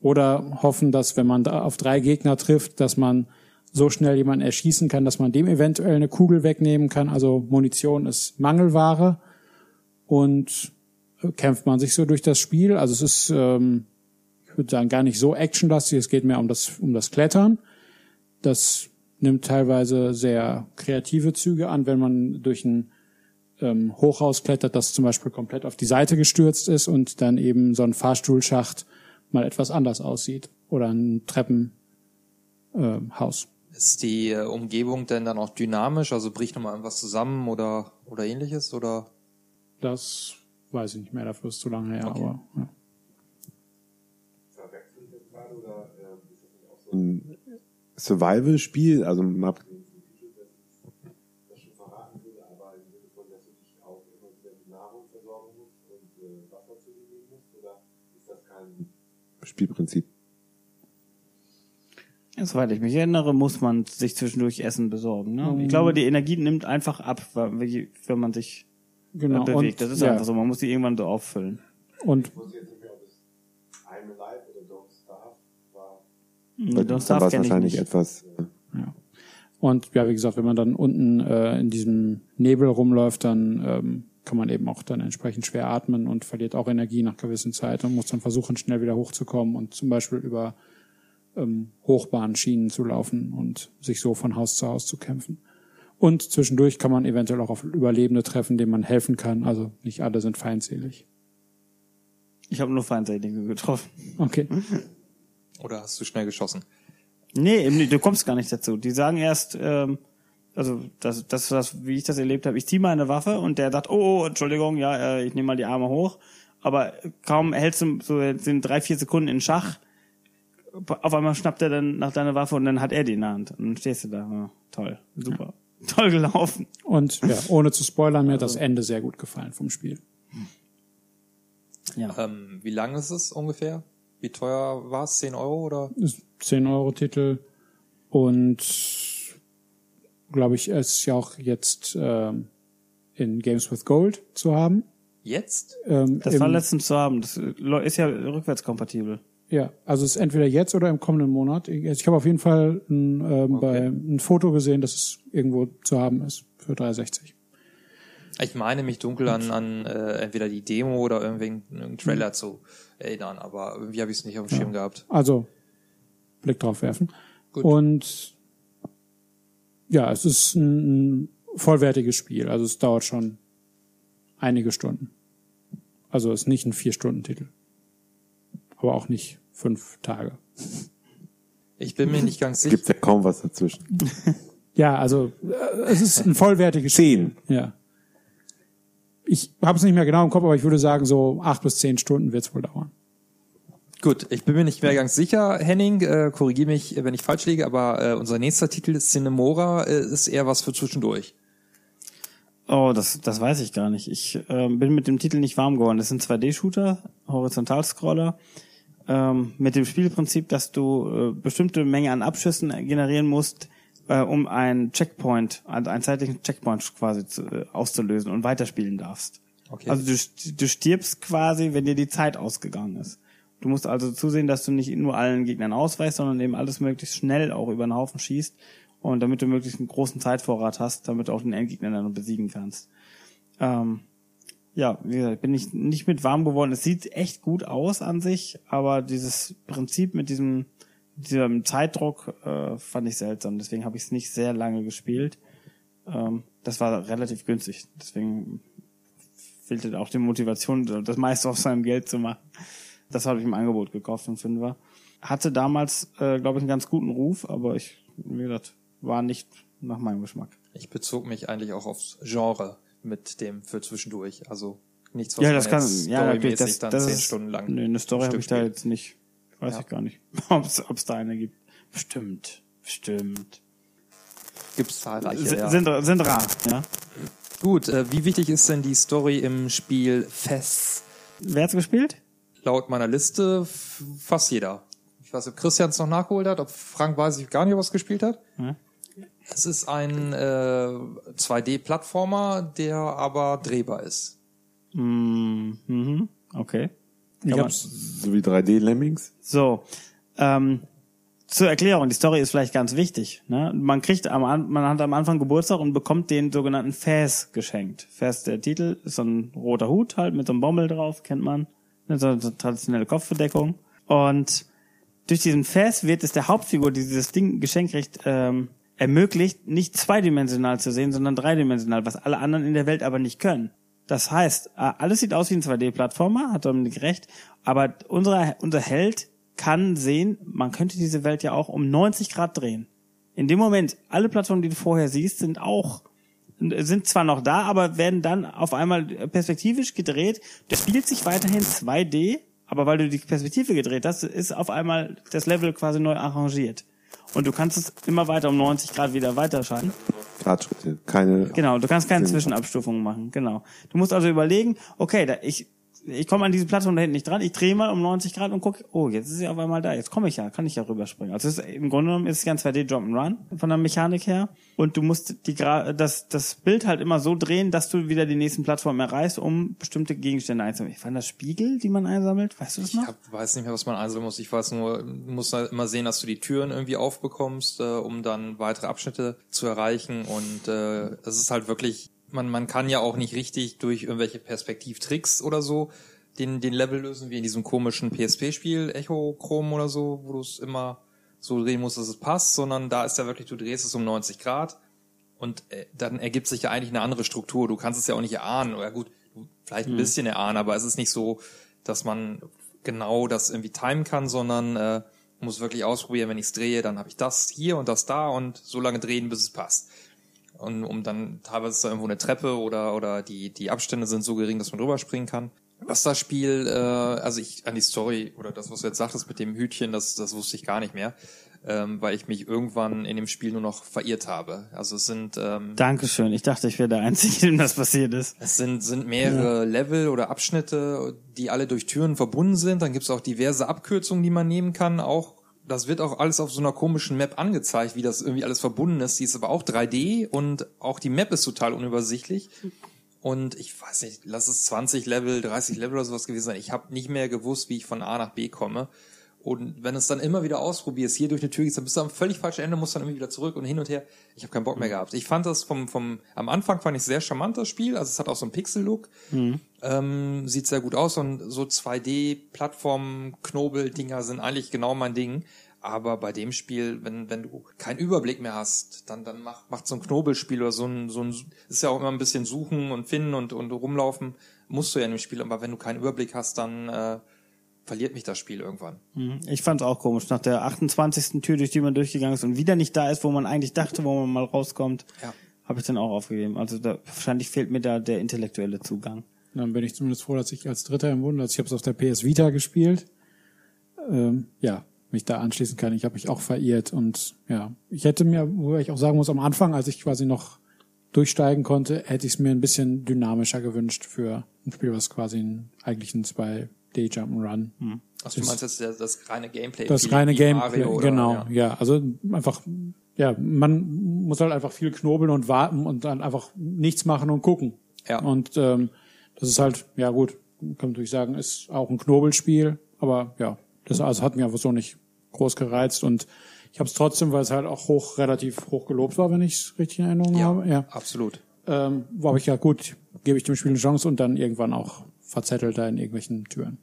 E: oder hoffen, dass wenn man auf drei Gegner trifft, dass man so schnell jemanden erschießen kann, dass man dem eventuell eine Kugel wegnehmen kann. Also Munition ist Mangelware und äh, kämpft man sich so durch das Spiel. Also es ist, ähm, ich würde sagen, gar nicht so actionlastig. Es geht mehr um das um das Klettern. Das nimmt teilweise sehr kreative Züge an, wenn man durch ein ähm, Hochhaus klettert, das zum Beispiel komplett auf die Seite gestürzt ist und dann eben so ein Fahrstuhlschacht mal etwas anders aussieht oder ein Treppenhaus. Ähm, Haus.
C: Ist die äh, Umgebung denn dann auch dynamisch? Also bricht nochmal irgendwas zusammen oder, oder ähnliches? Oder?
E: das weiß ich nicht mehr, dafür ist zu lange her,
C: Okay.
E: aber ja.
D: das würde, aber im Sinne von, dass du dich auch wieder mit Nahrung versorgen musst und äh, Wasser zu dir nehmen musst, oder ist das kein Spielprinzip?
A: Ja, soweit ich mich erinnere, muss man sich zwischendurch Essen besorgen. Ne? Ich glaube, die Energie nimmt einfach ab, wenn man sich äh,
E: Genau.
A: bewegt.
E: Und,
A: Das ist
E: ja,
A: einfach so. Man muss die irgendwann so auffüllen.
E: Und
D: Ich wusste jetzt nicht mehr, ob es I'm Alive Don't Dann
A: Starve
D: war wahrscheinlich
A: nicht.
D: etwas. Äh,
E: Und ja, wie gesagt, wenn man dann unten äh, in diesem Nebel rumläuft, dann ähm, kann man eben auch dann entsprechend schwer atmen und verliert auch Energie nach gewissen Zeit und muss dann versuchen, schnell wieder hochzukommen und zum Beispiel über ähm, Hochbahnschienen zu laufen und sich so von Haus zu Haus zu kämpfen. Und zwischendurch kann man eventuell auch auf Überlebende treffen, denen man helfen kann. Also nicht alle sind feindselig.
A: Ich habe nur Feindselige getroffen.
E: Okay. <laughs>
C: Oder hast du schnell geschossen?
A: Nee, eben nicht, du kommst gar nicht dazu. Die sagen erst, ähm, also das, das, das, wie ich das erlebt habe, ich ziehe meine Waffe und der sagt, oh, oh Entschuldigung, ja, äh, ich nehme mal die Arme hoch. Aber kaum hältst du so sind drei, vier Sekunden in Schach, auf einmal schnappt er dann nach deiner Waffe und dann hat er die in der Hand. Und dann stehst du da. Ja, toll, super. Toll gelaufen.
E: Und ja, <laughs> ohne zu spoilern, mir hat das Ende sehr gut gefallen vom Spiel.
A: Ja.
C: Ähm, wie lang ist es ungefähr? Wie teuer war es? 10 Euro oder?
E: Ist 10 Euro Titel und glaube ich, ist ja auch jetzt ähm, in Games with Gold zu haben.
C: Jetzt?
E: Ähm,
A: Das war letztens zu haben. Das ist ja rückwärtskompatibel.
E: Ja, also es ist entweder jetzt oder im kommenden Monat. Ich ich habe auf jeden Fall ein, ähm, bei, ein Foto gesehen, dass es irgendwo zu haben ist für 360.
C: Ich meine mich dunkel an, an äh, entweder die Demo oder irgendwelchen einen Trailer zu erinnern, aber irgendwie habe ich es nicht auf dem Schirm gehabt.
E: Also Blick drauf werfen.
C: Gut.
E: Und ja, es ist ein, ein vollwertiges Spiel. Also es dauert schon einige Stunden. Also es ist nicht ein Vier-Stunden-Titel. Aber auch nicht fünf Tage.
C: Ich bin mir nicht ganz sicher.
D: Gibt ja kaum was dazwischen. <laughs>
E: Ja, also äh, es ist ein vollwertiges
D: Zehn.
E: Ja. Ich habe es nicht mehr genau im Kopf, aber ich würde sagen, so acht bis zehn Stunden wird es wohl dauern.
C: Gut, ich bin mir nicht mehr ganz sicher, Henning, äh, korrigiere mich, wenn ich falsch liege, aber äh, unser nächster Titel ist Cinemora, äh, ist eher was für zwischendurch.
A: Oh, das, das weiß ich gar nicht. Ich ähm, bin mit dem Titel nicht warm geworden. Das sind 2D-Shooter, Horizontalscroller, ähm, mit dem Spielprinzip, dass du äh, bestimmte Menge an Abschüssen generieren musst, äh, um einen Checkpoint, also einen zeitlichen Checkpoint quasi zu, äh, auszulösen und weiterspielen darfst.
C: Okay.
A: Also du, du stirbst quasi, wenn dir die Zeit ausgegangen ist. Du musst also zusehen, dass du nicht nur allen Gegnern ausweichst, sondern eben alles möglichst schnell auch über den Haufen schießt und damit du möglichst einen großen Zeitvorrat hast, damit du auch den Endgegner dann besiegen kannst. Ähm, ja, wie gesagt, bin ich nicht mit warm geworden. Es sieht echt gut aus an sich, aber dieses Prinzip mit diesem, diesem Zeitdruck äh, fand ich seltsam. Deswegen habe ich es nicht sehr lange gespielt. Ähm, das war relativ günstig. Deswegen fehlte auch die Motivation, das meiste aus seinem Geld zu machen. Das habe ich im Angebot gekauft, ein Fünfer. Hatte damals, äh, glaube ich, einen ganz guten Ruf, aber ich, wie gesagt, war nicht nach meinem Geschmack.
C: Ich bezog mich eigentlich auch aufs Genre mit dem für zwischendurch. Also nichts, was
A: Ja,
C: man
A: das kann,
C: jetzt
A: ja,
C: storymäßig
A: das,
C: dann
A: das
C: zehn
A: ist,
C: Stunden lang.
A: Nee, eine Story
C: am
A: habe ich da jetzt nicht. Weiß
C: Ja.
A: ich gar nicht, <laughs> ob es da eine gibt. Bestimmt, bestimmt.
C: Gibt's zahlreiche,
A: S
C: ja.
A: sind, sind rar, ja.
C: Gut, äh, wie wichtig ist denn die Story im Spiel Fest?
A: Wer hat's gespielt?
C: Laut meiner Liste fast jeder. Ich weiß, ob Christian es noch nachgeholt hat, ob Frank weiß ich gar nicht, ob er es gespielt hat.
A: Ja.
C: Es ist ein äh, 2D-Plattformer, der aber drehbar ist.
A: Mm, mhm, okay.
E: Ich hab's,
D: So wie 3D-Lemmings.
A: So, ähm, zur Erklärung, die Story ist vielleicht ganz wichtig. Ne? Man kriegt am, An- man hat am Anfang Geburtstag und bekommt den sogenannten Fäs geschenkt. Fäs, der Titel, ist so ein roter Hut halt mit so einem Bommel drauf, kennt man. Ne, So eine traditionelle Kopfbedeckung. Und durch diesen Fäs wird es der Hauptfigur, die dieses Ding geschenkt kriegt, ähm, ermöglicht, nicht zweidimensional zu sehen, sondern dreidimensional, was alle anderen in der Welt aber nicht können. Das heißt, äh, alles sieht aus wie ein 2D-Plattformer, hat Dominik recht, aber unser, unser Held kann sehen, man könnte diese Welt ja auch um 90 Grad drehen. In dem Moment, alle Plattformen, die du vorher siehst, sind auch, sind zwar noch da, aber werden dann auf einmal perspektivisch gedreht. Das spielt sich weiterhin 2D, aber weil du die Perspektive gedreht hast, ist auf einmal das Level quasi neu arrangiert. Und du kannst es immer weiter um 90 Grad wieder weiterschalten.
D: Gradschritte. Keine.
A: Genau, du kannst keine. Zwischenabstufungen machen, genau. Du musst also überlegen, okay, da, ich, ich komme an diese Plattform da hinten nicht dran, ich drehe mal um 90 Grad und guck, oh, jetzt ist sie auf einmal da, jetzt komme ich ja, kann ich ja rüberspringen. Also ist, im Grunde genommen ist es ja ein 2D Jump'n'Run von der Mechanik her und du musst die Gra das, das Bild halt immer so drehen, dass du wieder die nächsten Plattformen erreichst, um bestimmte Gegenstände einzusammeln. Ich fand das Spiegel, die man einsammelt, weißt du das
C: Ich
A: noch?
C: hab, weiß nicht mehr, was man einsammeln muss. Ich weiß nur, du musst halt immer sehen, dass du die Türen irgendwie aufbekommst, äh, um dann weitere Abschnitte zu erreichen. Und äh, es ist halt wirklich man, man kann ja auch nicht richtig durch irgendwelche Perspektivtricks oder so den, den Level lösen, wie in diesem komischen PSP-Spiel, Echo Chrome oder so, wo du es immer so drehen musst, dass es passt, sondern da ist ja wirklich, du drehst es um 90 Grad und äh, dann ergibt sich ja eigentlich eine andere Struktur. Du kannst es ja auch nicht erahnen, oder gut, vielleicht ein bisschen erahnen, aber es ist nicht so, dass man genau das irgendwie timen kann, sondern äh, muss wirklich ausprobieren, wenn ich es drehe, dann habe ich das hier und das da und so lange drehen, bis es passt. Und um dann teilweise ist da irgendwo eine Treppe oder oder die die Abstände sind so gering, dass man drüber springen kann. Was das Spiel, äh, also ich an die Story oder das, was du jetzt sagtest mit dem Hütchen, das das wusste ich gar nicht mehr, ähm, weil ich mich irgendwann in dem Spiel nur noch verirrt habe. Also es sind ähm,
A: Dankeschön. Ich dachte, ich wäre der Einzige, dem das passiert ist.
C: es sind, sind mehrere Level oder Abschnitte, die alle durch Türen verbunden sind. Dann gibt es auch diverse Abkürzungen, die man nehmen kann. Auch das wird auch alles auf so einer komischen Map angezeigt, wie das irgendwie alles verbunden ist. Die ist aber auch 3D und auch die Map ist total unübersichtlich. Und ich weiß nicht, lass es 20 Level, 30 Level oder sowas gewesen sein. Ich habe nicht mehr gewusst, wie ich von A nach B komme. Und wenn es dann immer wieder ausprobierst, hier durch eine Tür gehst, dann bist du am völlig falschen Ende, musst dann irgendwie wieder zurück und hin und her. Ich habe keinen Bock mehr gehabt. Ich fand das vom, vom, am Anfang fand ich sehr charmant, das Spiel. Also es hat auch so einen Pixel-Look. Ähm, sieht sehr gut aus und so 2D-Plattform-Knobel-Dinger sind eigentlich genau mein Ding. Aber bei dem Spiel, wenn, wenn du keinen Überblick mehr hast, dann, dann macht, macht so ein Knobelspiel oder so ein, so ein, ist ja auch immer ein bisschen suchen und finden und, und rumlaufen, musst du ja in dem Spiel. Aber wenn du keinen Überblick hast, dann, äh, verliert mich das Spiel irgendwann.
A: Mhm. Ich fand's auch komisch. Nach der 28. Tür, durch die man durchgegangen ist und wieder nicht da ist, wo man eigentlich dachte, wo man mal rauskommt,
C: Ja.
A: habe ich dann auch aufgegeben. Also da, wahrscheinlich fehlt mir da der intellektuelle Zugang.
E: Dann bin ich zumindest froh, dass ich als Dritter im Bunde, also ich habe es auf der PS Vita gespielt, ähm, ja, mich da anschließen kann. Ich habe mich auch verirrt und ja, ich hätte mir, wo ich auch sagen muss, am Anfang, als ich quasi noch durchsteigen konnte, hätte ich es mir ein bisschen dynamischer gewünscht für ein Spiel, was quasi ein, eigentlich ein 2D Jump'n'Run.
C: Also du meinst jetzt das, das reine Gameplay?
E: Das
C: wie-
E: reine
C: wie
E: Gameplay,
C: Mario oder-
E: genau,
C: ja.
E: ja. Also einfach, ja, man muss halt einfach viel knobeln und warten und dann einfach nichts machen und gucken.
C: Ja.
E: Und ähm, das ist halt, ja gut, kann man natürlich sagen, ist auch ein Knobelspiel, aber ja, das also hat mich einfach so nicht groß gereizt und ich habe es trotzdem, weil es halt auch hoch, relativ hoch gelobt war, wenn ich es richtig in Erinnerung
C: Ja,
E: habe. Ja.
C: absolut.
E: Ähm, wo habe ich ja gut, gebe ich dem Spiel eine Chance und dann irgendwann auch verzettelt da in irgendwelchen Türen.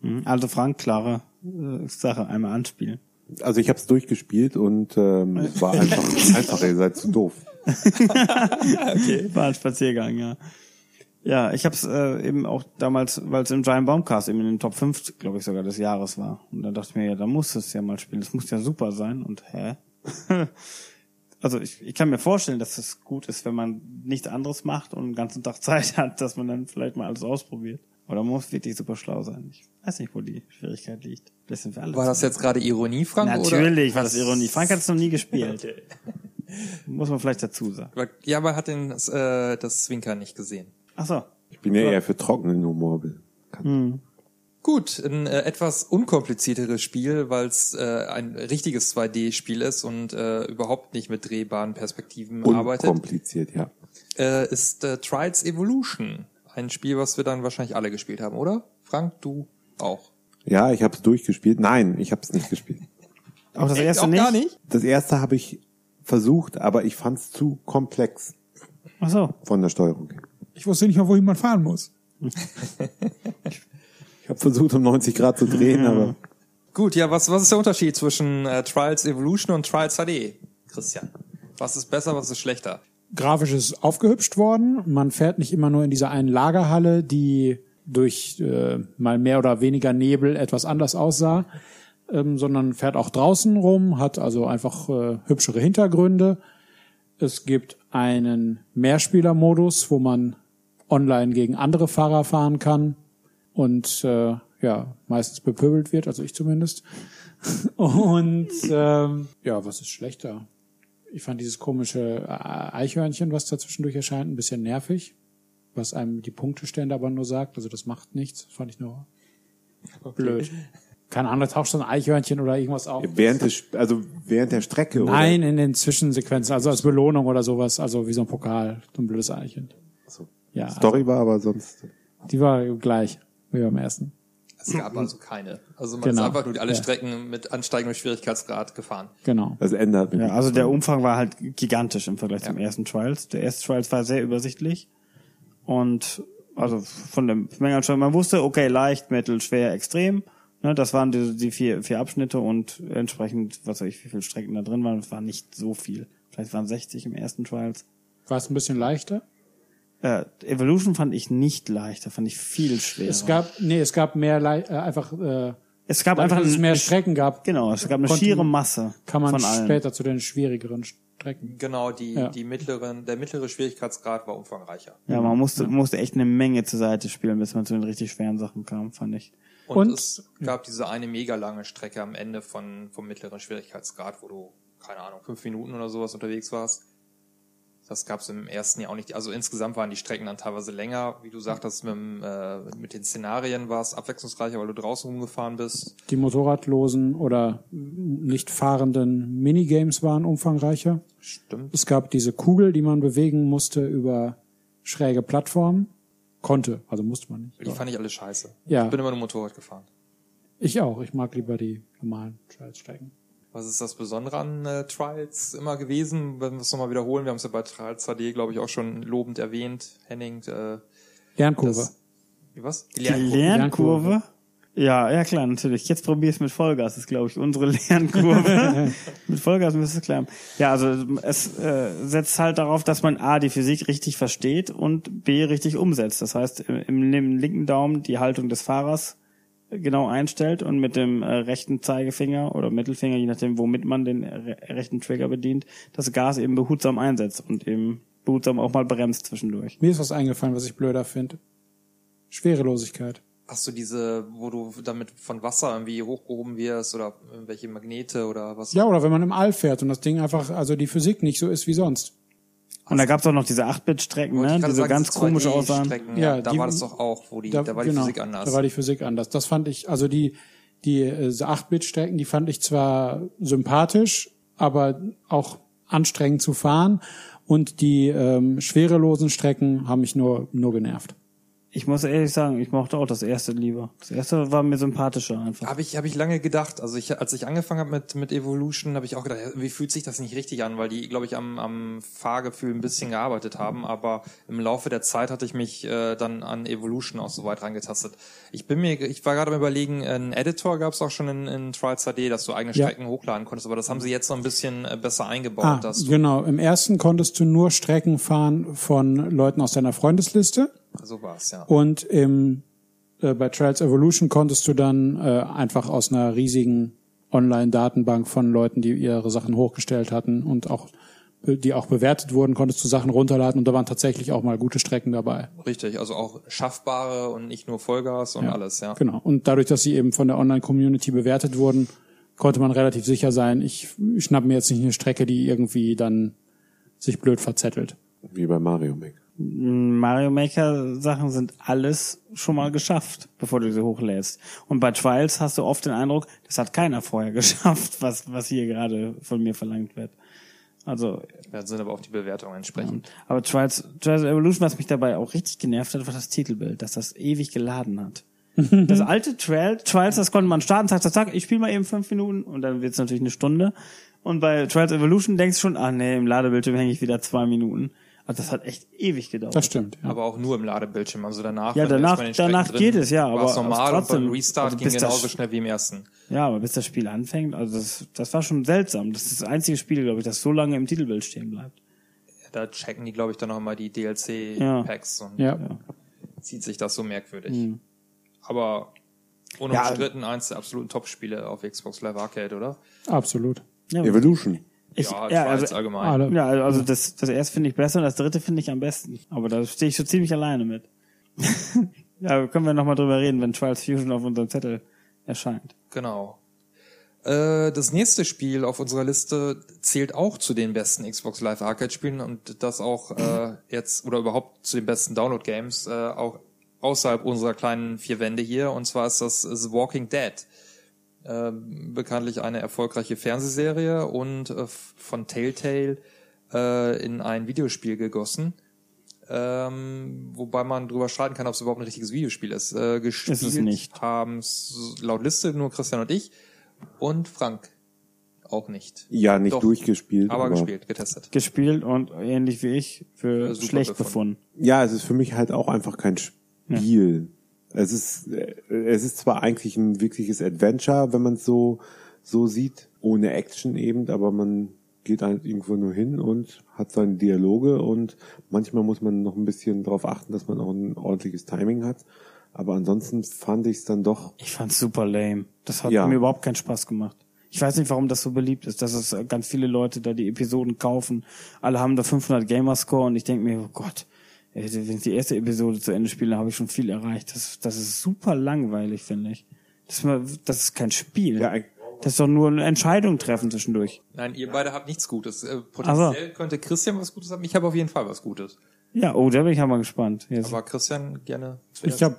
A: Mhm. Also Frank, klare äh, Sache, einmal anspielen.
D: Also ich habe es durchgespielt und ähm, es war <laughs> einfach einfach, ihr seid zu doof. <laughs>
A: Okay. War ein Spaziergang, ja. Ja, ich habe es äh, eben auch damals, weil es im Giant Bombcast eben in den Top 5, glaube ich, sogar des Jahres war. Und da dachte ich mir, ja, da muss es ja mal spielen. Das muss ja super sein. Und hä? <laughs> also ich, ich kann mir vorstellen, dass es gut ist, wenn man nichts anderes macht und den ganzen Tag <laughs> Zeit hat, dass man dann vielleicht mal alles ausprobiert. Aber man muss wirklich super schlau sein. Ich weiß nicht, wo die Schwierigkeit liegt. Das sind wir alle.
C: War das jetzt gerade Ironie, Frank?
A: Natürlich
C: oder?
A: war das Ironie. Frank hat es noch nie gespielt. <laughs> Muss man vielleicht dazu sagen.
C: Ja, aber er hat den, äh, das Zwinker nicht gesehen.
A: Ach so.
D: Ich bin ja eher für trockenen Humor.
C: Gut, ein äh, etwas unkomplizierteres Spiel, weil es äh, ein richtiges 2D-Spiel ist und äh, überhaupt nicht mit drehbaren Perspektiven arbeitet,
D: Unkompliziert, ja.
C: äh, ist äh, Trials Evolution. Ein Spiel, was wir dann wahrscheinlich alle gespielt haben, oder? Frank, du auch.
D: Ja, ich habe es durchgespielt. Nein, ich habe es nicht gespielt. <laughs>
A: Auch das erste
C: auch
A: nicht?
C: gar nicht?
D: Das erste habe ich versucht, aber ich fand es zu komplex
A: Ach so.
D: von der Steuerung.
E: Ich wusste nicht mal, wohin man fahren muss. <laughs>
D: Ich habe versucht, um 90 Grad zu drehen, aber <laughs>
C: Gut, ja, was, was ist der Unterschied zwischen äh, Trials Evolution und Trials HD? Christian. Was ist besser, was ist schlechter?
E: grafisch ist aufgehübscht worden. Man fährt nicht immer nur in dieser einen Lagerhalle, die durch äh, mal mehr oder weniger Nebel etwas anders aussah, ähm, sondern fährt auch draußen rum, hat also einfach äh, hübschere Hintergründe. Es gibt einen Mehrspielermodus, wo man online gegen andere Fahrer fahren kann und äh, ja meistens bepöbelt wird, also ich zumindest. <laughs> Und ähm, ja, was ist schlechter? Ich fand dieses komische äh, Eichhörnchen, was dazwischendurch erscheint, ein bisschen nervig, was einem die Punktestände aber nur sagt. Also das macht nichts. Fand ich nur blöd. Keine Ahnung, da taucht so ein Eichhörnchen oder irgendwas auf.
D: während des, also während der Strecke,
E: Nein, in den Zwischensequenzen, also als Belohnung oder sowas, also wie so ein Pokal, so ein blödes Eichhörnchen.
D: So.
E: Ja,
D: oder? Story war aber sonst.
E: die war gleich wie beim ersten.
C: Es gab also keine. Also man
E: Genau.
C: ist einfach nur alle
E: Ja.
C: Strecken mit ansteigendem Schwierigkeitsgrad gefahren.
E: Genau.
D: Das ändert mich.
A: Ja, also der Umfang war halt gigantisch im Vergleich zum
C: Ja.
A: ersten Trials. Der erste Trials war sehr übersichtlich und also von der Menge an Strecken, man wusste, okay, leicht, mittel, schwer, extrem. Ne, das waren die, die vier, vier Abschnitte und entsprechend, was weiß ich, wie viele Strecken da drin waren, es war nicht so viel. Vielleicht waren 60 im ersten Trials.
E: War es ein bisschen leichter?
A: Äh, Evolution fand ich nicht leichter, fand ich viel schwerer.
E: Es gab, nee, es gab mehr, äh, einfach, äh,
A: es gab
E: dadurch,
A: einfach
E: dass es mehr
A: eine-
E: Strecken gab,
A: Genau, es gab eine
E: konnte
A: schiere Masse
E: kann man
A: von allen.
E: später zu den schwierigeren Strecken.
C: Genau, die,
E: Ja.
C: die mittleren, der mittlere Schwierigkeitsgrad war umfangreicher.
A: Ja, man musste, musste echt eine Menge zur Seite spielen, bis man zu den richtig schweren Sachen kam, fand ich.
C: Und,
E: Und-
C: es gab diese eine mega lange Strecke am Ende von, vom mittleren Schwierigkeitsgrad, wo du, keine Ahnung, fünf Minuten oder sowas unterwegs warst. Das gab es im ersten Jahr auch nicht. Also insgesamt waren die Strecken dann teilweise länger. Wie du sagtest, mit, dem, äh, mit den Szenarien war es abwechslungsreicher, weil du draußen rumgefahren bist.
E: Die motorradlosen oder nicht fahrenden Minigames waren umfangreicher.
C: Stimmt.
E: Es gab diese Kugel, die man bewegen musste über schräge Plattformen. Konnte, also musste man nicht.
C: Die fand ich alle scheiße.
E: Ja.
C: Ich bin immer nur Motorrad gefahren.
E: Ich auch. Ich mag lieber die normalen Trials-Strecken.
C: Was ist das Besondere an äh, Trials immer gewesen? Wenn wir es nochmal wiederholen, wir haben es ja bei Trials HD, glaube ich, auch schon lobend erwähnt. Henning, äh,
E: Lernkurve.
C: das, wie was? Die
A: Die
C: Lernkurve.
A: Lernkurve?
E: Lernkurve.
A: Ja, ja klar, natürlich. Jetzt probier es mit Vollgas, das ist, glaube ich, unsere <laughs> Lernkurve. <laughs> mit Vollgas müsste es klar. Ja, also es äh, setzt halt darauf, dass man A, die Physik richtig versteht und B, richtig umsetzt. Das heißt, im, im linken Daumen die Haltung des Fahrers genau einstellt und mit dem äh, rechten Zeigefinger oder Mittelfinger, je nachdem, womit man den re rechten Trigger bedient, das Gas eben behutsam einsetzt und eben behutsam auch mal bremst zwischendurch.
E: Mir ist was eingefallen, was ich blöder finde. Schwerelosigkeit.
C: Hast du diese, wo du damit von Wasser irgendwie hochgehoben wirst oder irgendwelche Magnete oder was?
E: Ja, oder wenn man im All fährt und das Ding einfach, also die Physik nicht so ist wie sonst.
A: Und da gab's auch noch diese 8-Bit-Strecken,
C: Wollte
A: ne, die so
C: sagen,
A: ganz komisch
C: 2D
A: aussahen.
C: Ja,
E: Ja,
C: da
E: die-
C: war das doch auch, wo die, da, war die
E: genau,
C: Physik anders.
E: Da war die Physik anders. Das fand ich, also die, die äh, 8-Bit-Strecken, die fand ich zwar sympathisch, aber auch anstrengend zu fahren. Und die ähm, schwerelosen Strecken haben mich nur, nur genervt.
A: Ich muss ehrlich sagen, ich mochte auch das erste lieber. Das erste war mir sympathischer einfach.
C: Habe ich, hab ich lange gedacht. Also ich, als ich angefangen habe mit, mit Evolution, habe ich auch gedacht, wie fühlt sich das nicht richtig an, weil die, glaube ich, am, am Fahrgefühl ein bisschen gearbeitet haben. Aber im Laufe der Zeit hatte ich mich äh, dann an Evolution auch so weit rangetastet. Ich bin mir, ich war gerade am überlegen, einen Editor gab es auch schon in, in Trials HD, dass du eigene
E: Ja.
C: Strecken hochladen konntest, aber das haben sie jetzt noch ein bisschen äh, besser eingebaut.
E: Ah,
C: dass du,
E: genau. Im ersten konntest du nur Strecken fahren von Leuten aus deiner Freundesliste.
C: So war's, ja.
E: Und im, äh, bei Trials Evolution konntest du dann äh, einfach aus einer riesigen Online-Datenbank von Leuten, die ihre Sachen hochgestellt hatten und auch die auch bewertet wurden, konntest du Sachen runterladen und da waren tatsächlich auch mal gute Strecken dabei.
C: Richtig, also auch schaffbare und nicht nur Vollgas und alles, ja.
E: Genau. Und dadurch, dass sie eben von der Online-Community bewertet wurden, konnte man relativ sicher sein, ich schnapp mir jetzt nicht eine Strecke, die irgendwie dann sich blöd verzettelt.
D: Wie bei Mario Maker.
A: Mario Maker Sachen sind alles schon mal geschafft, bevor du sie hochlädst. Und bei Trials hast du oft den Eindruck, das hat keiner vorher <laughs> geschafft, was, was hier gerade von mir verlangt wird. Also,
C: Da sind aber auch die Bewertungen entsprechend.
A: aber Trials, Trials Evolution, was mich dabei auch richtig genervt hat, war das Titelbild, dass das ewig geladen hat. <laughs> Das alte Trial, Trials, das konnte man starten, zack, zack, zack, ich spiele mal eben fünf Minuten und dann wird's natürlich eine Stunde. Und bei Trials Evolution denkst du schon, ah nee, im Ladebildschirm hänge ich wieder zwei Minuten. Also das hat echt ewig gedauert.
E: Das stimmt. Ja.
C: Aber auch nur im Ladebildschirm. Also danach,
A: Ja, danach- danach
C: drin
A: geht es, ja, aber
C: normal
A: trotzdem,
C: und beim Restart
A: also
C: ging genauso schnell wie im ersten.
A: Ja, aber bis das Spiel anfängt, also das, das war schon seltsam. Das ist das einzige Spiel, glaube ich, das so lange im Titelbild stehen bleibt.
C: Da checken die, glaube ich, dann noch mal die
A: Ja.
C: DLC-Packs und
E: ja.
C: zieht sich das so merkwürdig. Aber
A: Hm. Ja.
C: unumstritten eins der absoluten Top-Spiele auf Xbox Live Arcade, oder?
E: absolut.
A: Ja,
D: Evolution.
A: Ich,
C: Ja,
A: ja,
C: Trials
A: also,
C: allgemein.
E: Alle.
A: ja, also das, das erste finde ich besser und das dritte finde ich am besten. Aber da stehe ich so ziemlich alleine mit. <laughs> ja, können wir nochmal drüber reden, wenn Trials Fusion auf unserem Zettel erscheint.
C: Genau. Äh, Das nächste Spiel auf unserer Liste zählt auch zu den besten Xbox Live Arcade Spielen und das auch äh, jetzt oder überhaupt zu den besten Download Games äh, auch außerhalb unserer kleinen vier Wände hier und zwar ist das The Walking Dead. Ähm, bekanntlich eine erfolgreiche Fernsehserie und äh, von Telltale äh, in ein Videospiel gegossen. Ähm, wobei man drüber streiten kann, ob es überhaupt ein richtiges Videospiel ist. Äh, gespielt
A: Ist es nicht.
C: haben laut Liste nur Christian und ich und Frank auch nicht.
D: Ja, nicht
C: Doch,
D: durchgespielt.
C: Aber gespielt, getestet.
A: Gespielt und ähnlich wie ich für
C: Super
A: schlecht
C: befunden.
A: befunden.
D: Ja, es ist für mich halt auch einfach kein Spiel. Es ist, äh, es ist zwar eigentlich ein wirkliches Adventure, wenn man es so, so sieht, ohne Action eben, aber man geht halt irgendwo nur hin und hat seine Dialoge und manchmal muss man noch ein bisschen darauf achten, dass man auch ein ordentliches Timing hat. Aber ansonsten fand ich es dann doch,
A: Ich fand's super lame. Das hat
D: Ja.
A: mir überhaupt keinen Spaß gemacht. Ich weiß nicht, warum das so beliebt ist, dass es ganz viele Leute da die Episoden kaufen. Alle haben da 500 Gamerscore und ich denke mir, oh Gott, wenn ich die erste Episode zu Ende spiele, habe ich schon viel erreicht. Das, das ist super langweilig, finde ich. Das ist, mal, das ist kein Spiel.
D: ja,
A: Das ist doch nur eine Entscheidung treffen zwischendurch.
C: Nein, ihr beide habt nichts Gutes. Äh, potenziell könnte Christian was Gutes haben. Ich habe auf jeden Fall was Gutes.
A: Ja, oh, da bin ich aber gespannt. Jetzt.
C: Aber Christian gerne.
E: Ich habe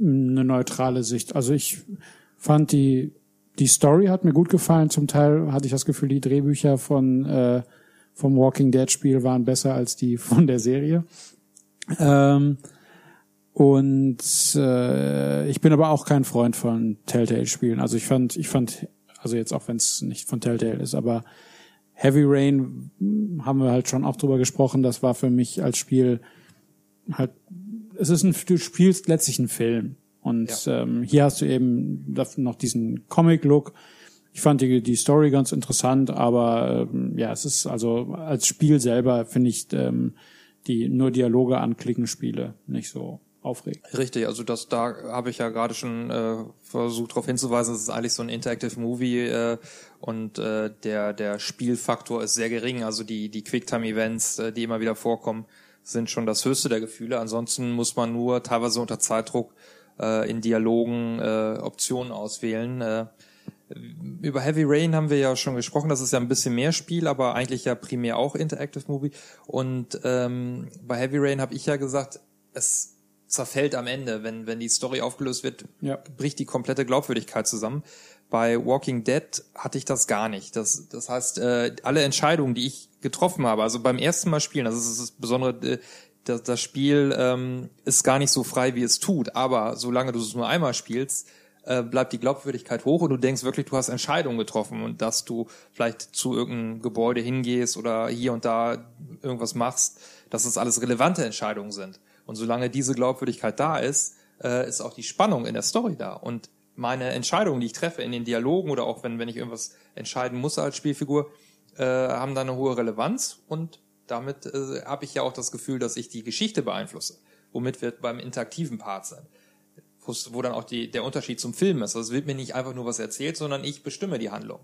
E: eine neutrale Sicht. Also ich fand die die Story hat mir gut gefallen. Zum Teil hatte ich das Gefühl, die Drehbücher von äh, vom Walking Dead Spiel waren besser als die von der Serie. Ähm, und äh, ich bin aber auch kein Freund von Telltale Spielen. Also ich fand ich fand also jetzt auch wenn es nicht von Telltale ist, aber Heavy Rain mh, haben wir halt schon auch drüber gesprochen. Das war für mich als Spiel halt es ist ein, du spielst letztlich einen Film. Und ähm, hier hast du eben noch diesen Comic-Look. Ich fand die, die Story ganz interessant, aber ähm, ja, es ist also als Spiel selber finde ich ähm, die nur Dialoge anklicken Spiele nicht so aufregend.
C: Richtig, also das da habe ich ja gerade schon äh, versucht darauf hinzuweisen, es ist eigentlich so ein Interactive Movie äh, und äh, der der Spielfaktor ist sehr gering, also die die Quicktime Events, äh, die immer wieder vorkommen, sind schon das höchste der Gefühle. Ansonsten muss man nur teilweise unter Zeitdruck äh, in Dialogen äh, Optionen auswählen. Äh, über Heavy Rain haben wir ja schon gesprochen, das ist ja ein bisschen mehr Spiel, aber eigentlich ja primär auch Interactive Movie. Und ähm, bei Heavy Rain habe ich ja gesagt, es zerfällt am Ende, wenn wenn die Story aufgelöst wird,
E: Ja.
C: bricht die komplette Glaubwürdigkeit zusammen. Bei Walking Dead hatte ich das gar nicht. Das, das heißt, äh, alle Entscheidungen, die ich getroffen habe, also beim ersten Mal spielen, das ist das Besondere, äh, das, das Spiel ähm, ist gar nicht so frei, wie es tut, aber solange du es nur einmal spielst, äh, bleibt die Glaubwürdigkeit hoch und du denkst wirklich, du hast Entscheidungen getroffen und dass du vielleicht zu irgendeinem Gebäude hingehst oder hier und da irgendwas machst, dass es alles relevante Entscheidungen sind. Und solange diese Glaubwürdigkeit da ist, äh, ist auch die Spannung in der Story da. Und meine Entscheidungen, die ich treffe in den Dialogen oder auch wenn, wenn ich irgendwas entscheiden muss als Spielfigur, äh, haben da eine hohe Relevanz und damit äh, habe ich ja auch das Gefühl, dass ich die Geschichte beeinflusse, womit wir beim interaktiven Part sind wo dann auch die, der Unterschied zum Film ist. Also es wird mir nicht einfach nur was erzählt, sondern ich bestimme die Handlung.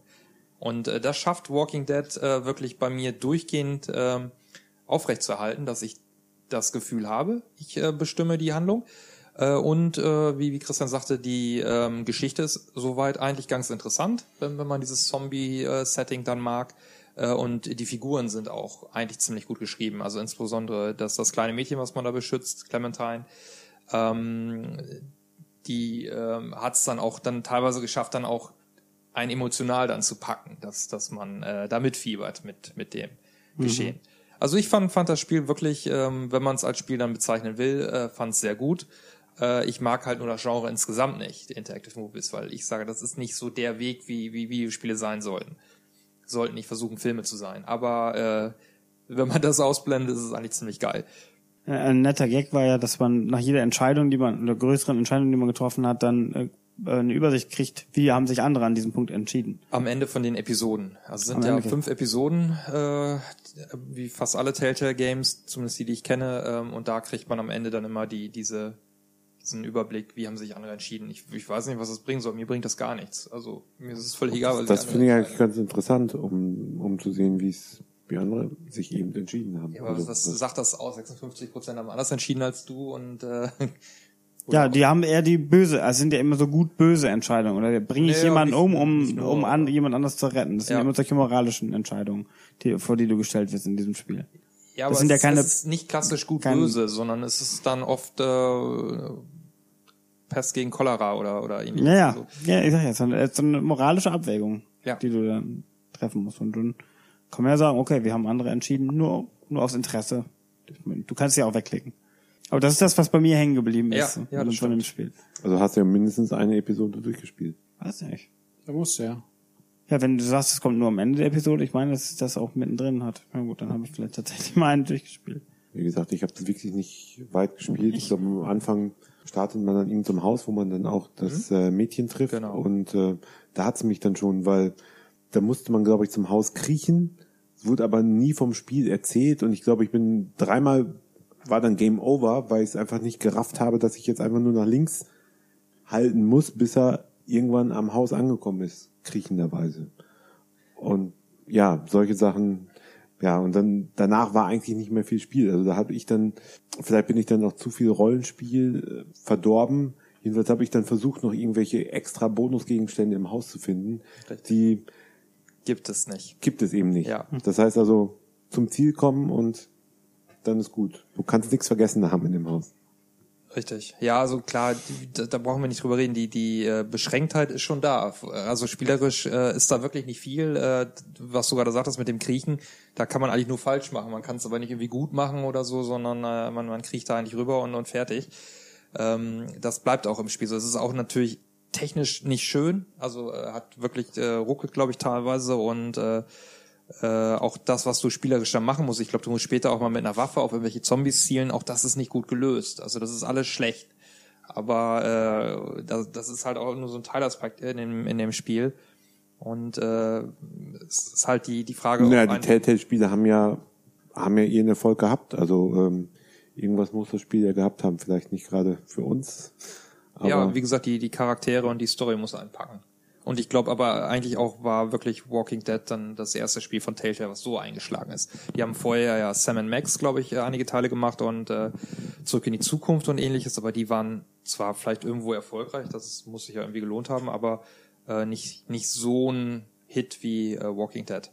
C: Und äh, das schafft Walking Dead äh, wirklich bei mir durchgehend ähm, aufrechtzuerhalten, dass ich das Gefühl habe, ich äh, bestimme die Handlung. Äh, und äh, wie, wie Christian sagte, die ähm, Geschichte ist soweit eigentlich ganz interessant, wenn, wenn man dieses Zombie-Setting dann mag. Äh, und die Figuren sind auch eigentlich ziemlich gut geschrieben. Also insbesondere das, das kleine Mädchen, was man da beschützt, Clementine. Ähm, die ähm, hat es dann auch dann teilweise geschafft, dann auch ein emotional dann zu packen, dass, dass man äh, da mitfiebert mit, mit dem Geschehen. Also ich fand, fand das Spiel wirklich, ähm, wenn man es als Spiel dann bezeichnen will, äh, fand es sehr gut. Äh, ich mag halt nur das Genre insgesamt nicht, die Interactive Movies, weil ich sage, das ist nicht so der Weg, wie, wie Videospiele sein sollten. Sollten nicht versuchen, Filme zu sein. Aber äh, wenn man das ausblendet, ist es eigentlich ziemlich geil.
A: Äh, Ein netter Gag war ja, dass man nach jeder Entscheidung, die man, oder größeren Entscheidung, die man getroffen hat, dann äh, eine Übersicht kriegt, wie haben sich andere an diesem Punkt entschieden.
C: Am Ende von den Episoden. Also sind
A: Am
C: ja
A: Ende.
C: fünf Episoden, äh, wie fast alle Telltale Games, zumindest die, die ich kenne, ähm, und da kriegt man am Ende dann immer die, diese, diesen Überblick, wie haben sich andere entschieden. Ich, ich weiß nicht, was das bringen soll. Mir bringt das gar nichts. Also mir ist es völlig egal,
D: das
C: die
D: finde ich eigentlich ganz interessant, um, um zu sehen, wie es, wie andere sich eben entschieden haben.
C: Ja, aber
D: Also,
C: was, was sagt das aus? 56 Prozent haben anders entschieden als du und äh, <laughs>
A: Ja, die haben eher die böse, also sind ja immer so gut böse Entscheidungen. Oder bringe ich
C: Nee,
A: jemanden um, um,
C: nur,
A: um an, jemand anders zu retten. Das sind
C: Ja.
A: immer solche moralischen Entscheidungen, die, vor die du gestellt wirst in diesem Spiel.
C: ja, aber
A: sind ja
C: es,
A: keine-
C: es ist nicht klassisch gut
A: kein-
C: böse, sondern es ist dann oft äh, Pest gegen Cholera oder oder ähnliches.
A: Ja, ja,
C: Also,
A: ja, ich sag ja, es ist eine, es ist eine moralische Abwägung,
C: Ja.
A: die du dann treffen musst. Und dann kann man ja sagen, okay, wir haben andere entschieden, nur, nur aus Interesse Du kannst ja auch wegklicken. Aber das ist das, was bei mir hängen geblieben
C: Ja,
A: ist
C: ja,
A: von
C: das
A: von dem. Spiel.
D: Also hast du ja mindestens eine Episode durchgespielt.
A: Weiß nicht.
E: Da musst du ja.
A: Ja, wenn du sagst, es kommt nur am Ende der Episode, ich meine, dass es das auch mittendrin hat. Na gut, dann habe ich vielleicht tatsächlich mal einen durchgespielt.
D: Wie gesagt, ich habe das wirklich nicht weit gespielt. Ich glaube, am Anfang startet man dann in irgendeinem Haus, wo man dann auch das äh, Mädchen trifft.
C: Genau.
D: Und äh, da hat's mich dann schon, weil da musste man, glaube ich, zum Haus kriechen. Wurde aber nie vom Spiel erzählt. Und ich glaube, ich bin dreimal, war dann Game Over, weil ich es einfach nicht gerafft habe, dass ich jetzt einfach nur nach links halten muss, bis er irgendwann am Haus angekommen ist, kriechenderweise. Und ja, solche Sachen, ja, und dann danach war eigentlich nicht mehr viel Spiel. Also da habe ich dann, vielleicht bin ich dann noch zu viel Rollenspiel äh, verdorben. Jedenfalls habe ich dann versucht, noch irgendwelche extra Bonusgegenstände im Haus zu finden. Die
C: Gibt es nicht.
D: gibt es eben nicht.
C: Ja.
D: Das heißt also, zum Ziel kommen und dann ist gut. Du kannst nichts vergessen haben in dem Haus.
C: Richtig. Ja, also klar, da, da brauchen wir nicht drüber reden. Die, die äh, Beschränktheit ist schon da. Also spielerisch äh, ist da wirklich nicht viel. Äh, was du gerade sagtest mit dem Kriechen, da kann man eigentlich nur falsch machen. Man kann es aber nicht irgendwie gut machen oder so, sondern äh, man, man kriecht da eigentlich rüber und, und fertig. Ähm, das bleibt auch im Spiel so. Es ist auch natürlich technisch nicht schön. Also äh, hat wirklich äh, ruckelt, glaube ich, teilweise und äh, äh, auch das, was du spielerisch dann machen musst. Ich glaube, du musst später auch mal mit einer Waffe auf irgendwelche Zombies zielen. Auch das ist nicht gut gelöst. Also das ist alles schlecht. Aber äh, das, das ist halt auch nur so ein Teilaspekt in dem, in dem Spiel. Und äh, es ist halt die, die Frage.
D: Ja,
C: ob
D: die Telltale-Spiele haben ja, haben ja ihren Erfolg gehabt. Also ähm, irgendwas muss das Spiel ja gehabt haben. Vielleicht nicht gerade für uns. Aber
C: ja, wie gesagt, die, die Charaktere und die Story muss einpacken. Und ich glaube aber eigentlich auch war wirklich Walking Dead dann das erste Spiel von Telltale, was so eingeschlagen ist. Die haben vorher ja Sam Max, glaube ich, einige Teile gemacht und äh, Zurück in die Zukunft und ähnliches, aber die waren zwar vielleicht irgendwo erfolgreich, das muss sich ja irgendwie gelohnt haben, aber äh, nicht, nicht so ein Hit wie äh, Walking Dead.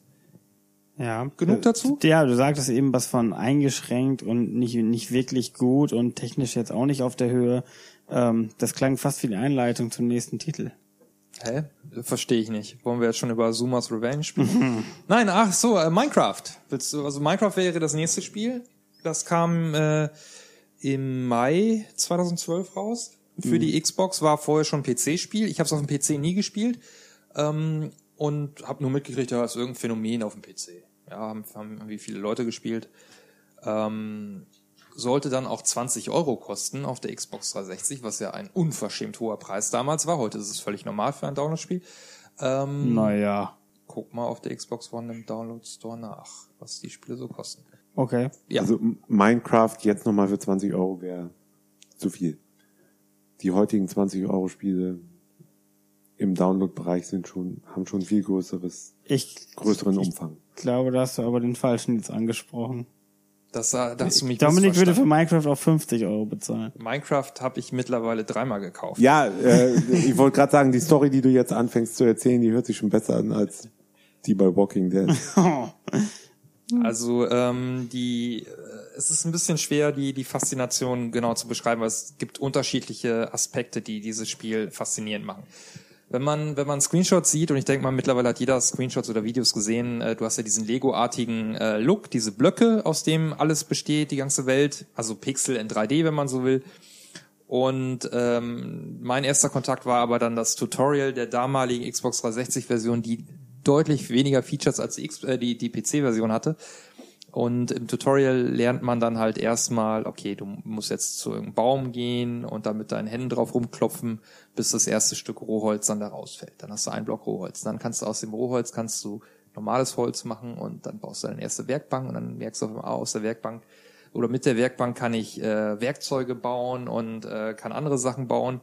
A: Ja.
C: Genug dazu?
A: Ja, du sagtest eben was von eingeschränkt und nicht, nicht wirklich gut und technisch jetzt auch nicht auf der Höhe. Ähm, das klang fast wie die Einleitung zum nächsten Titel.
C: Hä? Verstehe ich nicht. Wollen wir jetzt schon über Sumas Revenge spielen? <laughs> Nein, ach so, äh, Minecraft. Willst du, also Minecraft wäre das nächste Spiel. Das kam äh, im Mai 2012 raus. Für die Xbox war vorher schon ein PC-Spiel. Ich habe es auf dem PC nie gespielt ähm, und habe nur mitgekriegt, ja, ist irgendein Phänomen auf dem PC. Ja, haben, haben irgendwie viele Leute gespielt. Ähm, sollte dann auch 20 Euro kosten auf der Xbox 360, was ja ein unverschämt hoher Preis damals war. Heute ist es völlig normal für ein Download-Spiel. Ähm,
A: Naja.
C: Guck mal auf der Xbox One im Download Store nach, was die Spiele so kosten.
A: Okay.
C: Ja,
D: Also Minecraft jetzt nochmal für 20 Euro wäre zu viel. Die heutigen 20 Euro Spiele im Download-Bereich sind schon, haben schon viel größeres,
A: Ich
D: größeren Umfang.
A: glaube, da hast du aber den falschen jetzt angesprochen.
C: Das, äh, da hast du mich
A: Dominik würde für. Minecraft auch 50 Euro bezahlen.
C: Minecraft habe ich mittlerweile dreimal gekauft.
D: Ja, äh, ich wollte gerade sagen, die Story, die du jetzt anfängst zu erzählen, die hört sich schon besser an als die bei Walking Dead. <laughs>
C: Also ähm, die, äh, es ist ein bisschen schwer, die die Faszination genau zu beschreiben, weil es gibt unterschiedliche Aspekte, die dieses Spiel faszinierend machen. Wenn man wenn man Screenshots sieht und ich denke mal mittlerweile hat jeder Screenshots oder Videos gesehen, äh, du hast ja diesen Lego-artigen äh, Look, diese Blöcke, aus dem alles besteht, die ganze Welt, also Pixel in 3D, wenn man so will. Und ähm, mein erster Kontakt war aber dann das Tutorial der damaligen Xbox 360-Version, die deutlich weniger Features als die, äh, die, die PC-Version hatte. Und im Tutorial lernt man dann halt erstmal, okay, du musst jetzt zu irgendeinem Baum gehen und dann mit deinen Händen drauf rumklopfen, bis das erste Stück Rohholz dann da rausfällt. Dann hast du einen Block Rohholz. Dann kannst du aus dem Rohholz kannst du normales Holz machen und dann baust du deine erste Werkbank und dann merkst du auf einmal, ah, aus der Werkbank oder mit der Werkbank kann ich äh, Werkzeuge bauen und äh, kann andere Sachen bauen.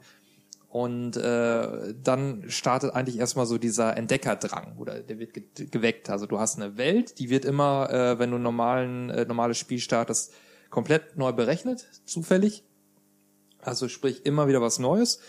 C: Und äh, dann startet eigentlich erstmal so dieser Entdeckerdrang oder der wird ge geweckt. Also du hast eine Welt, die wird immer, äh, wenn du normalen äh, normales Spiel startest, komplett neu berechnet, zufällig. Also sprich immer wieder was Neues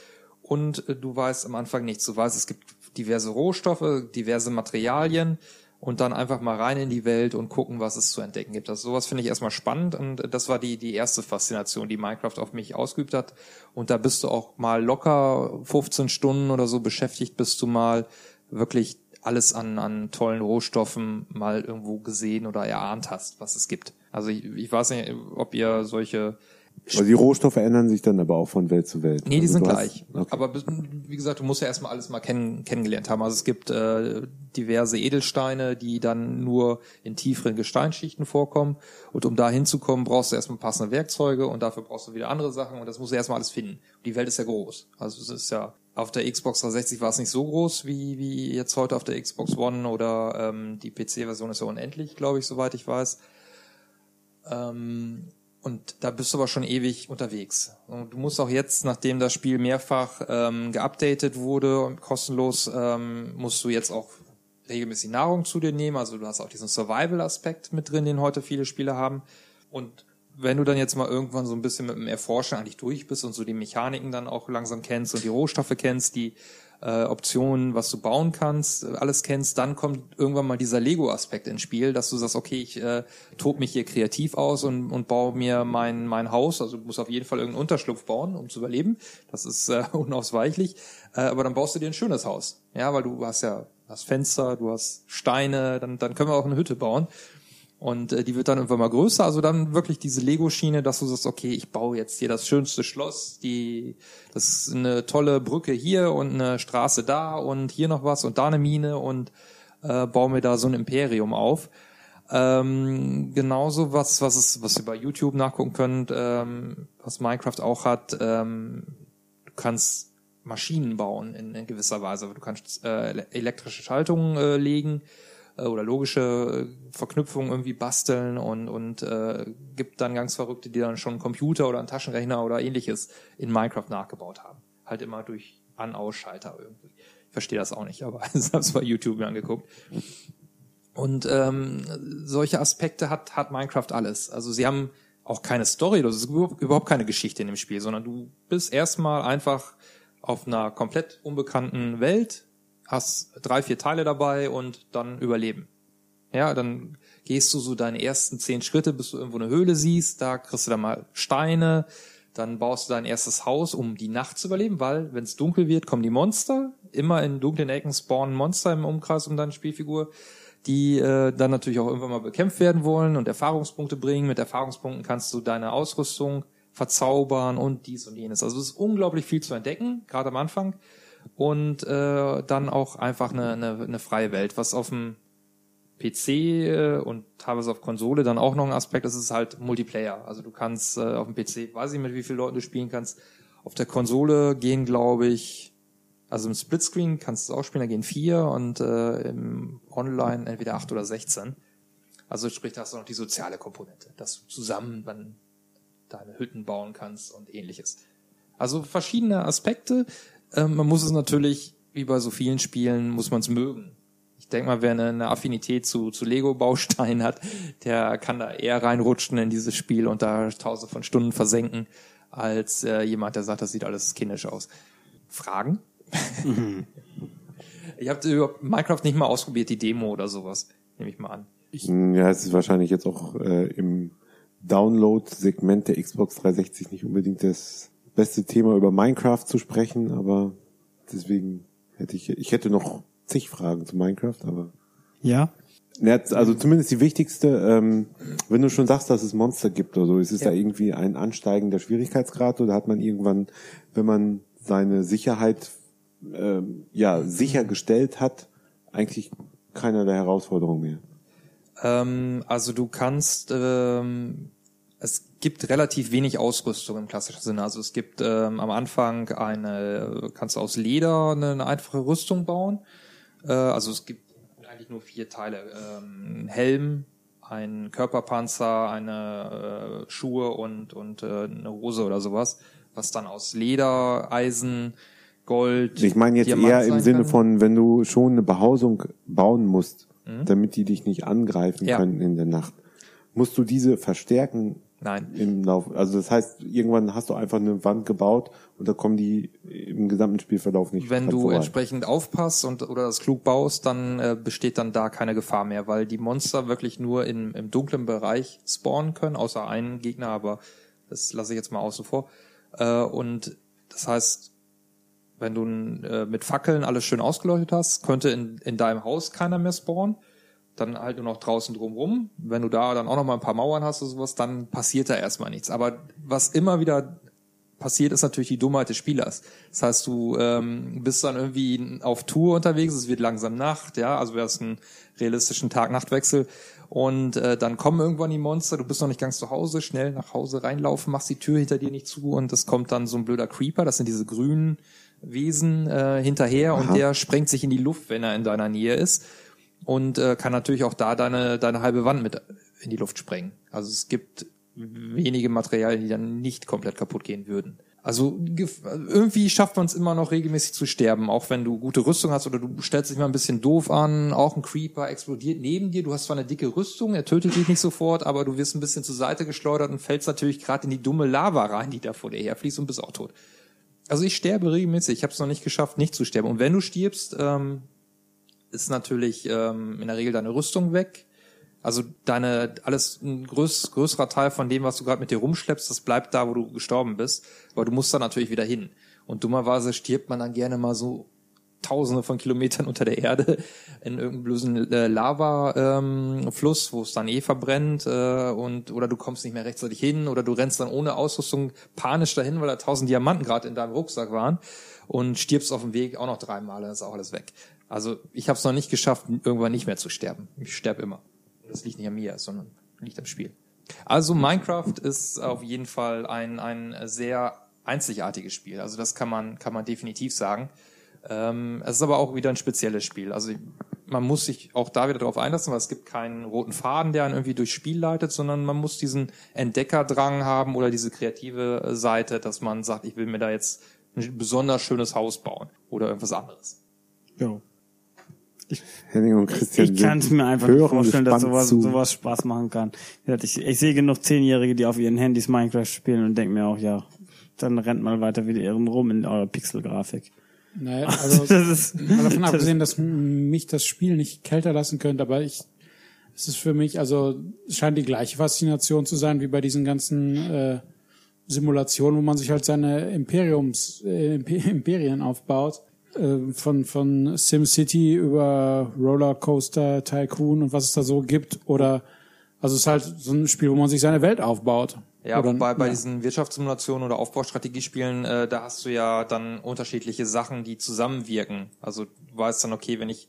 C: und äh, du weißt am Anfang nichts. Du weißt, es gibt diverse Rohstoffe, diverse Materialien und dann einfach mal rein in die Welt und gucken, was es zu entdecken gibt. Also sowas finde ich erstmal spannend und das war die, die erste Faszination, die Minecraft auf mich ausgeübt hat. Und da bist du auch mal locker 15 Stunden oder so beschäftigt, bis du mal wirklich alles an, an tollen Rohstoffen mal irgendwo gesehen oder erahnt hast, was es gibt. Also ich, ich weiß nicht, ob ihr solche
D: Also die Rohstoffe ändern sich dann aber auch von Welt zu Welt.
C: Nee, die
D: also
C: sind gleich.
D: Hast, okay.
C: Aber wie gesagt, du musst ja erstmal alles mal kennen, kennengelernt haben. Also es gibt äh, diverse Edelsteine, die dann nur in tieferen Gesteinsschichten vorkommen. Und um da hinzukommen, brauchst du erstmal passende Werkzeuge und dafür brauchst du wieder andere Sachen und das musst du erstmal alles finden. Die Welt ist ja groß. Also es ist ja auf der Xbox 360 war es nicht so groß wie, wie jetzt heute auf der Xbox One oder ähm, die PC-Version ist ja unendlich, glaube ich, soweit ich weiß. Ähm, und da bist du aber schon ewig unterwegs. Und du musst auch jetzt, nachdem das Spiel mehrfach ähm, geupdatet wurde und kostenlos, ähm, musst du jetzt auch regelmäßig Nahrung zu dir nehmen. Also du hast auch diesen Survival-Aspekt mit drin, den heute viele Spiele haben. Und wenn du dann jetzt mal irgendwann so ein bisschen mit dem Erforschen eigentlich durch bist und so die Mechaniken dann auch langsam kennst und die Rohstoffe kennst, die äh, Optionen, was du bauen kannst, alles kennst, dann kommt irgendwann mal dieser Lego-Aspekt ins Spiel, dass du sagst, okay, ich äh, tob mich hier kreativ aus und, und baue mir mein, mein Haus, also du musst auf jeden Fall irgendeinen Unterschlupf bauen, um zu überleben. Das ist äh, <laughs> unausweichlich. Äh, aber dann baust du dir ein schönes Haus. Ja, weil du hast ja hast Fenster, du hast Steine, dann, dann können wir auch eine Hütte bauen. Und äh, die wird dann irgendwann mal größer. Also dann wirklich diese Lego-Schiene, dass du sagst, okay, ich baue jetzt hier das schönste Schloss, die, das ist eine tolle Brücke hier und eine Straße da und hier noch was und da eine Mine und äh, baue mir da so ein Imperium auf. Ähm, genauso was, was es, was ihr bei YouTube nachgucken könnt, ähm, was Minecraft auch hat, ähm, du kannst Maschinen bauen in, in gewisser Weise. Du kannst äh, elektrische Schaltungen äh, legen äh, oder logische äh, Verknüpfungen irgendwie basteln und, und äh, gibt dann ganz Verrückte, die dann schon einen Computer oder einen Taschenrechner oder ähnliches in Minecraft nachgebaut haben. Halt immer durch An-Aus-Schalter irgendwie. Ich verstehe das auch nicht, aber <laughs> ich habe es bei YouTube mir angeguckt. Und ähm, solche Aspekte hat, hat Minecraft alles. Also sie haben auch keine Story, das ist überhaupt keine Geschichte in dem Spiel, sondern du bist erstmal einfach auf einer komplett unbekannten Welt, hast drei, vier Teile dabei und dann überleben. Ja, dann gehst du so deine ersten zehn Schritte, bis du irgendwo eine Höhle siehst, da kriegst du dann mal Steine, dann baust du dein erstes Haus, um die Nacht zu überleben, weil wenn es dunkel wird, kommen die Monster. Immer in dunklen Ecken spawnen Monster im Umkreis um deine Spielfigur, die äh, dann natürlich auch irgendwann mal bekämpft werden wollen und Erfahrungspunkte bringen. Mit Erfahrungspunkten kannst du deine Ausrüstung verzaubern und dies und jenes. Also es ist unglaublich viel zu entdecken, gerade am Anfang. Und äh, dann auch einfach eine, eine, eine freie Welt, was auf dem PC äh, und teilweise auf Konsole dann auch noch ein Aspekt, das ist halt Multiplayer. Also du kannst äh, auf dem PC, weiß ich mit wie vielen Leuten du spielen kannst. Auf der Konsole gehen, glaube ich, also im Splitscreen kannst du auch spielen, da gehen vier und äh, im Online entweder acht oder sechzehn. Also sprich, da hast du noch die soziale Komponente, dass du zusammen dann deine Hütten bauen kannst und ähnliches. Also verschiedene Aspekte. Ähm, man muss es natürlich, wie bei so vielen Spielen, muss man es mögen. Ich denke mal, wer eine, eine Affinität zu, zu Lego-Bausteinen hat, der kann da eher reinrutschen in dieses Spiel und da tausende von Stunden versenken, als äh, jemand, der sagt, das sieht alles kindisch aus. Fragen? <laughs> Ihr habt überhaupt Minecraft nicht mal ausprobiert, die Demo oder sowas, nehme ich mal an.
D: Ja, es ist wahrscheinlich jetzt auch äh, im Download-Segment der Xbox 360 nicht unbedingt das beste Thema über Minecraft zu sprechen, aber deswegen hätte ich, ich hätte noch zig Fragen zu Minecraft, aber
A: Ja.
D: Also zumindest die wichtigste, ähm, wenn du schon sagst, dass es Monster gibt oder so, ist es
C: Ja.
D: da irgendwie ein ansteigender Schwierigkeitsgrad oder hat man irgendwann, wenn man seine Sicherheit ähm, ja sichergestellt hat, eigentlich keinerlei Herausforderung mehr?
C: Ähm, also du kannst, ähm, es gibt relativ wenig Ausrüstung im klassischen Sinne. Also es gibt ähm, am Anfang eine, kannst du aus Leder eine, eine einfache Rüstung bauen. Äh, also es gibt eigentlich nur vier Teile. Ähm, ein Helm, ein Körperpanzer, eine äh, Schuhe und, und äh, eine Hose oder sowas, was dann aus Leder, Eisen, Gold.
D: Ich meine jetzt
C: Diamant
D: eher im Sinne
C: kann.
D: von, wenn du schon eine Behausung bauen musst, damit die dich nicht angreifen
C: Mhm. Ja.
D: können in der Nacht, musst du diese verstärken
C: Nein.
D: im Lauf. Also das heißt, irgendwann hast du einfach eine Wand gebaut und da kommen die im gesamten Spielverlauf nicht
C: Wenn du
D: vorbei.
C: entsprechend aufpasst und oder das klug baust, dann äh, besteht dann da keine Gefahr mehr, weil die Monster wirklich nur in, im dunklen Bereich spawnen können, außer einen Gegner, aber das lasse ich jetzt mal außen vor. Äh, und das heißt, wenn du äh, mit Fackeln alles schön ausgeleuchtet hast, könnte in, in deinem Haus keiner mehr spawnen. Dann halt nur noch draußen drumrum. Wenn du da dann auch noch mal ein paar Mauern hast oder sowas, dann passiert da erstmal nichts. Aber was immer wieder passiert, ist natürlich die Dummheit des Spielers. Das heißt, du ähm, bist dann irgendwie auf Tour unterwegs, es wird langsam Nacht, ja, also du hast einen realistischen Tag-Nacht-Wechsel und äh, dann kommen irgendwann die Monster, du bist noch nicht ganz zu Hause, schnell nach Hause reinlaufen, machst die Tür hinter dir nicht zu und es kommt dann so ein blöder Creeper, das sind diese grünen Wesen äh, hinterher
D: Aha.
C: und der sprengt sich in die Luft, wenn er in deiner Nähe ist und äh, kann natürlich auch da deine deine halbe Wand mit in die Luft sprengen. Also es gibt wenige Materialien, die dann nicht komplett kaputt gehen würden. Also irgendwie schafft man es immer noch regelmäßig zu sterben, auch wenn du gute Rüstung hast oder du stellst dich mal ein bisschen doof an, auch ein Creeper explodiert neben dir, du hast zwar eine dicke Rüstung, er tötet dich nicht sofort, aber du wirst ein bisschen zur Seite geschleudert und fällst natürlich gerade in die dumme Lava rein, die da vor dir herfließt und bist auch tot. Also ich sterbe regelmäßig, ich habe es noch nicht geschafft, nicht zu sterben. Und wenn du stirbst, ähm, ist natürlich ähm, in der Regel deine Rüstung weg. Also deine alles ein größ, größerer Teil von dem, was du gerade mit dir rumschleppst, das bleibt da, wo du gestorben bist. Aber du musst da natürlich wieder hin. Und dummerweise stirbt man dann gerne mal so Tausende von Kilometern unter der Erde in irgendeinem bösen äh, Lava-Fluss, wo es dann eh verbrennt äh, und oder du kommst nicht mehr rechtzeitig hin oder du rennst dann ohne Ausrüstung panisch dahin, weil da tausend Diamanten gerade in deinem Rucksack waren und stirbst auf dem Weg auch noch dreimal, dann ist auch alles weg. Also ich habe es noch nicht geschafft, irgendwann nicht mehr zu sterben. Ich sterbe immer. Das liegt nicht an mir, sondern liegt am Spiel. Also Minecraft ist auf jeden Fall ein, ein sehr einzigartiges Spiel. Also das kann man, kann man definitiv sagen. Ähm, es ist aber auch wieder ein spezielles Spiel. Also man muss sich auch da wieder darauf einlassen, weil es gibt keinen roten Faden, der einen irgendwie durchs Spiel leitet, sondern man muss diesen Entdeckerdrang haben oder diese kreative äh, Seite, dass man sagt, ich will mir da jetzt ein besonders schönes Haus bauen oder irgendwas anderes.
A: Jo.
D: Henning und Christian.
A: Ich kann es mir einfach nicht vorstellen, dass sowas,
D: zu.
A: sowas Spaß machen kann. Ich, ich sehe genug Zehnjährige, die auf ihren Handys Minecraft spielen und denke mir auch, ja, dann rennt mal weiter wie die Irren rum in eurer Pixelgrafik.
E: Naja, <laughs> also
A: das ist,
E: mal davon abgesehen, dass mich das Spiel nicht kälter lassen könnte, aber ich, es ist für mich, also es scheint die gleiche Faszination zu sein wie bei diesen ganzen äh, Simulationen, wo man sich halt seine Imperiums, äh, Imp- Imperien aufbaut. Äh, von, von SimCity über Rollercoaster, Tycoon und was es da so gibt. Oder also es ist halt so ein Spiel, wo man sich seine Welt aufbaut.
C: Ja,
E: Oder,
C: bei, bei
E: ja.
C: diesen Wirtschaftssimulationen oder Aufbaustrategiespielen, äh, da hast du ja dann unterschiedliche Sachen, die zusammenwirken. Also du weißt dann, okay, wenn ich,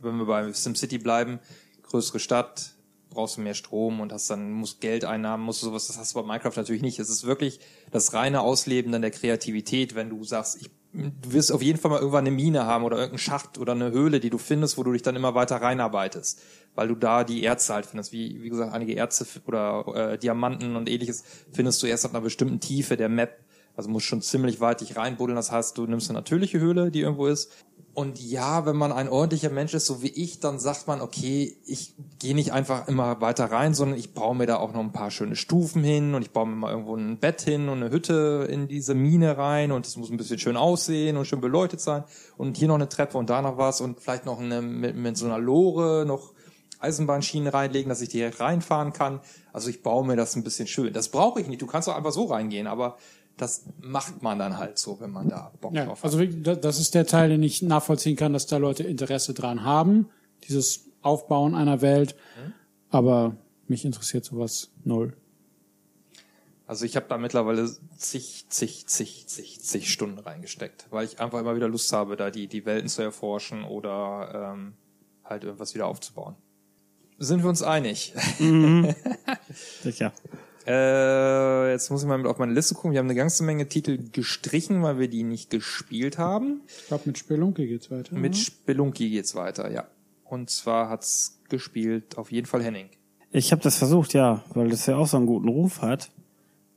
C: wenn wir bei SimCity bleiben, größere Stadt, brauchst du mehr Strom und hast dann, musst Geldeinnahmen, musst du sowas, das hast du bei Minecraft natürlich nicht. Es ist wirklich das reine Ausleben dann der Kreativität, wenn du sagst, ich, du wirst auf jeden Fall mal irgendwann eine Mine haben oder irgendeinen Schacht oder eine Höhle, die du findest, wo du dich dann immer weiter reinarbeitest, weil du da die Erze halt findest. Wie, wie gesagt, einige Erze oder äh, Diamanten und ähnliches findest du erst ab einer bestimmten Tiefe der Map. Also musst schon ziemlich weit dich reinbuddeln. Das heißt, du nimmst eine natürliche Höhle, die irgendwo ist. Und ja, wenn man ein ordentlicher Mensch ist, so wie ich, dann sagt man, okay, ich gehe nicht einfach immer weiter rein, sondern ich baue mir da auch noch ein paar schöne Stufen hin und ich baue mir mal irgendwo ein Bett hin und eine Hütte in diese Mine rein und es muss ein bisschen schön aussehen und schön beleuchtet sein und hier noch eine Treppe und da noch was und vielleicht noch eine, mit, mit so einer Lore noch Eisenbahnschienen reinlegen, dass ich direkt reinfahren kann. Also ich baue mir das ein bisschen schön. Das brauche ich nicht. Du kannst auch einfach so reingehen, aber das macht man dann halt so, wenn man da Bock
E: Ja,
C: drauf hat.
E: also das ist der Teil, den ich nachvollziehen kann, dass da Leute Interesse dran haben, dieses Aufbauen einer Welt. Aber mich interessiert sowas null.
C: Also ich habe da mittlerweile zig, zig, zig, zig, zig Stunden reingesteckt, weil ich einfach immer wieder Lust habe, da die, die Welten zu erforschen oder ähm, halt irgendwas wieder aufzubauen. Sind wir uns einig? <laughs>
A: sicher.
C: Äh, jetzt muss ich mal mit auf meine Liste gucken. Wir haben eine ganze Menge Titel gestrichen, weil wir die nicht gespielt haben.
E: Ich glaube, mit Spelunky geht's weiter.
C: Mit
E: oder?
C: Spelunky geht's weiter, ja. Und zwar hat's gespielt auf jeden Fall Henning.
A: Ich habe das versucht, ja, weil das ja auch so einen guten Ruf hat.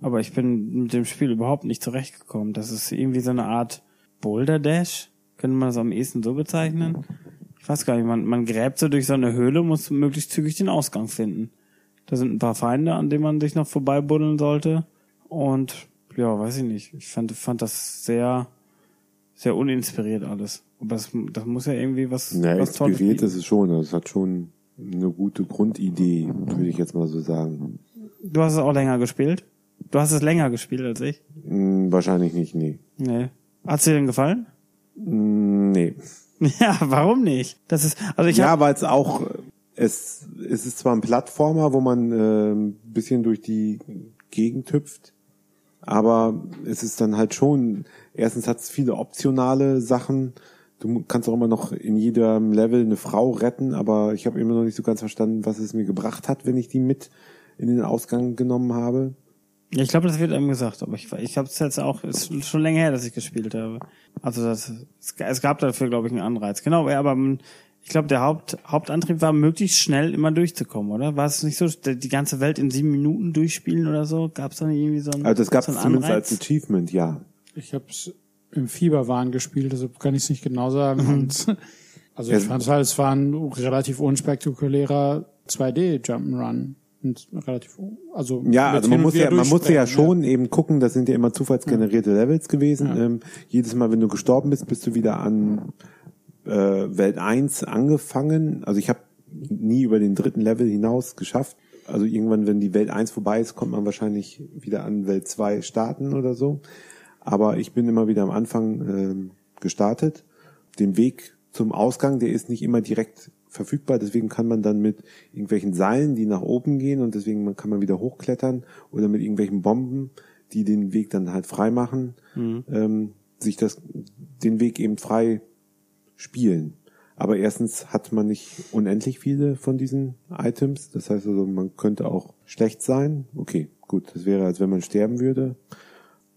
A: Aber ich bin mit dem Spiel überhaupt nicht zurechtgekommen. Das ist irgendwie so eine Art Boulder Dash. Könnte man das am ehesten so bezeichnen? Ich weiß gar nicht, man, man gräbt so durch so eine Höhle, muss möglichst zügig den Ausgang finden. Da sind ein paar Feinde, an denen man sich noch vorbeibuddeln sollte. Und ja, weiß ich nicht. Ich fand, fand das sehr, sehr uninspiriert alles. Aber das, das muss ja irgendwie was,
D: Ja,
A: was
D: inspiriert ist es schon. Es hat schon eine gute Grundidee, würde ich jetzt mal so sagen.
A: Du hast es auch länger gespielt? Du hast es länger gespielt als ich?
D: Hm, wahrscheinlich nicht, nee.
A: Nee. Hat's dir denn gefallen?
D: Hm, nee. <laughs>
A: Ja, warum nicht? Das ist, also ich
D: ja, weil es auch, es, es ist zwar ein Plattformer, wo man äh, ein bisschen durch die Gegend hüpft, aber es ist dann halt schon, erstens hat es viele optionale Sachen. Du kannst auch immer noch in jedem Level eine Frau retten, aber ich habe immer noch nicht so ganz verstanden, was es mir gebracht hat, wenn ich die mit in den Ausgang genommen habe.
A: Ja, ich glaube, das wird einem gesagt, aber ich, ich habe es jetzt auch, ist schon länger her, dass ich gespielt habe. Also das, es, gab dafür, glaube ich, einen Anreiz. Genau, aber ich glaube, der Haupt, Hauptantrieb war, möglichst schnell immer durchzukommen, oder? War es nicht so, die ganze Welt in sieben Minuten durchspielen oder so? Gab es da nicht irgendwie so ein
D: Also das gab
A: so
D: es
A: einen
D: zumindest
A: Anreiz?
D: als Achievement, ja.
E: Ich habe es im Fieberwahn gespielt, deshalb kann ich es nicht genau sagen. Und, also ich
D: Ja.
E: fand halt, es war ein relativ unspektakulärer 2D Jump'n'Run. Und relativ, also
D: Ja, also man muss ja, man musste ja schon eben gucken, das sind ja immer zufallsgenerierte Levels gewesen.
E: Ja.
D: Ähm, jedes Mal, wenn du gestorben bist, bist du wieder an äh, Welt 1 angefangen. Also ich habe nie über den dritten Level hinaus geschafft. Also irgendwann, wenn die Welt 1 vorbei ist, kommt man wahrscheinlich wieder an Welt 2 starten oder so. Aber ich bin immer wieder am Anfang ähm, gestartet. Den Weg zum Ausgang, der ist nicht immer direkt verfügbar, deswegen kann man dann mit irgendwelchen Seilen, die nach oben gehen und deswegen kann man wieder hochklettern oder mit irgendwelchen Bomben, die den Weg dann halt frei machen, ähm, sich das den Weg eben frei spielen. Aber erstens hat man nicht unendlich viele von diesen Items. Das heißt also, man könnte auch schlecht sein. Okay, gut, das wäre, als wenn man sterben würde.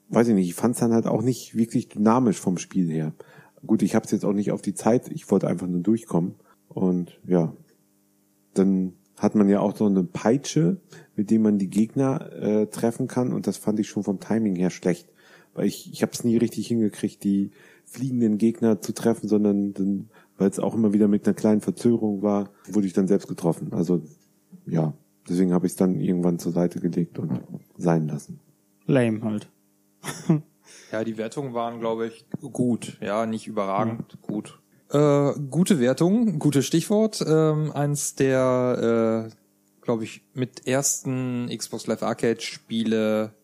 D: Weiß ich nicht, ich fand es dann halt auch nicht wirklich dynamisch vom Spiel her. Gut, ich habe es jetzt auch nicht auf die Zeit, ich wollte einfach nur durchkommen. Und ja, dann hat man ja auch so eine Peitsche, mit dem man die Gegner äh, treffen kann. Und das fand ich schon vom Timing her schlecht. Weil ich, ich habe es nie richtig hingekriegt, die fliegenden Gegner zu treffen, sondern dann, weil es auch immer wieder mit einer kleinen Verzögerung war, wurde ich dann selbst getroffen. Also ja, deswegen habe ich es dann irgendwann zur Seite gelegt und sein lassen.
A: Lame halt. <laughs>
C: Ja, die Wertungen waren, glaube ich, gut. Ja, nicht überragend, gut. Äh, gute Wertung, gutes Stichwort. Ähm, eins der, äh, glaube ich, mit ersten Xbox Live Arcade Spiele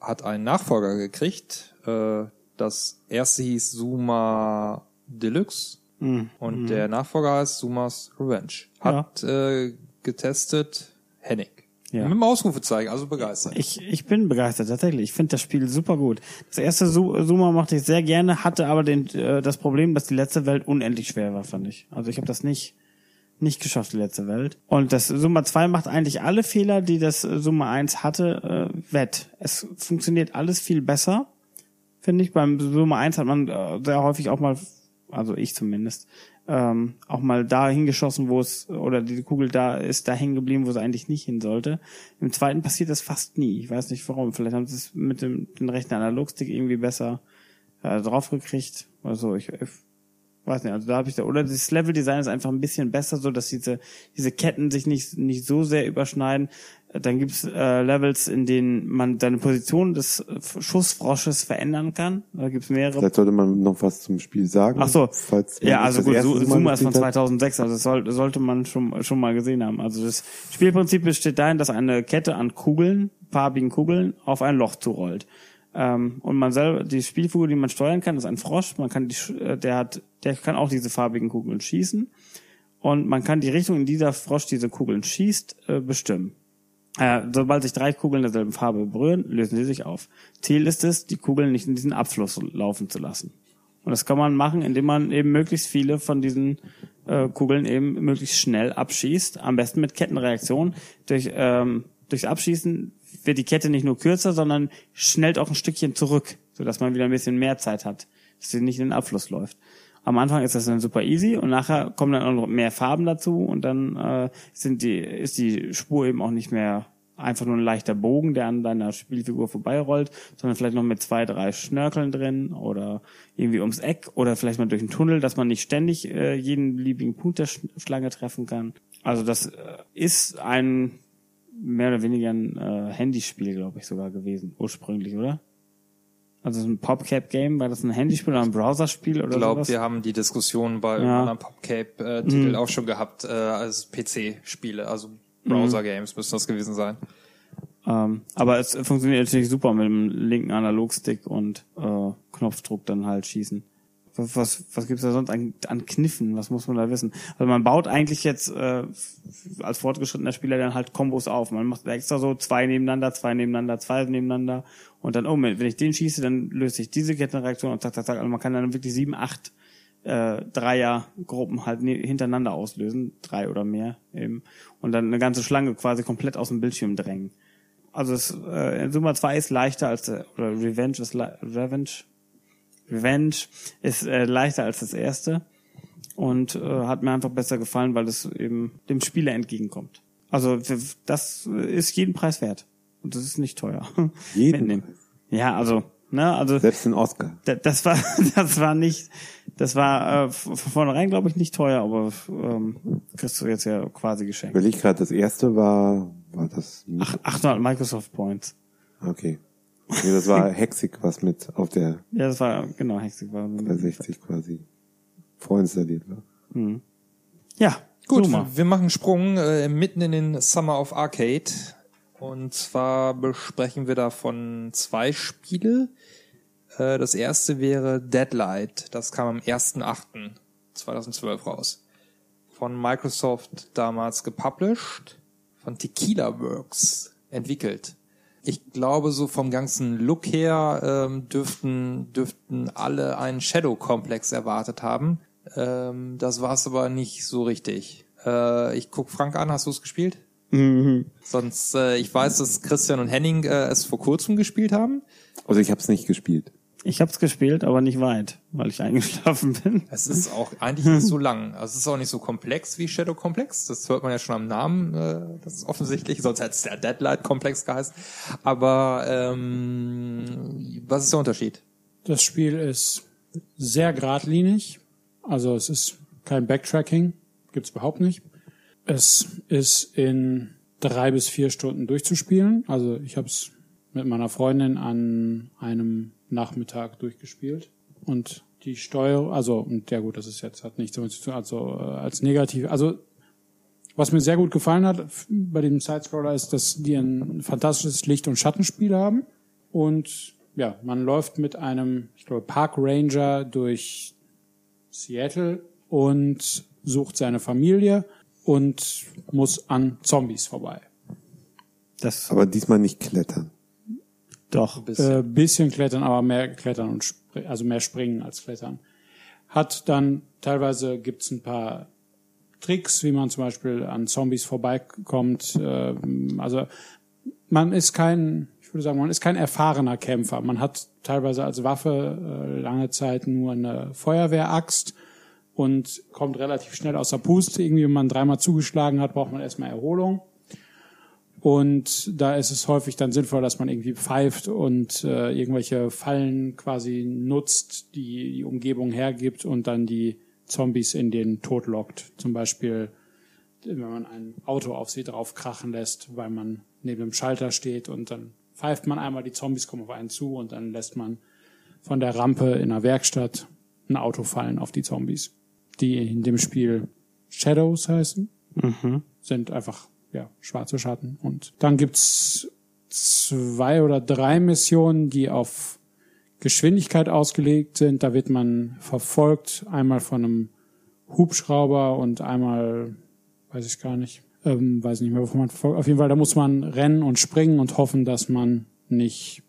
C: hat einen Nachfolger gekriegt. Äh, das erste hieß Zuma Deluxe
A: Mhm.
C: und der Nachfolger heißt Sumas Revenge. Hat äh, getestet Hennig.
A: Ja.
C: Mit dem Ausrufezeichen, also begeistert.
A: Ich, ich bin begeistert, tatsächlich. Ich finde das Spiel super gut. Das erste Suma mochte ich sehr gerne, hatte aber den, äh, das Problem, dass die letzte Welt unendlich schwer war, fand ich. Also ich habe das nicht nicht geschafft, die letzte Welt. Und das Summa 2 macht eigentlich alle Fehler, die das Summa 1 hatte, äh, wett. Es funktioniert alles viel besser, finde ich. Beim Summa 1 hat man äh, sehr häufig auch mal, also ich zumindest, ähm, auch mal da hingeschossen, wo es, oder die Kugel da ist, da hängen geblieben, wo sie eigentlich nicht hin sollte. Im zweiten passiert das fast nie. Ich weiß nicht warum. Vielleicht haben sie es mit dem, dem rechten Analogstick irgendwie besser äh, draufgekriegt. Also ich, ich weiß nicht, also da habe ich da, oder das Leveldesign ist einfach ein bisschen besser, so dass diese, diese Ketten sich nicht, nicht so sehr überschneiden. Dann gibt's äh, Levels, in denen man seine Position des Schussfrosches verändern kann. Da gibt's mehrere
D: Vielleicht sollte man noch was zum Spiel sagen.
A: Ach so.
D: falls
A: Ja, also gut, Zuma ist von
D: gespielt hat.
A: 2006, also das soll, sollte man schon, schon mal gesehen haben. Also das Spielprinzip besteht darin, dass eine Kette an Kugeln, farbigen Kugeln, auf ein Loch zurollt. Ähm, und man selber, die Spielfigur, die man steuern kann, ist ein Frosch. Man kann die, äh, der hat, der kann auch diese farbigen Kugeln schießen. Und man kann die Richtung, in die der Frosch diese Kugeln schießt, äh, bestimmen. Äh, sobald sich drei Kugeln derselben Farbe berühren, lösen sie sich auf. Ziel ist es, die Kugeln nicht in diesen Abfluss laufen zu lassen. Und das kann man machen, indem man eben möglichst viele von diesen äh, Kugeln eben möglichst schnell abschießt. Am besten mit Kettenreaktion. Durch, ähm, durchs Abschießen wird die Kette nicht nur kürzer, sondern schnellt auch ein Stückchen zurück, sodass man wieder ein bisschen mehr Zeit hat, dass sie nicht in den Abfluss läuft. Am Anfang ist das dann super easy und nachher kommen dann auch noch mehr Farben dazu und dann äh, sind die, ist die Spur eben auch nicht mehr einfach nur ein leichter Bogen, der an deiner Spielfigur vorbeirollt, sondern vielleicht noch mit zwei, drei Schnörkeln drin oder irgendwie ums Eck oder vielleicht mal durch einen Tunnel, dass man nicht ständig äh, jeden beliebigen Punkt der Sch Schlange treffen kann. Also das äh, ist ein mehr oder weniger ein äh, Handyspiel, glaube ich, sogar gewesen, ursprünglich, oder? Also so ein PopCap-Game, war das ein Handyspiel oder ein Browserspiel oder
C: Ich glaube, wir haben die Diskussion bei
A: Ja.
C: einem anderen PopCape-Titel
A: Mhm.
C: auch schon gehabt, äh, als PC-Spiele, also Browser-Games müssen das gewesen sein.
A: Ähm, aber es funktioniert natürlich super mit dem linken Analogstick und äh, Knopfdruck dann halt schießen. Was, was, was gibt's da sonst an, an Kniffen? Was muss man da wissen? Also man baut eigentlich jetzt äh, als fortgeschrittener Spieler dann halt Kombos auf. Man macht extra so zwei nebeneinander, zwei nebeneinander, zwei nebeneinander und dann, oh, wenn ich den schieße, dann löst sich diese Kettenreaktion und zack, zack, zack. Also man kann dann wirklich sieben, acht äh, Dreiergruppen halt ne hintereinander auslösen, drei oder mehr eben, und dann eine ganze Schlange quasi komplett aus dem Bildschirm drängen. Also es, äh, Summa 2 ist leichter als oder Revenge ist Revenge Revenge ist äh, leichter als das erste und äh, hat mir einfach besser gefallen, weil es eben dem Spieler entgegenkommt. Also das ist jeden Preis wert und das ist nicht teuer.
D: Jeden
A: Mitnehmen. Ja, also ne, also
D: Selbst ein Oscar.
A: das war <laughs> das war nicht das war äh, von vornherein glaube ich nicht teuer, aber ähm, kriegst du jetzt ja quasi geschenkt.
D: Überleg gerade, das erste war, war das,
A: Ach, 800 Microsoft Points.
D: okay. Nee, das war Hexig, was mit auf der
A: Ja, das war genau Hexig war.
D: 360 quasi vorinstalliert war.
A: Hm. Ja,
C: Gut,
A: Summa.
C: wir machen einen Sprung äh, mitten in den Summer of Arcade. Und zwar besprechen wir davon zwei Spiele. Äh, das erste wäre Deadlight. Das kam am 1.8.2012 raus. Von Microsoft damals gepublished. Von Tequila Works entwickelt. Ich glaube, so vom ganzen Look her ähm, dürften, dürften alle einen Shadow-Komplex erwartet haben. Ähm, das war es aber nicht so richtig. Äh, ich guck Frank an, hast du es gespielt?
A: Mhm.
C: Sonst, äh, ich weiß, dass Christian und Henning äh, es vor kurzem gespielt haben.
D: Also ich habe es nicht gespielt.
A: Ich hab's gespielt, aber nicht weit, weil ich <laughs> eingeschlafen bin.
C: Es ist auch eigentlich nicht so lang. Also es ist auch nicht so komplex wie Shadow Komplex. Das hört man ja schon am Namen. Äh, das ist offensichtlich. Sonst hätte es der Deadlight Komplex geheißen. Aber ähm, was ist der Unterschied?
E: Das Spiel ist sehr geradlinig. Also es ist kein Backtracking. Gibt's überhaupt nicht. Es ist in drei bis vier Stunden durchzuspielen. Also ich habe es mit meiner Freundin an einem Nachmittag durchgespielt. Und die Steuerung, also, und ja gut, das ist jetzt, hat nichts damit zu tun, also äh, als negativ. Also was mir sehr gut gefallen hat bei dem Sidescroller ist, dass die ein fantastisches Licht- und Schattenspiel haben. Und ja, man läuft mit einem, ich glaube, Park Ranger durch Seattle und sucht seine Familie und muss an Zombies vorbei.
A: Das
D: Aber diesmal nicht klettern.
A: doch.
E: Äh, bisschen klettern, aber mehr klettern und also mehr springen als klettern. Hat dann teilweise gibt's ein paar Tricks, wie man zum Beispiel an Zombies vorbeikommt. Ähm, also man ist kein, ich würde sagen, man ist kein erfahrener Kämpfer. Man hat teilweise als Waffe äh, lange Zeit nur eine Feuerwehraxt und kommt relativ schnell aus der Puste. Irgendwie, wenn man dreimal zugeschlagen hat, braucht man erstmal Erholung. Und da ist es häufig dann sinnvoll, dass man irgendwie pfeift und äh, irgendwelche Fallen quasi nutzt, die die Umgebung hergibt und dann die Zombies in den Tod lockt. Zum Beispiel, wenn man ein Auto auf sie drauf krachen lässt, weil man neben dem Schalter steht und dann pfeift man einmal, die Zombies kommen auf einen zu und dann lässt man von der Rampe in der Werkstatt ein Auto fallen auf die Zombies, die in dem Spiel Shadows heißen
A: Mhm.
E: sind einfach ja schwarze Schatten. Und dann gibt's zwei oder drei Missionen, die auf Geschwindigkeit ausgelegt sind. Da wird man verfolgt, einmal von einem Hubschrauber und einmal, weiß ich gar nicht, ähm, weiß nicht mehr, wovon man verfolgt. Auf jeden Fall, da muss man rennen und springen und hoffen, dass man nicht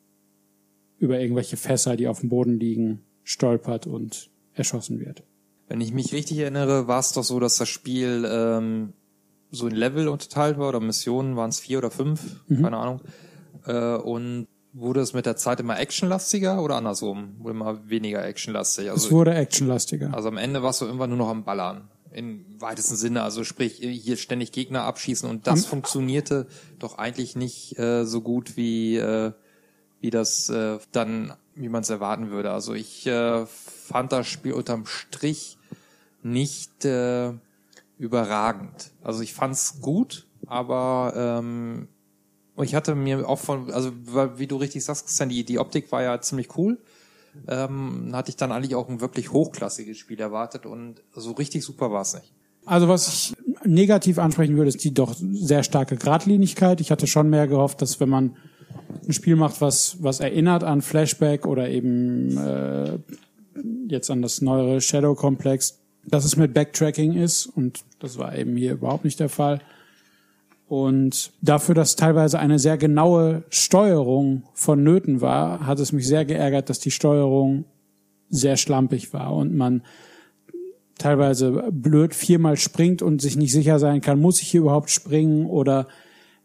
E: über irgendwelche Fässer, die auf dem Boden liegen, stolpert und erschossen wird.
C: Wenn ich mich richtig erinnere, war es doch so, dass das Spiel ähm, so in Level unterteilt war oder Missionen waren es vier oder fünf, keine Ahnung. Äh, und wurde es mit der Zeit immer actionlastiger oder andersrum? Wurde immer weniger actionlastig?
E: Es
C: Also,
E: wurde actionlastiger.
C: also am Ende warst du irgendwann nur noch am Ballern. Im weitesten Sinne, also sprich, hier ständig Gegner abschießen und das
E: Am-
C: funktionierte doch eigentlich nicht äh, so gut wie, äh, wie das äh, dann, wie man es erwarten würde. Also ich äh, fand das Spiel unterm Strich nicht äh, überragend. Also ich fand's gut, aber ähm, ich hatte mir auch von, also wie du richtig sagst, Christian, die, die Optik war ja ziemlich cool. Ähm, hatte ich dann eigentlich auch ein wirklich hochklassiges Spiel erwartet und so richtig super war's nicht.
E: Also was ich negativ ansprechen würde, ist die doch sehr starke Gradlinigkeit. Ich hatte schon mehr gehofft, dass wenn man ein Spiel macht, was was erinnert an Flashback oder eben äh, jetzt an das neuere Shadow Complex, dass es mit Backtracking ist und das war eben hier überhaupt nicht der Fall. Und dafür, dass teilweise eine sehr genaue Steuerung vonnöten war, hat es mich sehr geärgert, dass die Steuerung sehr schlampig war und man teilweise blöd viermal springt und sich nicht sicher sein kann, muss ich hier überhaupt springen oder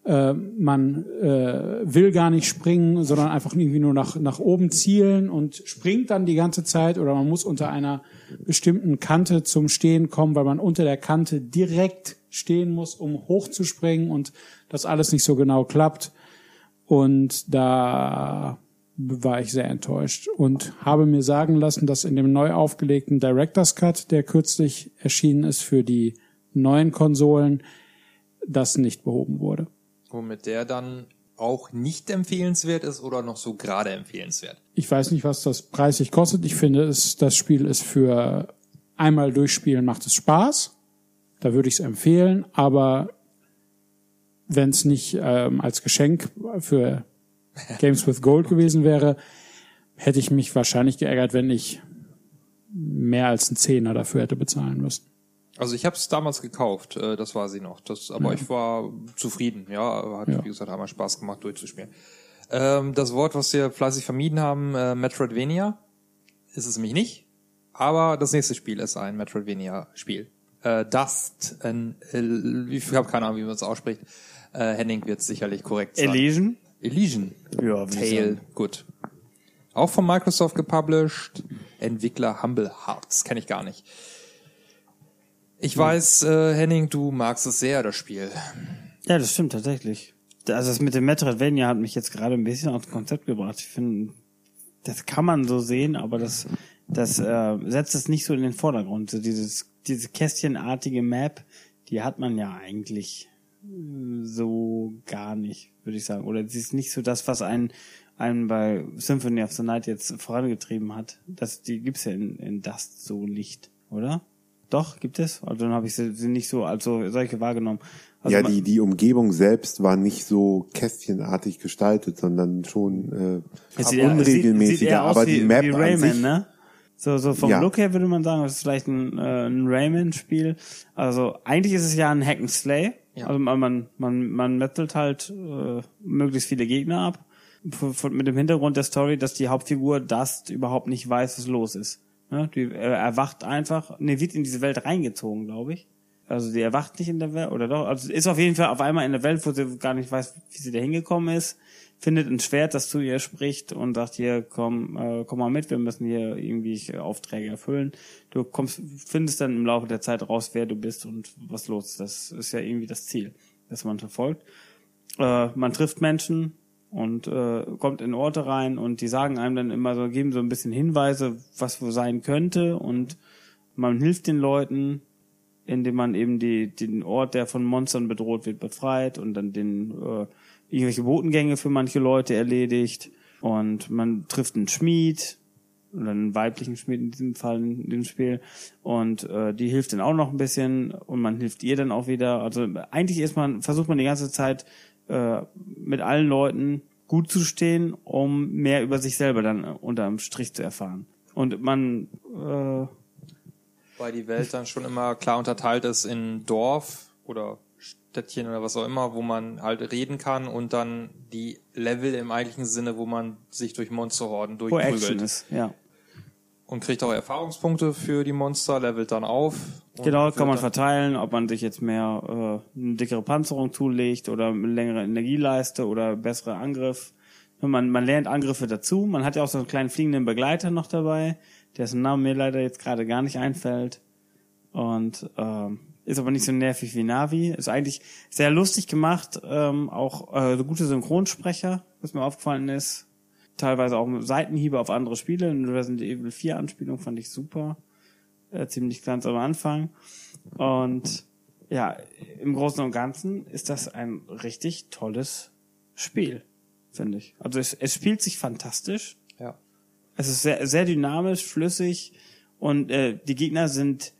E: äh, man äh, will gar nicht springen, sondern einfach irgendwie nur nach, nach oben zielen und springt dann die ganze Zeit oder man muss unter einer bestimmten Kante zum Stehen kommen, weil man unter der Kante direkt stehen muss, um hochzuspringen und das alles nicht so genau klappt. Und da war ich sehr enttäuscht und habe mir sagen lassen, dass in dem neu aufgelegten Director's Cut, der kürzlich erschienen ist für die neuen Konsolen, das nicht behoben wurde.
C: Womit der dann auch nicht empfehlenswert ist oder noch so gerade empfehlenswert.
E: Ich weiß nicht, was das preislich kostet. Ich finde, es, das Spiel ist für einmal durchspielen macht es Spaß. Da würde ich es empfehlen, aber wenn es nicht ähm, als Geschenk für <laughs> Games with Gold gewesen wäre, hätte ich mich wahrscheinlich geärgert, wenn ich mehr als einen Zehner dafür hätte bezahlen müssen.
C: Also ich habe es damals gekauft, äh, das war sie noch. Das, aber
E: Ja.
C: ich war zufrieden, ja, hat
E: Ja.
C: wie gesagt einmal Spaß gemacht durchzuspielen. Ähm, das Wort, was wir fleißig vermieden haben, äh, Metroidvania, ist es nämlich nicht. Aber das nächste Spiel ist ein Metroidvania-Spiel. Äh, Dust, ein, äh, ich habe keine Ahnung, wie man es ausspricht. Äh, Henning wird sicherlich korrekt sagen.
A: Elysian?
C: Elysian.
A: Ja,
C: Tale,
A: sagen.
C: gut. Auch von Microsoft gepublished. Entwickler Humble Hearts, kenne ich gar nicht. Ich weiß, äh, Henning, du magst es sehr, das Spiel.
A: Ja, das stimmt tatsächlich. Also das mit dem Metroidvania hat mich jetzt gerade ein bisschen aufs Konzept gebracht. Ich finde, das kann man so sehen, aber das, das äh, setzt es nicht so in den Vordergrund. So dieses, diese kästchenartige Map, die hat man ja eigentlich äh, so gar nicht, würde ich sagen. Oder sie ist nicht so das, was einen, einen bei Symphony of the Night jetzt vorangetrieben hat. Das, die gibt's ja in, in Dust so nicht, oder? Doch, gibt es? Also dann habe ich sie, nicht so als so solche wahrgenommen. Also
D: ja, die, die Umgebung selbst war nicht so kästchenartig gestaltet, sondern schon äh,
A: sieht
D: unregelmäßiger.
A: sieht, sieht
D: aber
A: wie,
D: die Map
A: wie
D: an
A: Rayman,
D: sich,
A: ne? So, so vom
D: Ja.
A: Look her würde man sagen, das ist vielleicht ein, äh, ein Rayman-Spiel. Also eigentlich ist es ja ein Hack and Slay.
C: Ja.
A: Also man, man, man, man metzelt halt äh, möglichst viele Gegner ab. F- Mit dem Hintergrund der Story, dass die Hauptfigur Dust überhaupt nicht weiß, was los ist. Ne? Die äh, erwacht einfach, ne, wird in diese Welt reingezogen, glaube ich. Also die erwacht nicht in der Welt, oder doch? Also ist auf jeden Fall auf einmal in der Welt, wo sie gar nicht weiß, wie sie da hingekommen ist, findet ein Schwert, das zu ihr spricht und sagt hier, komm, äh, komm mal mit, wir müssen hier irgendwie Aufträge erfüllen. Du kommst, findest dann im Laufe der Zeit raus, wer du bist und was los ist. Das ist ja irgendwie das Ziel, das man verfolgt. Äh, man trifft Menschen und äh, kommt in Orte rein und die sagen einem dann immer so, geben so ein bisschen Hinweise, was wo sein könnte und man hilft den Leuten, indem man eben die, den Ort, der von Monstern bedroht wird, befreit und dann den äh, irgendwelche Botengänge für manche Leute erledigt und man trifft einen Schmied oder einen weiblichen Schmied in diesem Fall in dem Spiel und äh, die hilft dann auch noch ein bisschen und man hilft ihr dann auch wieder. Also eigentlich ist man versucht man die ganze Zeit äh, mit allen Leuten gut zu stehen, um mehr über sich selber dann unterm Strich zu erfahren. Und man äh,
C: Weil die Welt dann schon immer klar unterteilt ist in Dorf oder Städtchen oder was auch immer, wo man halt reden kann und dann die Level im eigentlichen Sinne, wo man sich durch Monsterhorden
A: wo Action
C: durchprügelt.
A: ist, ja.
C: Und kriegt auch Erfahrungspunkte für die Monster, levelt dann auf.
A: Genau, kann man verteilen, ob man sich jetzt mehr äh, eine dickere Panzerung zulegt oder eine längere Energieleiste oder bessere Angriff. Man, man lernt Angriffe dazu. Man hat ja auch so einen kleinen fliegenden Begleiter noch dabei, dessen Name mir leider jetzt gerade gar nicht einfällt. Und ähm, ist aber nicht so nervig wie Navi. Ist eigentlich sehr lustig gemacht. Ähm, auch äh, so gute Synchronsprecher, was mir aufgefallen ist. Teilweise auch Seitenhiebe auf andere Spiele. Eine Resident Evil 4 Anspielung fand ich super äh, ziemlich ganz am Anfang. Und ja, im Großen und Ganzen ist das ein richtig tolles Spiel, finde ich. Also es, es spielt sich fantastisch.
C: Ja.
A: Es ist sehr, sehr dynamisch, flüssig und äh, die Gegner sind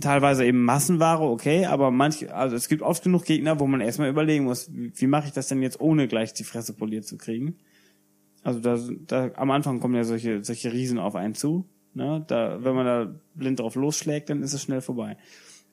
A: teilweise eben Massenware, okay, aber manche, also es gibt oft genug Gegner, wo man erstmal überlegen muss, wie, wie mache ich das denn jetzt, ohne gleich die Fresse poliert zu kriegen. Also da, da am Anfang kommen ja solche solche Riesen auf einen zu. Ne? Da, wenn man da blind drauf losschlägt, dann ist es schnell vorbei.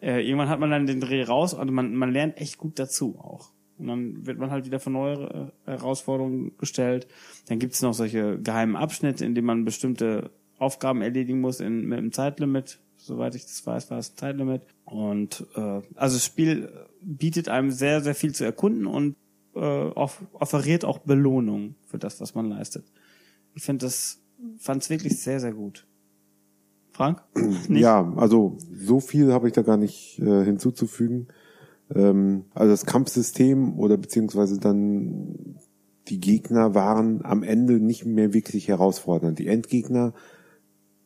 A: Äh, irgendwann hat man dann den Dreh raus und man, man lernt echt gut dazu auch. Und dann wird man halt wieder vor neue äh, Herausforderungen gestellt. Dann gibt's noch solche geheimen Abschnitte, in denen man bestimmte Aufgaben erledigen muss in, mit einem Zeitlimit. Soweit ich das weiß, war es ein Zeitlimit. Und äh, also das Spiel bietet einem sehr, sehr viel zu erkunden und äh, off offeriert auch Belohnung für das, was man leistet. Ich finde das, fand es wirklich sehr, sehr gut. Frank? <clears throat> Nicht?
D: Ja, also so viel habe ich da gar nicht äh, hinzuzufügen. Ähm, also das Kampfsystem oder beziehungsweise dann die Gegner waren am Ende nicht mehr wirklich herausfordernd. Die Endgegner,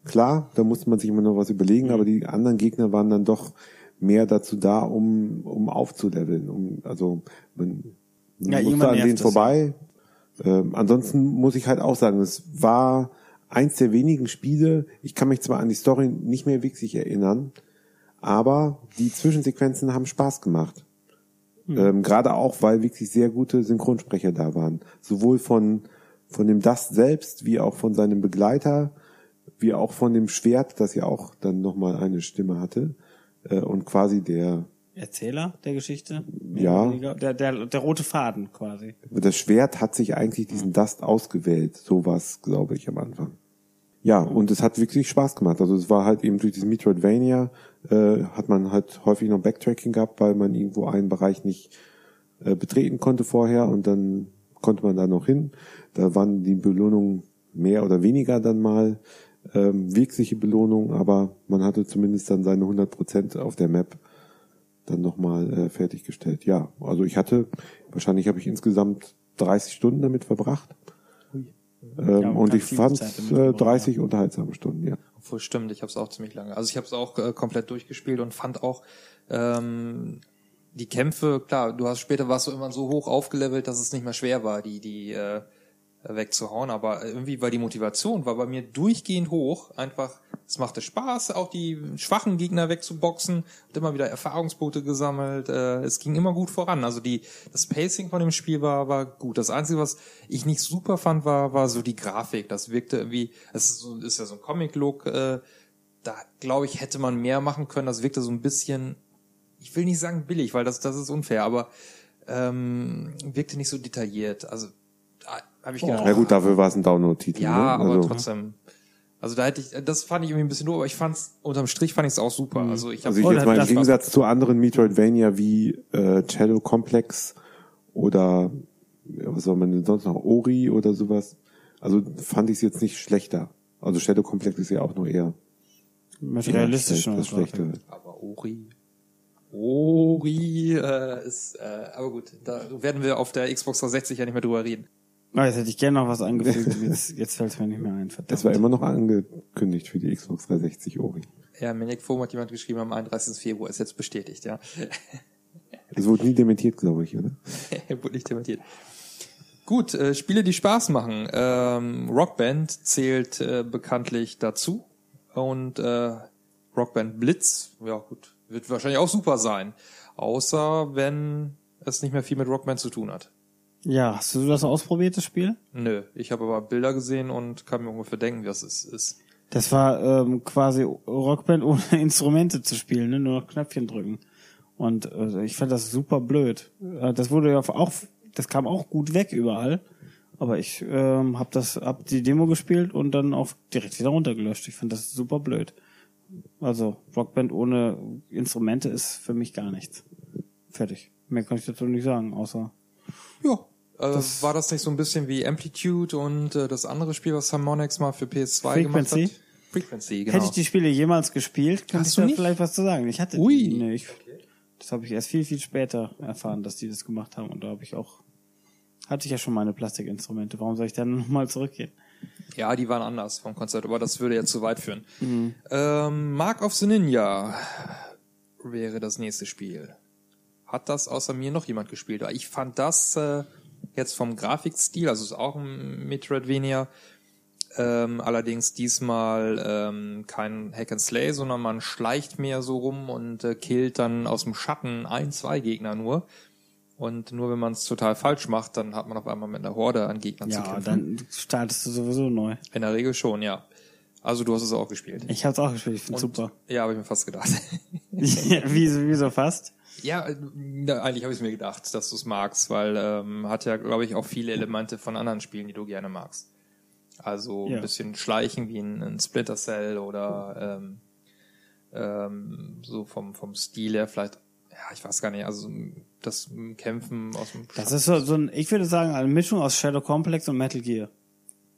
D: klar, da musste man sich immer noch was überlegen,
A: Mhm.
D: aber die anderen Gegner waren dann doch mehr dazu da, um, um aufzuleveln. Um, also man, man
A: Ja,
D: musste an denen vorbei. Ähm, ansonsten muss ich halt auch sagen, es war eins der wenigen Spiele, ich kann mich zwar an die Story nicht mehr wirklich erinnern, aber die Zwischensequenzen haben Spaß gemacht. Ähm, Gerade auch, weil wirklich sehr gute Synchronsprecher da waren. Sowohl von, von dem Dust selbst, wie auch von seinem Begleiter, wie auch von dem Schwert, das ja auch dann nochmal eine Stimme hatte. Äh, und quasi der,
A: Erzähler der Geschichte?
D: Ja.
A: Der, der, der rote Faden quasi.
D: das Schwert hat sich eigentlich diesen Dust ausgewählt. So was, glaube ich, am Anfang. Ja, und es hat wirklich Spaß gemacht. Also es war halt eben durch dieses Metroidvania äh, hat man halt häufig noch Backtracking gehabt, weil man irgendwo einen Bereich nicht äh, betreten konnte vorher und dann konnte man da noch hin. Da waren die Belohnungen mehr oder weniger dann mal ähm, wirkliche Belohnungen, aber man hatte zumindest dann seine 100 Prozent auf der Map dann nochmal äh, fertiggestellt. Ja, also ich hatte, wahrscheinlich habe ich insgesamt 30 Stunden damit verbracht. Ähm,
A: Ja,
D: und ich fand äh,
A: verbracht,
D: 30 unterhaltsame Stunden, ja.
C: Obwohl stimmt, ich habe es auch ziemlich lange. Also ich habe es auch äh, komplett durchgespielt und fand auch ähm, die Kämpfe, klar, du hast später warst du immer so hoch aufgelevelt, dass es nicht mehr schwer war, die die äh, wegzuhauen, aber irgendwie war die Motivation war bei mir durchgehend hoch, einfach es machte Spaß, auch die schwachen Gegner wegzuboxen und immer wieder Erfahrungspunkte gesammelt. Äh, es ging immer gut voran. Also die das Pacing von dem Spiel war war gut. Das einzige, was ich nicht super fand, war war so die Grafik. Das wirkte irgendwie, es ist, so, ist ja so ein Comic-Look. Äh, da glaube ich hätte man mehr machen können. Das wirkte so ein bisschen, ich will nicht sagen billig, weil das das ist unfair, aber ähm, wirkte nicht so detailliert. Also da habe ich gedacht,
D: Na gut, dafür war es ein Download-Titel.
C: ja,
D: ne?
C: aber
D: also,
C: trotzdem. Also da hätte ich, das fand ich irgendwie ein bisschen doof, aber ich fand's, unterm Strich fand ich es auch super. Also ich habe
D: Also ich jetzt mal im. Gegensatz zu anderen Metroidvania wie äh, Shadow Complex oder was soll man denn sonst noch, Ori oder sowas. Also fand ich es jetzt nicht schlechter. Also Shadow Complex ist ja auch nur eher schlecht- das Schlechte.
C: aber Ori. Ori äh, ist, äh, aber gut, da werden wir auf der Xbox 360 ja nicht mehr drüber reden.
A: Oh, jetzt hätte ich gerne noch was angefügt. <laughs> Jetzt, jetzt fällt es mir nicht mehr ein. Verdammt.
D: Das war immer noch angekündigt für die Xbox 360 Ori.
C: Ja, Maniac Foam hat jemand geschrieben am 31. Februar, ist jetzt bestätigt, ja. <laughs>
D: Es wurde nie dementiert, glaube ich, oder? <laughs>
C: Wurde nicht dementiert. Gut, äh, Spiele, die Spaß machen. Ähm, Rockband zählt äh, bekanntlich dazu. Und äh, Rockband Blitz, ja gut, wird wahrscheinlich auch super sein. Außer wenn es nicht mehr viel mit Rockband zu tun hat.
A: Ja, hast du das ausprobiert, das Spiel?
C: Nö, ich habe aber Bilder gesehen und kann mir ungefähr denken, was es ist.
A: Das war ähm, quasi Rockband <laughs> ohne Instrumente zu spielen, ne? nur noch Knöpfchen drücken. Und äh, ich fand das super blöd. Äh, das wurde ja auch, das kam auch gut weg überall. Aber ich ähm, habe das, hab die Demo gespielt und dann auch direkt wieder runtergelöscht. Ich fand das super blöd. Also Rockband ohne Instrumente ist für mich gar nichts. Fertig. Mehr kann ich dazu nicht sagen, außer
C: Ja. Äh, war das nicht so ein bisschen wie Amplitude und äh, das andere Spiel, was Harmonix mal für PS2 gemacht
A: Frequency?
C: hat? Frequency, genau.
A: Hätte ich die Spiele jemals gespielt,
C: Hast
A: ich
C: du
A: da
C: nicht?
A: vielleicht was zu sagen. Ich hatte
C: Ui.
A: die, nee, ich, das habe ich erst viel, viel später erfahren, dass die das gemacht haben. Und da habe ich auch, hatte ich ja schon meine Plastikinstrumente. Warum soll ich dann <laughs> nochmal zurückgehen?
C: Ja, die waren anders vom Konzept, aber das würde jetzt zu weit führen. Ähm, Mark of the Ninja wäre das nächste Spiel. Hat das außer mir noch jemand gespielt? Ich fand das äh, jetzt vom Grafikstil, also ist auch ein Metroidvania, ähm, allerdings diesmal ähm, kein Hack and Slay, sondern man schleicht mehr so rum und äh, killt dann aus dem Schatten ein, zwei Gegner nur. Und nur wenn man es total falsch macht, dann hat man auf einmal mit einer Horde an Gegnern zu
A: Ja,
C: kämpfen.
A: dann startest du sowieso neu.
C: In der Regel schon, ja. Also du hast es auch gespielt.
A: Ich hab's auch gespielt, ich find's
C: Und-
A: super.
C: Ja, habe ich mir fast gedacht. <laughs>
A: wieso, wieso fast?
C: Ja, äh, eigentlich habe ich mir gedacht, dass du es magst, weil ähm, hat ja, glaube ich, auch viele Elemente von anderen Spielen, die du gerne magst. Also
A: Ja.
C: ein bisschen Schleichen wie ein, ein Splinter Cell oder ähm, ähm, so vom, vom Stil her vielleicht, ja, ich weiß gar nicht, also das Kämpfen aus dem
A: Das ist so, so ein, ich würde sagen, eine Mischung aus Shadow Complex und Metal Gear.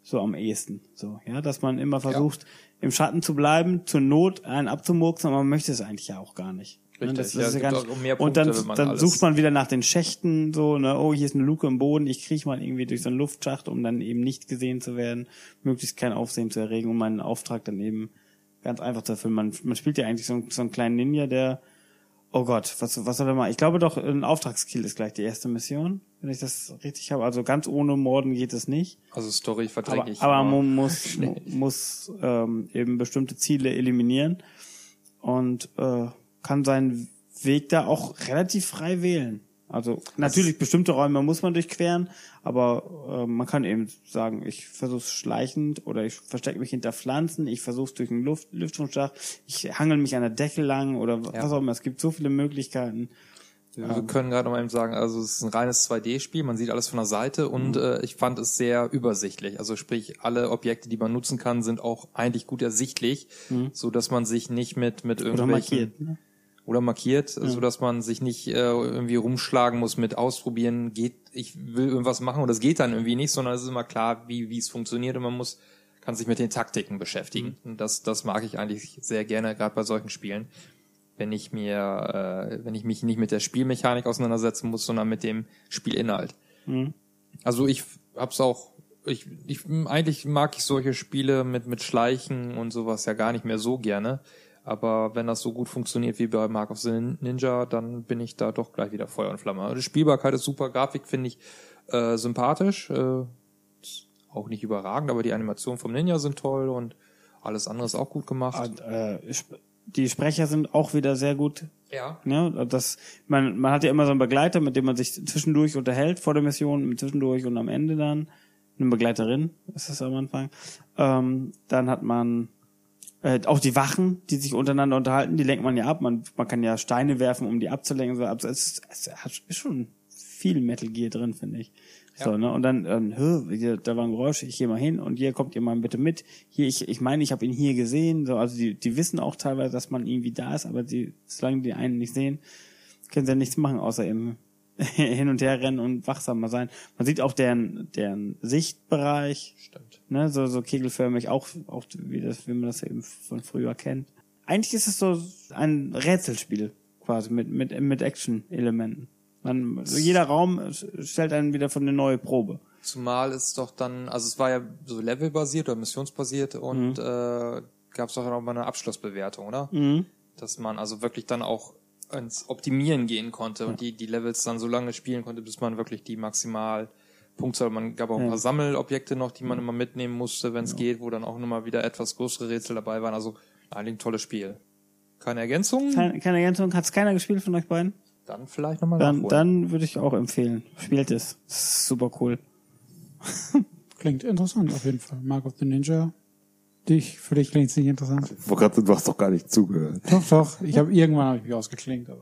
A: So am ehesten. So, ja, dass man immer versucht, im Schatten zu bleiben, zur Not einen abzumurksen, aber man möchte es eigentlich ja auch gar nicht.
C: Richtig,
A: das,
C: ja,
A: das ja gar nicht.
C: mehr
A: und dann,
C: Punkte,
A: dann sucht man wieder nach den Schächten, so, ne, oh, hier ist eine Luke im Boden, ich kriech mal irgendwie durch so einen Luftschacht, um dann eben nicht gesehen zu werden, möglichst kein Aufsehen zu erregen, um meinen Auftrag dann eben ganz einfach zu erfüllen. Man, man spielt ja eigentlich so, einen- so einen kleinen Ninja, der Oh Gott, was, was soll er mal? Ich glaube doch, ein Auftragskill ist gleich die erste Mission, wenn ich das richtig habe. Also ganz ohne Morden geht es nicht.
C: Also Story verdränge ich.
A: aber man muss, <laughs> mu- muss ähm, eben bestimmte Ziele eliminieren und äh, kann seinen Weg da auch relativ frei wählen. Also natürlich bestimmte Räume muss man durchqueren, aber äh, man kann eben sagen, ich versuche schleichend oder ich verstecke mich hinter Pflanzen, ich versuche durch einen Luft, Lüftungsschacht, ich hangel mich an der Decke lang oder was auch immer. Es gibt so viele Möglichkeiten.
C: Wir können gerade mal eben sagen, also es ist ein reines 2D-Spiel, man sieht alles von der Seite und äh, ich fand es sehr übersichtlich. Also sprich, alle Objekte, die man nutzen kann, sind auch eigentlich gut ersichtlich, so dass man sich nicht mit mit
A: Oder
C: irgendwelchen
A: markiert. Ne?
C: Oder markiert, so dass man sich nicht äh, irgendwie rumschlagen muss mit ausprobieren, geht, ich will irgendwas machen und das geht dann irgendwie nicht, sondern es ist immer klar, wie wie es funktioniert und man muss kann sich mit den Taktiken beschäftigen. Und das das mag ich eigentlich sehr gerne gerade bei solchen Spielen, wenn ich mir äh, wenn ich mich nicht mit der Spielmechanik auseinandersetzen muss, sondern mit dem Spielinhalt. Also ich hab's auch ich, ich eigentlich mag ich solche Spiele mit mit Schleichen und sowas ja gar nicht mehr so gerne. Aber wenn das so gut funktioniert wie bei Mark of the Ninja, dann bin ich da doch gleich wieder Feuer und Flamme. Also die Spielbarkeit ist super, Grafik finde ich äh, sympathisch, äh, auch nicht überragend, aber die Animationen vom Ninja sind toll und alles andere ist auch gut gemacht.
A: Und, äh, die Sprecher sind auch wieder sehr gut.
C: ja.
A: Ne? Das, man, man hat ja immer so einen Begleiter, mit dem man sich zwischendurch unterhält vor der Mission, zwischendurch und am Ende dann. Eine Begleiterin ist das am Anfang. Ähm, dann hat man äh, auch die Wachen, die sich untereinander unterhalten, die lenkt man ja ab. Man, man kann ja Steine werfen, um die abzulenken. So, also es, ist- es hat- ist schon viel Metal Gear drin, finde ich. So, ne? Und dann, ähm, hier, da war ein Geräusch, ich gehe mal hin und hier kommt ihr mal bitte mit. Hier, ich, ich meine, ich habe ihn hier gesehen. So, also die, die wissen auch teilweise, dass man irgendwie da ist, aber die, solange die einen nicht sehen, können sie ja nichts machen, außer eben <laughs> hin und her rennen und wachsamer sein. Man sieht auch deren, deren Sichtbereich,
C: Stimmt.
A: ne, so, so kegelförmig, auch, auch wie das, wie man das eben von früher kennt. Eigentlich ist es so ein Rätselspiel, quasi, mit, mit, mit Action-Elementen. Man, so jeder Raum stellt einen wieder von eine neue Probe.
C: Zumal es doch dann, also es war ja so levelbasiert oder missionsbasiert und äh, gab es doch dann auch mal eine Abschlussbewertung, oder?
A: Mhm.
C: Dass man also wirklich dann auch ins Optimieren gehen konnte und die, die Levels dann so lange spielen konnte, bis man wirklich die maximal Punktzahl, man gab auch ein
A: Ja.
C: paar Sammelobjekte noch, die man immer mitnehmen musste, wenn es geht, wo dann auch nochmal wieder etwas größere Rätsel dabei waren. Also eigentlich ein tolles Spiel. Keine Ergänzung?
A: Keine, keine Ergänzung, hat es keiner gespielt von euch beiden?
C: Dann vielleicht nochmal
A: Dann,
C: nachholen.
A: dann würde ich auch empfehlen. Spielt es. Super cool.
E: Klingt interessant auf jeden Fall. Mark of the Ninja. Dich, für dich klingt es nicht interessant.
D: Wo grad, du hast doch gar nicht zugehört.
E: Doch, doch. Ich habe irgendwann hab ich mich ausgeklingt. Aber.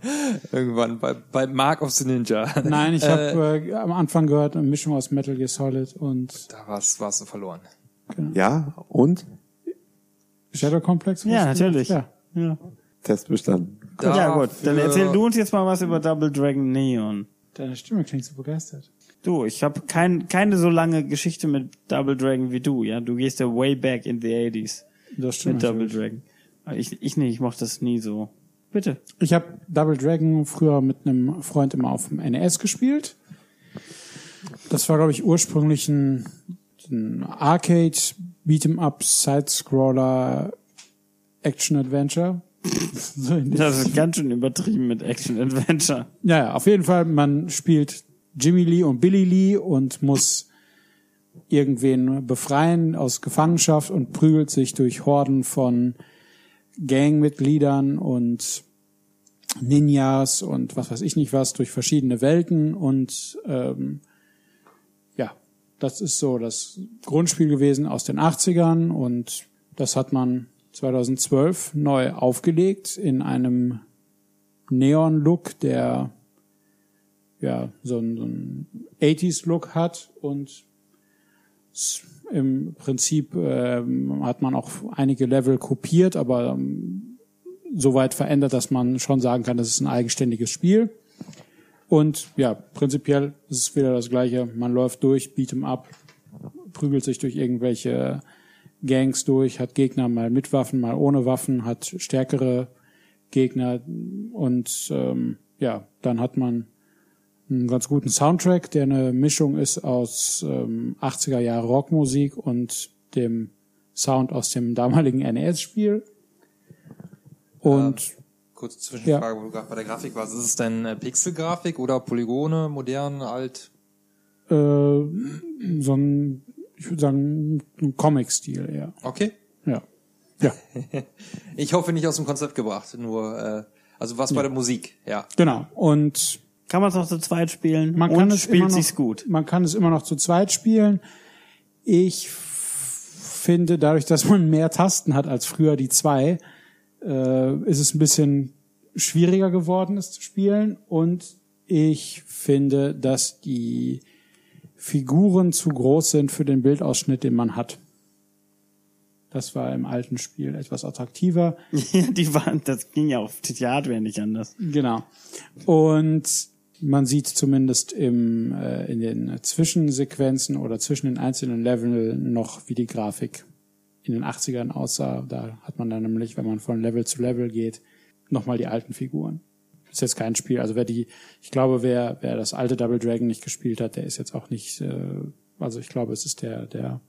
C: Irgendwann bei, bei Mark of the Ninja.
E: Nein, ich habe äh, am Anfang gehört eine Mischung aus Metal Gear Solid und
C: Da warst, warst du verloren.
D: Ja, und?
E: Shadow Complex.
A: Ja, natürlich.
E: Ja.
A: Ja.
D: Test bestanden.
A: ja gut, dann erzähl du uns jetzt mal was über Double Dragon Neon.
E: Deine Stimme klingt so begeistert.
A: Du, ich habe kein, keine so lange Geschichte mit Double Dragon wie du, ja. Du gehst ja way back in the 80s
E: Das stimmt.
A: mit Double. Dragon. Ich, ich nicht, ich mochte das nie so. Bitte.
E: Ich habe Double Dragon früher mit einem Freund immer auf dem NES gespielt. Das war, glaube ich, ursprünglich ein, ein Arcade Beat'em Up Side Scroller Action Adventure. <laughs> so
A: Das ist ganz schön übertrieben mit Action Adventure.
E: Ja, ja, auf jeden Fall, man spielt Jimmy Lee und Billy Lee und muss irgendwen befreien aus Gefangenschaft und prügelt sich durch Horden von Gangmitgliedern und Ninjas und was weiß ich nicht was durch verschiedene Welten und ähm, ja, das ist so das Grundspiel gewesen aus den 80ern und das hat man 2012 neu aufgelegt in einem Neon-Look, der ja so einen, so einen 80s-Look hat und im Prinzip ähm, hat man auch einige Level kopiert, aber ähm, so weit verändert, dass man schon sagen kann, das ist ein eigenständiges Spiel. Und ja, prinzipiell ist es wieder das Gleiche. Man läuft durch, beat'em up, prügelt sich durch irgendwelche Gangs durch, hat Gegner mal mit Waffen, mal ohne Waffen, hat stärkere Gegner und ähm, ja, dann hat man einen ganz guten Soundtrack, der eine Mischung ist aus ähm, 80er Jahre Rockmusik und dem Sound aus dem <laughs> damaligen NES-Spiel. Und
C: Kurze Zwischenfrage, wo du gerade bei der Grafik warst. Ist es denn äh, Pixelgrafik oder Polygone, modern, alt?
E: äh, so ein, ich würde sagen, ein Comic-Stil eher.
C: Okay.
E: Ja. Ja, <laughs>
C: Ich hoffe nicht aus dem Konzept gebracht, nur äh, also was bei der Musik, ja.
E: genau. Und
A: Kann man es noch zu zweit spielen?
E: man kann es
A: spielt
E: immer noch,
A: sich's gut.
E: Man kann es immer noch zu zweit spielen. Ich finde, dadurch, dass man mehr Tasten hat als früher die zwei, äh, ist es ein bisschen schwieriger geworden, es zu spielen. Und ich finde, dass die Figuren zu groß sind für den Bildausschnitt, den man hat. Das war im alten Spiel etwas attraktiver. <laughs>
A: Ja, die waren, das ging ja auf die Hardware nicht anders.
E: Genau. Und man sieht zumindest im, äh, in den Zwischensequenzen oder zwischen den einzelnen Leveln noch, wie die Grafik in den 80ern aussah. Da hat man dann nämlich, wenn man von Level zu Level geht, nochmal die alten Figuren. Ist jetzt kein Spiel. Also wer die, ich glaube, wer, wer das alte Double Dragon nicht gespielt hat, der ist jetzt auch nicht, äh, also ich glaube, es ist der, der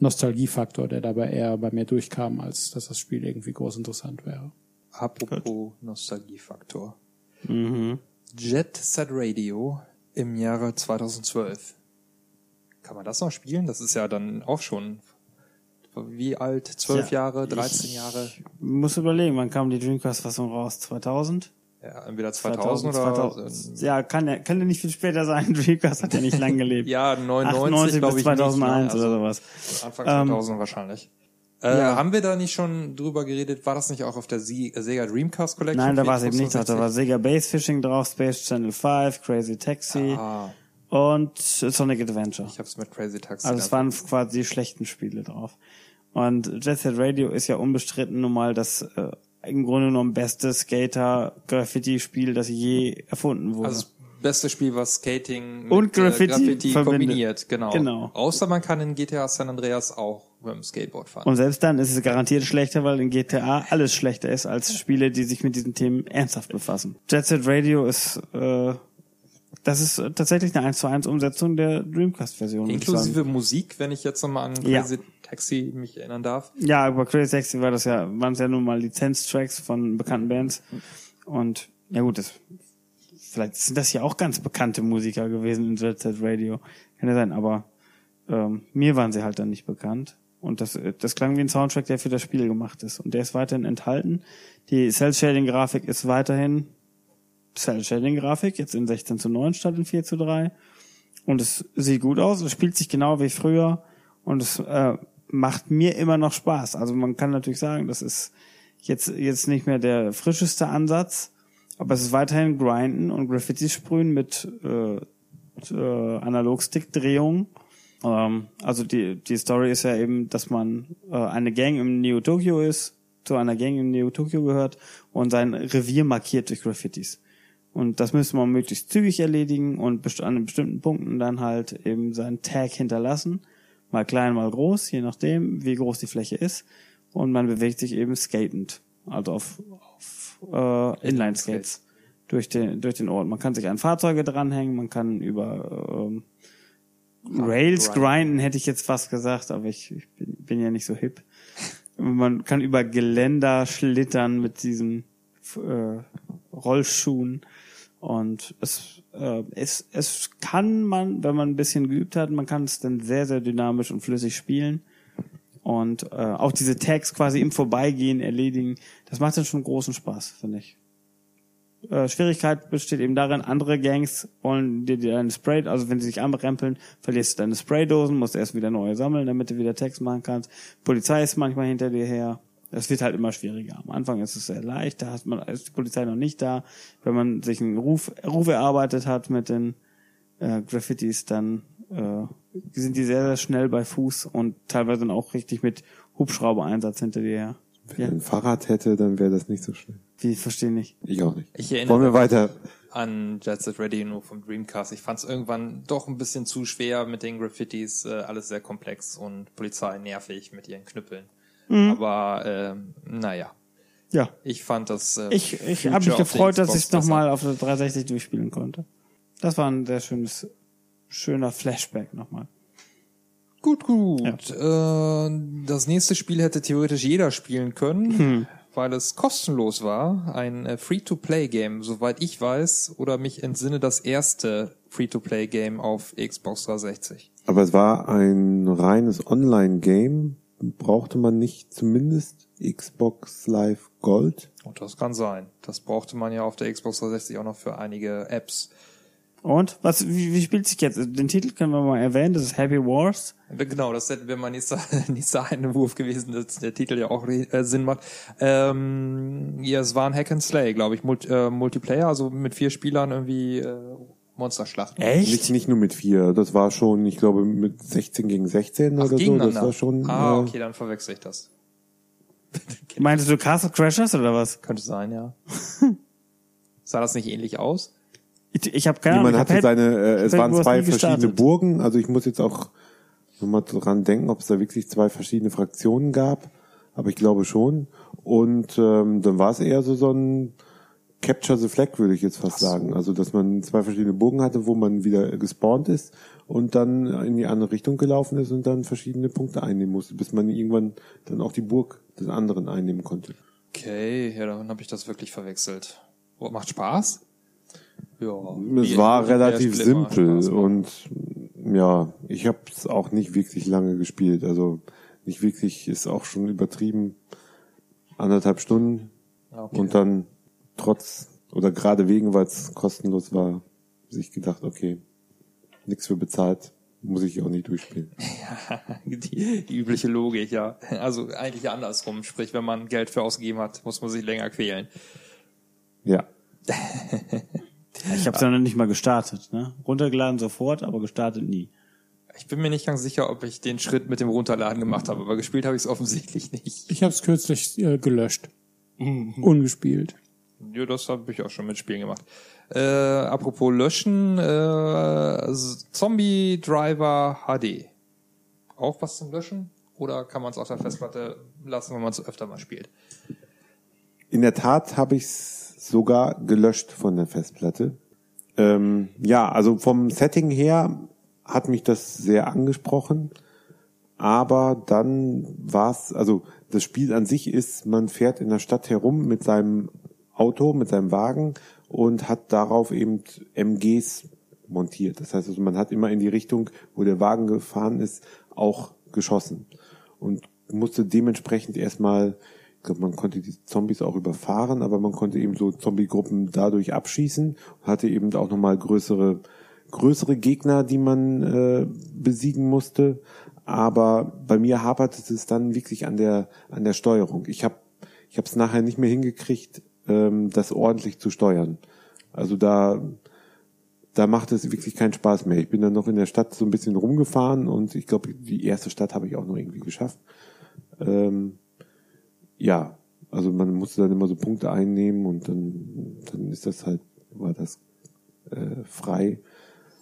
E: Nostalgiefaktor, der dabei eher bei mir durchkam, als dass das Spiel irgendwie groß interessant wäre.
C: Apropos Nostalgiefaktor.
A: Mhm.
C: Jet Set Radio im Jahre 2012. Kann man das noch spielen? Das ist ja dann auch schon wie alt? Zwölf
A: Ja,
C: Jahre, 13
A: ich-
C: Jahre?
A: Muss überlegen, wann kam die Dreamcast-Fassung raus? 2000?
C: Ja, entweder 2000, oder
A: 2000. Ja, kann ja, kann ja nicht viel später sein. <laughs> Dreamcast hat ja nicht lang gelebt.
C: ja 99
A: 98
C: glaube
A: bis
C: ich
A: 2001
C: nicht, ne?
A: oder sowas.
C: Also Anfang
A: Ähm,
C: 2000 wahrscheinlich. Äh,
A: ja.
C: Haben wir da nicht schon drüber geredet? War das nicht auch auf der Sie- Sega Dreamcast Collection?
A: Nein, da war es eben nicht drauf. Da
C: 65?
A: war Sega Base Fishing drauf, Space Channel 5, Crazy Taxi
C: Ah,
A: und Sonic Adventure.
C: ich hab's mit Crazy Taxi.
A: Also es waren quasi die schlechten Spiele drauf. Und Jet Set Radio ist ja unbestritten nun mal das äh, im Grunde genommen beste Skater-Graffiti-Spiel, das je erfunden wurde.
C: Also beste Spiel, was Skating
A: Und Graffiti
C: äh, Graffiti kombiniert, genau.
A: Genau.
C: Außer man kann in GTA San Andreas auch mit dem Skateboard fahren.
A: Und selbst dann ist es garantiert schlechter, weil in GTA alles schlechter ist als Spiele, die sich mit diesen Themen ernsthaft befassen. Jet Set Radio ist, äh, das ist tatsächlich eine 1 zu 1 Umsetzung der Dreamcast-Version.
C: Inklusive Musik, wenn ich jetzt nochmal an
A: Ja.
C: Crazy Taxi mich erinnern darf.
A: Ja, aber Crazy Taxi war das ja, waren es ja nun mal Lizenztracks von bekannten Bands. Und ja gut, das, vielleicht sind das ja auch ganz bekannte Musiker gewesen in Jet Set Radio. Kann ja sein, aber ähm, mir waren sie halt dann nicht bekannt. Und das, äh, das klang wie ein Soundtrack, der für das Spiel gemacht ist. Und der ist weiterhin enthalten. Die Cell-Shading-Grafik ist weiterhin Cell-Shading-Grafik, jetzt in 16 zu 9 statt in 4 zu 3. Und es sieht gut aus, es spielt sich genau wie früher und es äh, macht mir immer noch Spaß. Also man kann natürlich sagen, das ist jetzt, jetzt nicht mehr der frischeste Ansatz, aber es ist weiterhin Grinden und Graffiti sprühen mit äh, äh, Analogstick-Drehungen. Ähm, also die, die Story ist ja eben, dass man äh, eine Gang im Neo Tokyo ist, zu einer Gang im Neo Tokyo gehört und sein Revier markiert durch Graffitis. Und das müsste man möglichst zügig erledigen und best- an bestimmten Punkten dann halt eben seinen Tag hinterlassen. Mal klein, mal groß, je nachdem, wie groß die Fläche ist. Und man bewegt sich eben skatend, also auf, auf äh, Inline-Skates durch den, durch den Ort. Man kann sich an Fahrzeuge dranhängen, man kann über ähm, Rails
C: grinden.
A: grinden, hätte ich jetzt fast gesagt, aber ich, ich bin, bin ja nicht so hip. Man kann über Geländer schlittern mit diesen äh, Rollschuhen und es, äh, es, es kann man, wenn man ein bisschen geübt hat, man kann es dann sehr, sehr dynamisch und flüssig spielen und äh, auch diese Tags quasi im Vorbeigehen erledigen. Das macht dann schon großen Spaß, finde ich. äh, Schwierigkeit besteht eben darin, andere Gangs wollen dir deine Spray, also wenn sie sich anrempeln, verlierst du deine Spraydosen, musst erst wieder neue sammeln, damit du wieder Text machen kannst. Polizei ist manchmal hinter dir her. Es wird halt immer schwieriger. Am Anfang ist es sehr leicht, da hat man, ist die Polizei noch nicht da. Wenn man sich einen Ruf, Ruf erarbeitet hat mit den äh, Graffitis, dann äh, sind die sehr, sehr schnell bei Fuß und teilweise dann auch richtig mit Hubschrauber-Einsatz hinter dir her.
D: Wenn er ein Fahrrad hätte, dann wäre das nicht so schlimm.
A: Wie, verstehe nicht.
D: Ich auch nicht.
C: Ich
D: Wollen
C: erinnere
D: wir weiter?
C: an Jet Set Radio nur vom Dreamcast. Ich fand es irgendwann doch ein bisschen zu schwer mit den Graffitis, äh, alles sehr komplex und Polizei nervig mit ihren Knüppeln. Aber ähm, naja,
A: Ja.
C: ich fand das. Äh,
A: Ich, ich habe mich gefreut, dass ich es nochmal auf der 360 durchspielen konnte. Das war ein sehr schönes, schöner Flashback nochmal.
C: Gut, gut. Äh, das nächste Spiel hätte theoretisch jeder spielen können, weil es kostenlos war. Ein äh, Free-to-Play-Game, soweit ich weiß, oder mich entsinne das erste Free-to-Play-Game auf Xbox 360.
D: Aber es war ein reines Online-Game. Brauchte man nicht zumindest Xbox Live Gold?
C: Und das kann sein. Das brauchte man ja auf der Xbox 360 auch noch für einige Apps.
A: Und? Was, wie, wie spielt sich jetzt? Den Titel können wir mal erwähnen, das ist Happy Wars.
C: Genau, das hätte wäre mein nächster, <laughs> nächster Einwurf gewesen, dass der Titel ja auch äh, Sinn macht. Ähm, ja, es war ein Hack and Slay, glaube ich, Mult, äh, Multiplayer, also mit vier Spielern irgendwie äh, Monsterschlachten.
D: Nicht, nicht nur mit vier. Das war schon, ich glaube, mit 16 gegen 16
C: Ach,
D: oder so. Das war schon.
C: ah, okay, dann verwechsel ich das.
A: Meintest du Castle Crashers oder was?
C: Könnte sein, ja. <laughs> Sah das nicht ähnlich aus?
A: Ich, ich habe keine
D: Nee,
A: Ahnung. hab
D: hatte seine, äh, es waren zwei verschiedene. Burgen. Also ich muss jetzt auch nochmal dran denken, ob es da wirklich zwei verschiedene Fraktionen gab. Aber ich glaube schon. Und ähm, dann war es eher so so ein Capture the Flag, würde ich jetzt fast sagen. Also dass man zwei verschiedene Burgen hatte, wo man wieder gespawnt ist und dann in die andere Richtung gelaufen ist und dann verschiedene Punkte einnehmen musste, bis man irgendwann dann auch die Burg des anderen einnehmen konnte.
C: Okay, ja, dann habe ich das wirklich verwechselt. Oh, macht Spaß? Ja.
D: Es war relativ simpel
C: Spaß
D: und ja, ich habe es auch nicht wirklich lange gespielt. Also nicht wirklich, ist auch schon übertrieben. Anderthalb Stunden
C: Okay.
D: und dann trotz oder gerade wegen, weil es kostenlos war, sich gedacht, okay, nichts für bezahlt, muss ich auch nicht durchspielen. <laughs>
C: die, die übliche Logik, ja. Also eigentlich andersrum. Sprich, wenn man Geld für ausgegeben hat, muss man sich länger quälen.
D: Ja, <laughs>
A: Ich habe es ja noch nicht mal gestartet. Ne? Runtergeladen sofort, aber gestartet nie.
C: Ich bin mir nicht ganz sicher, ob ich den Schritt mit dem Runterladen gemacht habe, aber gespielt habe ich es offensichtlich nicht.
E: Ich habe es kürzlich äh, gelöscht. Ungespielt.
C: Ja, das habe ich auch schon mit Spielen gemacht. Äh, apropos Löschen, äh, Zombie Driver HD. Auch was zum Löschen? Oder kann man es auf der Festplatte lassen, wenn man es öfter mal spielt?
D: in der Tat habe ich es sogar gelöscht von der Festplatte. Ähm, ja, also vom Setting her hat mich das sehr angesprochen. Aber dann war es, also das Spiel an sich ist, man fährt in der Stadt herum mit seinem Auto, mit seinem Wagen und hat darauf eben MGs montiert. Das heißt also, man hat immer in die Richtung, wo der Wagen gefahren ist, auch geschossen. Und musste dementsprechend erstmal, man konnte die Zombies auch überfahren, aber man konnte eben so Zombie-Gruppen dadurch abschießen, hatte eben auch nochmal größere, größere Gegner, die man äh, besiegen musste. Aber bei mir haperte es dann wirklich an der, an der Steuerung. Ich habe ich habe es nachher nicht mehr hingekriegt, ähm, das ordentlich zu steuern. Also da, da macht es wirklich keinen Spaß mehr. Ich bin dann noch in der Stadt so ein bisschen rumgefahren und ich glaube, die erste Stadt habe ich auch noch irgendwie geschafft. Ähm, ja, also man musste dann immer so Punkte einnehmen und dann, dann ist das halt, war das äh, frei.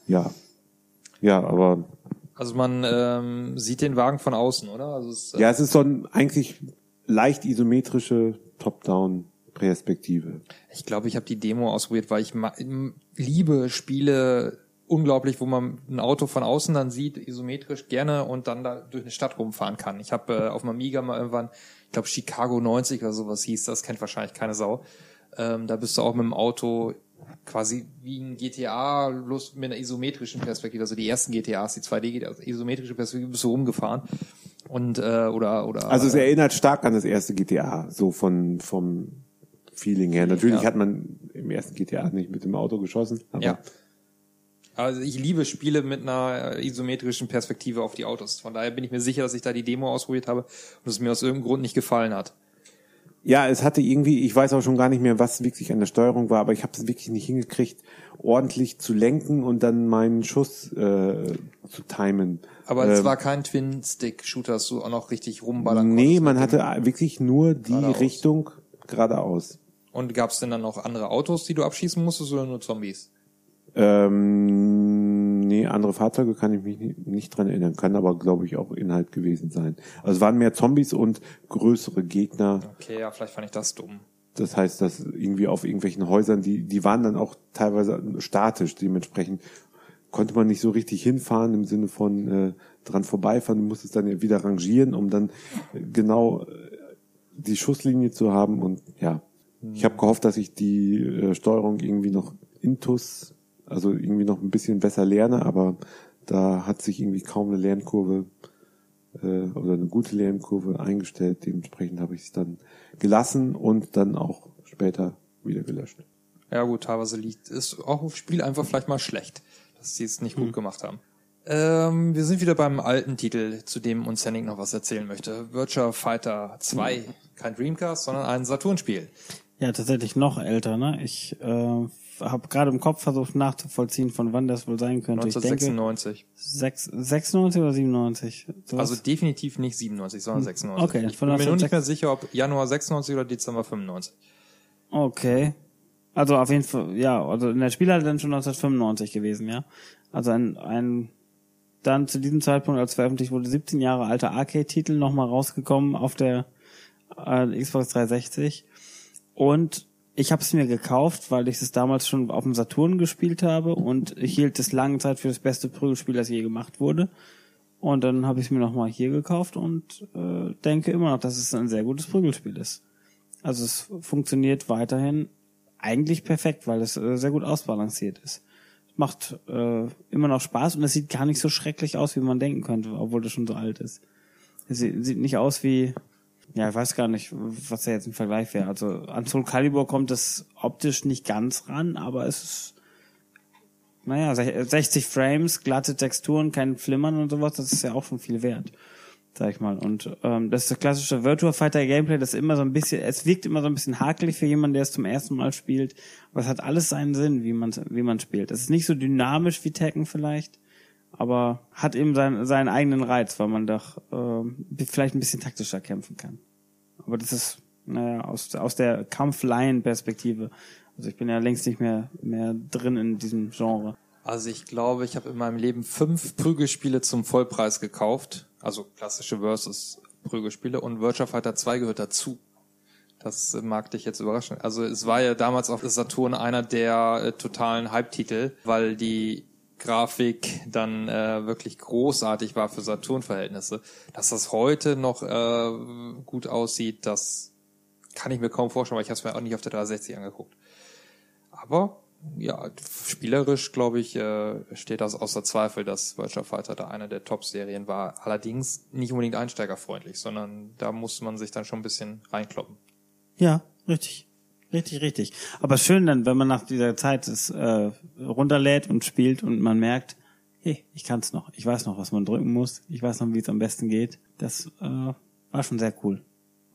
D: Ja, ja, aber
C: Also man ähm, sieht den Wagen von außen, oder? Also es, äh,
D: ja, es ist so ein eigentlich leicht isometrische Top-Down-Perspektive.
C: Ich glaube, ich habe die Demo ausprobiert, weil ich liebe Spiele unglaublich, wo man ein Auto von außen dann sieht, isometrisch gerne und dann da durch eine Stadt rumfahren kann. Ich habe äh, auf dem Amiga mal irgendwann, ich glaube Chicago 90 oder sowas hieß, das kennt wahrscheinlich keine Sau. Ähm, da bist du auch mit dem Auto quasi wie ein GTA, bloß mit einer isometrischen Perspektive, also die ersten GTAs, die 2D GTAs, also isometrische Perspektive, bist du rumgefahren und äh, oder oder
D: Also es erinnert stark an das erste GTA, so von vom Feeling her. Natürlich
C: Ja.
D: hat man im ersten GTA nicht mit dem Auto geschossen, aber
C: Ja. Also ich liebe Spiele mit einer äh, isometrischen Perspektive auf die Autos. Von daher bin ich mir sicher, dass ich da die Demo ausprobiert habe und es mir aus irgendeinem Grund nicht gefallen hat.
D: Ja, es hatte irgendwie, ich weiß auch schon gar nicht mehr, was wirklich an der Steuerung war, aber ich habe es wirklich nicht hingekriegt, ordentlich zu lenken und dann meinen Schuss äh, zu timen.
C: Aber es
D: Ähm,
C: war kein Twin-Stick-Shooter, dass du auch noch richtig rumballern
D: Nee, man hatte wirklich nur die
C: Geradeaus.
D: Richtung geradeaus.
C: Und gab es denn dann noch andere Autos, die du abschießen musstest oder nur Zombies?
D: Ähm, nee, andere Fahrzeuge kann ich mich nicht, nicht dran erinnern, kann aber, glaube ich, auch Inhalt gewesen sein. Also es waren mehr Zombies und größere Gegner.
C: Okay, ja, vielleicht fand ich das dumm.
D: Das heißt, dass irgendwie auf irgendwelchen Häusern, die, die waren dann auch teilweise statisch, dementsprechend konnte man nicht so richtig hinfahren im Sinne von äh, dran vorbeifahren, du musstest dann ja wieder rangieren, um dann äh, genau äh, die Schusslinie zu haben und ja. Ich habe gehofft, dass ich die äh, Steuerung irgendwie noch intus, also irgendwie noch ein bisschen besser lerne, aber da hat sich irgendwie kaum eine Lernkurve äh, oder eine gute Lernkurve eingestellt. Dementsprechend habe ich es dann gelassen und dann auch später wieder gelöscht.
C: Ja gut, teilweise liegt ist auch im Spiel einfach vielleicht mal schlecht, dass sie es nicht gut gemacht haben. Ähm, wir sind wieder beim alten Titel, zu dem uns Henning noch was erzählen möchte. Virtua Fighter 2. Kein Dreamcast, sondern ein Saturn-Spiel.
A: Ja, tatsächlich noch älter, ne? Ich äh, habe gerade im Kopf versucht nachzuvollziehen, von wann das wohl sein könnte. Ich denke
C: 1996.
A: sechs, 96 oder 97. Sowas.
C: Also definitiv nicht 97, sondern 96.
A: Okay,
C: ich bin mir nur nicht
A: 1996.
C: mehr sicher, ob Januar 96 oder Dezember 95.
A: Okay. Also auf jeden Fall, ja, also in der Spielhalle dann schon 1995 gewesen, ja. Also ein, ein dann zu diesem Zeitpunkt, als veröffentlicht wurde, 17 Jahre alter Arcade-Titel nochmal rausgekommen auf der äh, Xbox 360. Und ich habe es mir gekauft, weil ich es damals schon auf dem Saturn gespielt habe und ich hielt es lange Zeit für das beste Prügelspiel, das je gemacht wurde. Und dann habe ich es mir nochmal hier gekauft und äh, denke immer noch, dass es ein sehr gutes Prügelspiel ist. Also es funktioniert weiterhin eigentlich perfekt, weil es äh, sehr gut ausbalanciert ist. Es macht äh, immer noch Spaß und es sieht gar nicht so schrecklich aus, wie man denken könnte, obwohl es schon so alt ist. Es sieht, sieht nicht aus wie, ja, ich weiß gar nicht, was da jetzt im Vergleich wäre. Also an Soul Calibur kommt es optisch nicht ganz ran, aber es ist, naja, sech- 60 Frames, glatte Texturen, kein Flimmern und sowas, das ist ja auch schon viel wert sag ich mal. Und ähm, das ist das klassische Virtua Fighter Gameplay, das ist immer so ein bisschen, es wirkt immer so ein bisschen hakelig für jemanden, der es zum ersten Mal spielt, aber es hat alles seinen Sinn, wie man wie man spielt. Es ist nicht so dynamisch wie Tekken vielleicht, aber hat eben seinen seinen eigenen Reiz, weil man doch ähm, vielleicht ein bisschen taktischer kämpfen kann. Aber das ist naja, aus aus der Kampf-Laien-Perspektive. Also ich bin ja längst nicht mehr mehr drin in diesem Genre.
C: Also ich glaube, ich habe in meinem Leben fünf Prügelspiele zum Vollpreis gekauft. Also klassische Versus Prügelspiele und Virtua Fighter 2 gehört dazu. Das äh, mag dich jetzt überraschen. Also es war ja damals auf Saturn einer der äh, totalen Hype-Titel, weil die Grafik dann äh, wirklich großartig war für Saturn-Verhältnisse. Dass das heute noch äh, gut aussieht, das kann ich mir kaum vorstellen, weil ich habe es mir auch nicht auf der 360 angeguckt. Aber ja, spielerisch glaube ich äh, steht das außer Zweifel, dass Virtua Fighter da eine der Top-Serien war. Allerdings nicht unbedingt einsteigerfreundlich, sondern da musste man sich dann schon ein bisschen reinkloppen.
A: Ja, richtig. Richtig, richtig. Aber schön dann, wenn man nach dieser Zeit es äh, runterlädt und spielt und man merkt, hey, ich kann's noch. Ich weiß noch, was man drücken muss. Ich weiß noch, wie es am besten geht. Das äh, war schon sehr cool.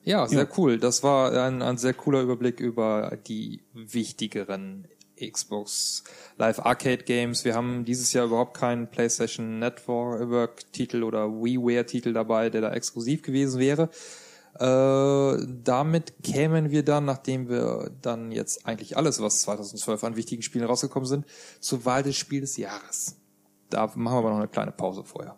C: Ja, sehr
A: Ja.
C: cool. Das war ein, ein sehr cooler Überblick über die wichtigeren Xbox Live Arcade Games. Wir haben dieses Jahr überhaupt keinen PlayStation Network Titel oder WiiWare Titel dabei, der da exklusiv gewesen wäre. Äh, damit kämen wir dann, nachdem wir dann jetzt eigentlich alles, was 2012 an wichtigen Spielen rausgekommen sind, zur Wahl des Spiels des Jahres. Da machen wir aber noch eine kleine Pause vorher.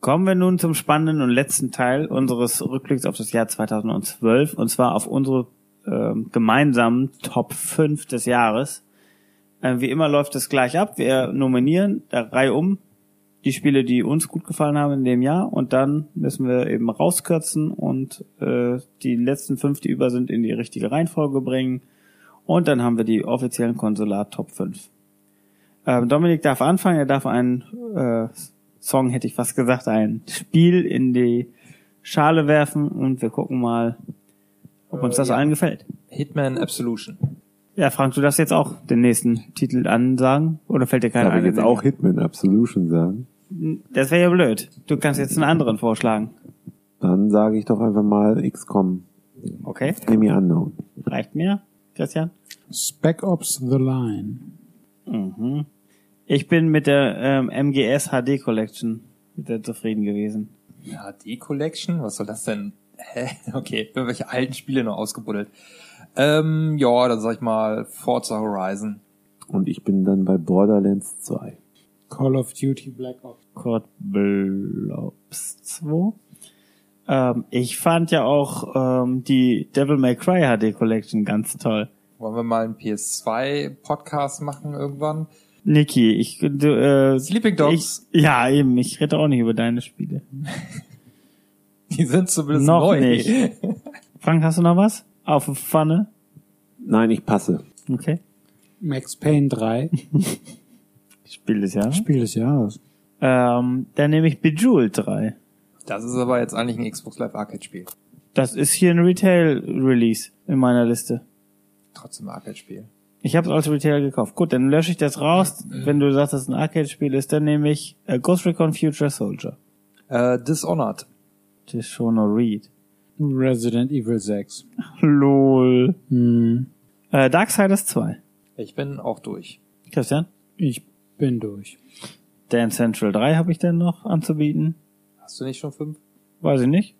A: Kommen wir nun zum spannenden und letzten Teil unseres Rückblicks auf das Jahr 2012 und zwar auf unsere ähm, gemeinsamen Top 5 des Jahres. Äh, wie immer läuft es gleich ab. Wir nominieren der Reihe um die Spiele, die uns gut gefallen haben in dem Jahr und dann müssen wir eben rauskürzen und äh, die letzten fünf, die über sind, in die richtige Reihenfolge bringen und dann haben wir die offiziellen Konsulat Top 5. Ähm, Dominik darf anfangen, er darf einen äh, Song, hätte ich fast gesagt, ein Spiel in die Schale werfen und wir gucken mal, ob uns das allen gefällt.
C: Hitman Absolution.
A: Ja, Frank, du darfst jetzt auch den nächsten Titel ansagen oder fällt dir keiner
D: Darf ich
A: ein?
D: jetzt auch Hitman Absolution sagen?
A: Das wäre ja blöd. Du kannst jetzt einen anderen vorschlagen.
D: Dann sage ich doch einfach mal XCOM.
A: Okay,
D: Enemy Unknown.
A: reicht mir, Christian?
E: Spec Ops The Line.
A: Mhm. Ich bin mit der ähm, MGS HD Collection wieder zufrieden gewesen.
C: Die Collection, was soll das denn? Hä? <laughs> Okay, irgendwelche alten Spiele noch ausgebuddelt. Ähm, ja, dann sag ich mal Forza Horizon.
D: Und ich bin dann bei Borderlands 2.
E: Call of Duty Black Ops.
A: Code Blobs 2. Ähm, ich fand ja auch ähm, die Devil May Cry HD Collection ganz toll.
C: Wollen wir mal einen PS2-Podcast machen irgendwann?
A: Niki, ich du, äh,
C: Sleeping Dogs,
A: Ich, ja, eben, ich rede auch nicht über deine Spiele. <laughs>
C: die sind zumindest
A: Noch
C: neu.
A: nicht. Frank, hast du noch was? Auf Pfanne?
D: Nein, ich passe.
A: Okay.
E: Max Payne 3. <laughs>
A: Spiel des Jahres.
E: Spiel des Jahres.
A: Ähm, dann nehme ich Bejeweled 3.
C: Das ist aber jetzt eigentlich ein Xbox Live Arcade Spiel.
A: Das ist hier ein Retail-Release in meiner Liste.
C: Trotzdem ein Arcade Spiel.
A: Ich habe es als Retail gekauft. Gut, dann lösche ich das raus. Wenn du sagst, dass es ein Arcade-Spiel ist, dann nehme ich äh, Ghost Recon Future Soldier.
C: Äh, Dishonored.
A: Das ist schon noch Read.
E: Resident Evil 6.
A: Lol.
E: Hm.
A: Äh, Darksiders 2.
C: Ich bin auch durch.
A: Christian?
E: Ich bin durch.
A: Dance Central 3 habe ich denn noch anzubieten?
C: Hast du nicht schon fünf?
A: Weiß ich nicht.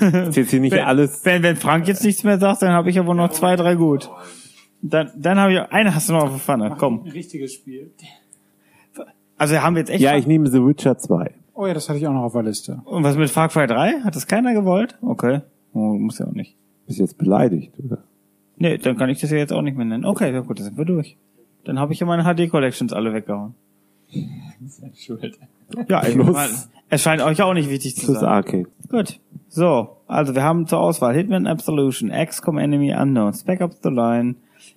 D: Ist jetzt hier nicht
A: Wenn,
D: alles.
A: wenn, wenn Frank jetzt nichts mehr sagt, dann habe ich aber noch zwei, drei gut. Dann, dann habe ich eine hast du noch auf der Pfanne. Komm.
E: Ein richtiges Spiel.
A: Also wir haben jetzt echt.
D: Ja, ich nehme The Witcher 2.
E: Oh ja, das hatte ich auch noch auf der Liste.
A: Und was mit Far Cry 3? Hat das keiner gewollt? Okay. Oh, muss ja auch nicht.
D: Bist jetzt beleidigt, oder?
A: Nee, dann kann ich das ja jetzt auch nicht mehr nennen. Okay, ja gut, dann sind wir durch. Dann habe ich ja meine HD-Collections alle weggehauen.
C: Schuld.
A: Ja, ich meine, es scheint euch auch nicht wichtig zu sein.
D: Arcade.
A: Gut. So, also wir haben zur Auswahl Hitman Absolution, XCOM Enemy Unknown, Spec Ops The Line,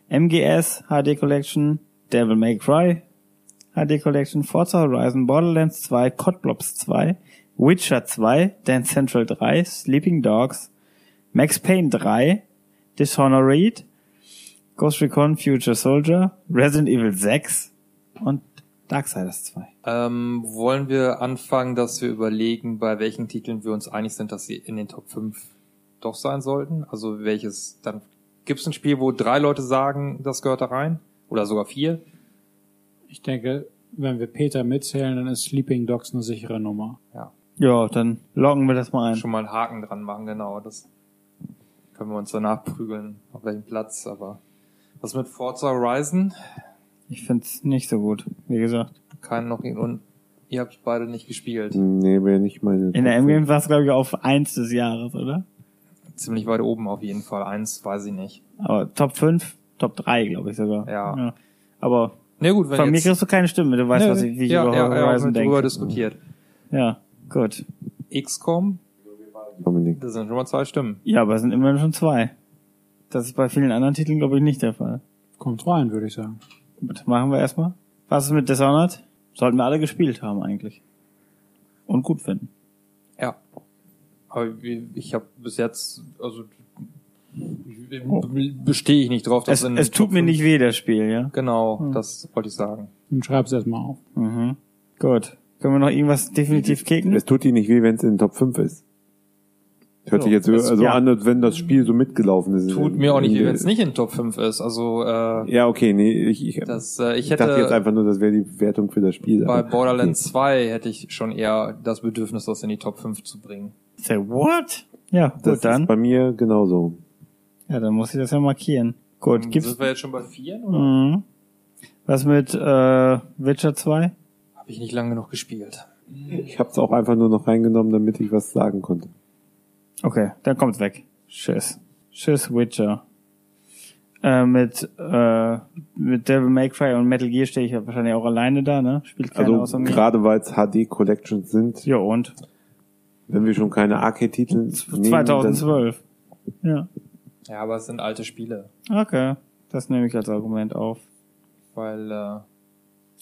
A: MGS HD Collection, Devil May Cry HD Collection, Forza Horizon, Borderlands 2, COD Blobs 2, Witcher 2, Dance Central 3, Sleeping Dogs, Max Payne 3, Dishonored, Ghost Recon Future Soldier, Resident Evil 6 und Darksiders 2.
C: Ähm, wollen wir anfangen, dass wir überlegen, bei welchen Titeln wir uns einig sind, dass sie in den Top 5 doch sein sollten? Also welches, dann gibt es ein Spiel, wo drei Leute sagen, das gehört da rein? Oder sogar vier?
E: Ich denke, wenn wir Peter mitzählen, dann ist Sleeping Dogs eine sichere Nummer.
C: Ja.
A: Ja, dann loggen wir das mal ein.
C: Schon mal einen Haken dran machen, genau. Das können wir uns danach prügeln, auf welchem Platz, aber was mit Forza Horizon?
A: Ich find's nicht so gut, wie gesagt.
C: Keinen noch und ihr habt beide nicht gespielt.
D: Nee, wäre nicht meine.
A: In der M-Game war es, glaube ich, auf eins des Jahres, oder?
C: Ziemlich weit oben auf jeden Fall. Eins weiß ich nicht.
A: Aber Top 5, Top 3, glaube ich sogar.
C: Ja.
A: Aber
C: Na nee, gut, wenn
A: von mir kriegst du keine Stimme, du weißt,
C: Nee,
A: was ich, wie ich
C: ja,
A: über
C: ja, ja,
A: Horizon
C: drüber
A: denke.
C: diskutiert.
A: Ja, gut.
C: XCOM,
D: Dominik.
C: das sind schon mal zwei Stimmen.
A: Ja, aber es sind immerhin schon zwei. Das ist bei vielen anderen Titeln, glaube ich, nicht der Fall.
E: Kommt rein, würde ich sagen.
A: Gut, machen wir erstmal. Was ist mit Dishonored? Sollten wir alle gespielt haben eigentlich. Und gut finden.
C: Ja. Aber ich habe bis jetzt, also bestehe ich nicht drauf. dass
A: Es,
C: in
A: es tut
C: Top
A: mir nicht weh, das Spiel, ja?
C: Genau, das wollte ich sagen.
E: Dann schreib's erstmal auf.
A: Mhm. Gut. Können wir noch irgendwas definitiv kicken?
D: Es tut dir nicht weh, wenn es in den Top 5 ist. Hört sich jetzt so also
A: ja.
D: an, als wenn das Spiel so mitgelaufen ist.
C: Tut mir auch nicht, wenn es nicht in Top 5 ist. Also äh,
D: Ja, okay, nee, ich, ich,
C: das, äh, ich
D: ich dachte jetzt
C: hätte
D: einfach nur, das wäre die Wertung für das Spiel.
C: bei
D: aber-
C: Borderlands 2 hätte ich schon eher das Bedürfnis, das in die Top 5 zu bringen.
A: Say what? Ja,
D: Das
A: gut dann.
D: ist bei mir genauso.
A: Ja, dann muss ich das ja markieren. Gut, gibt's
C: Sind wir jetzt schon bei 4 oder?
A: Mhm. Was mit äh, Witcher 2?
C: Habe ich nicht lange genug gespielt.
D: Ich habe es auch einfach nur noch reingenommen, damit ich was sagen konnte.
A: Okay, dann kommt's weg. Tschüss. Tschüss, Witcher. Äh, mit, äh, mit Devil May Cry und Metal Gear stehe ich ja wahrscheinlich auch alleine da, ne? Spielt keiner
D: Also
A: außer mir.
D: gerade weil es HD Collections sind,
A: Ja, und?
D: wenn wir schon keine Arcade-Titel nehmen,
A: 2012. Ja.
C: Ja, aber es sind alte Spiele,
A: Okay. Das nehme ich als Argument auf.
C: weil äh,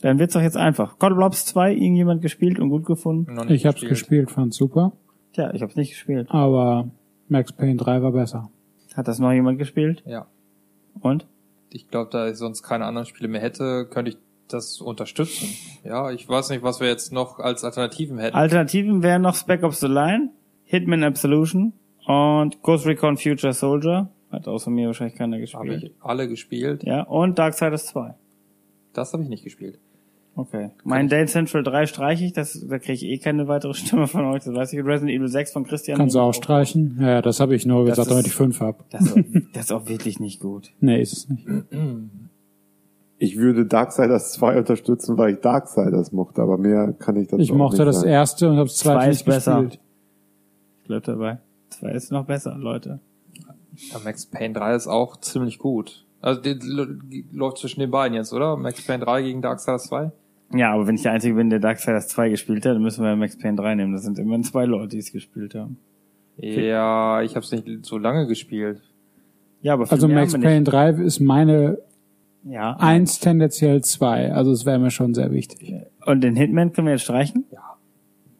A: Dann wird's doch jetzt einfach. God of Blobs 2, irgendjemand gespielt und gut gefunden?
E: Ich hab's gespielt, fand's super.
A: Tja, ich hab's nicht gespielt.
E: Aber Max Payne 3 war besser.
A: Hat das noch jemand gespielt?
C: Ja.
A: Und?
C: Ich glaube, da ich sonst keine anderen Spiele mehr hätte, könnte ich das unterstützen. Ja, ich weiß nicht, was wir jetzt noch als Alternativen hätten.
A: Alternativen wären noch Spec Ops The Line, Hitman Absolution und Ghost Recon Future Soldier. Hat außer mir wahrscheinlich keiner
C: Habe
A: gespielt.
C: ich alle gespielt.
A: Ja, und Darksiders 2.
C: Das habe ich nicht gespielt.
A: Okay. Mein Dane Central 3 streiche ich, das, da kriege ich eh keine weitere Stimme von euch, das weiß ich. Resident Evil 6 von Christian.
E: Kannst du auch streichen? Ja, ja, das habe ich nur
A: Das
E: gesagt,
A: ist-
E: damit ich fünf hab.
A: Das ist, auch, <laughs> das ist auch wirklich nicht gut.
E: Nee, ist es nicht.
D: Ich würde Darksiders 2 unterstützen, weil ich Darksiders mochte, aber mehr kann ich dazu
E: Ich
D: auch
E: mochte das
D: sagen.
E: erste und habe das
A: Zwei
E: zweite
A: ist
E: nicht
A: besser.
E: gespielt.
A: Ich bleib dabei. 2 ist noch besser, Leute.
C: Ja, Max Payne 3 ist auch ziemlich gut. Also die, die, läuft zwischen den beiden jetzt, oder? Max Payne 3 gegen Darksiders 2?
A: Ja, aber wenn ich der Einzige bin, der Darksiders 2 gespielt hat, dann müssen wir Max Payne 3 nehmen. Das sind immerhin zwei Leute, die es gespielt haben.
C: Ja, ich habe es nicht so lange gespielt.
A: Ja, aber
E: Also
A: mehr
E: Max Payne 3 ist meine.
A: Ja.
E: eins tendenziell zwei. Also es wäre mir schon sehr wichtig.
A: Und den Hitman können wir jetzt streichen?
C: Ja.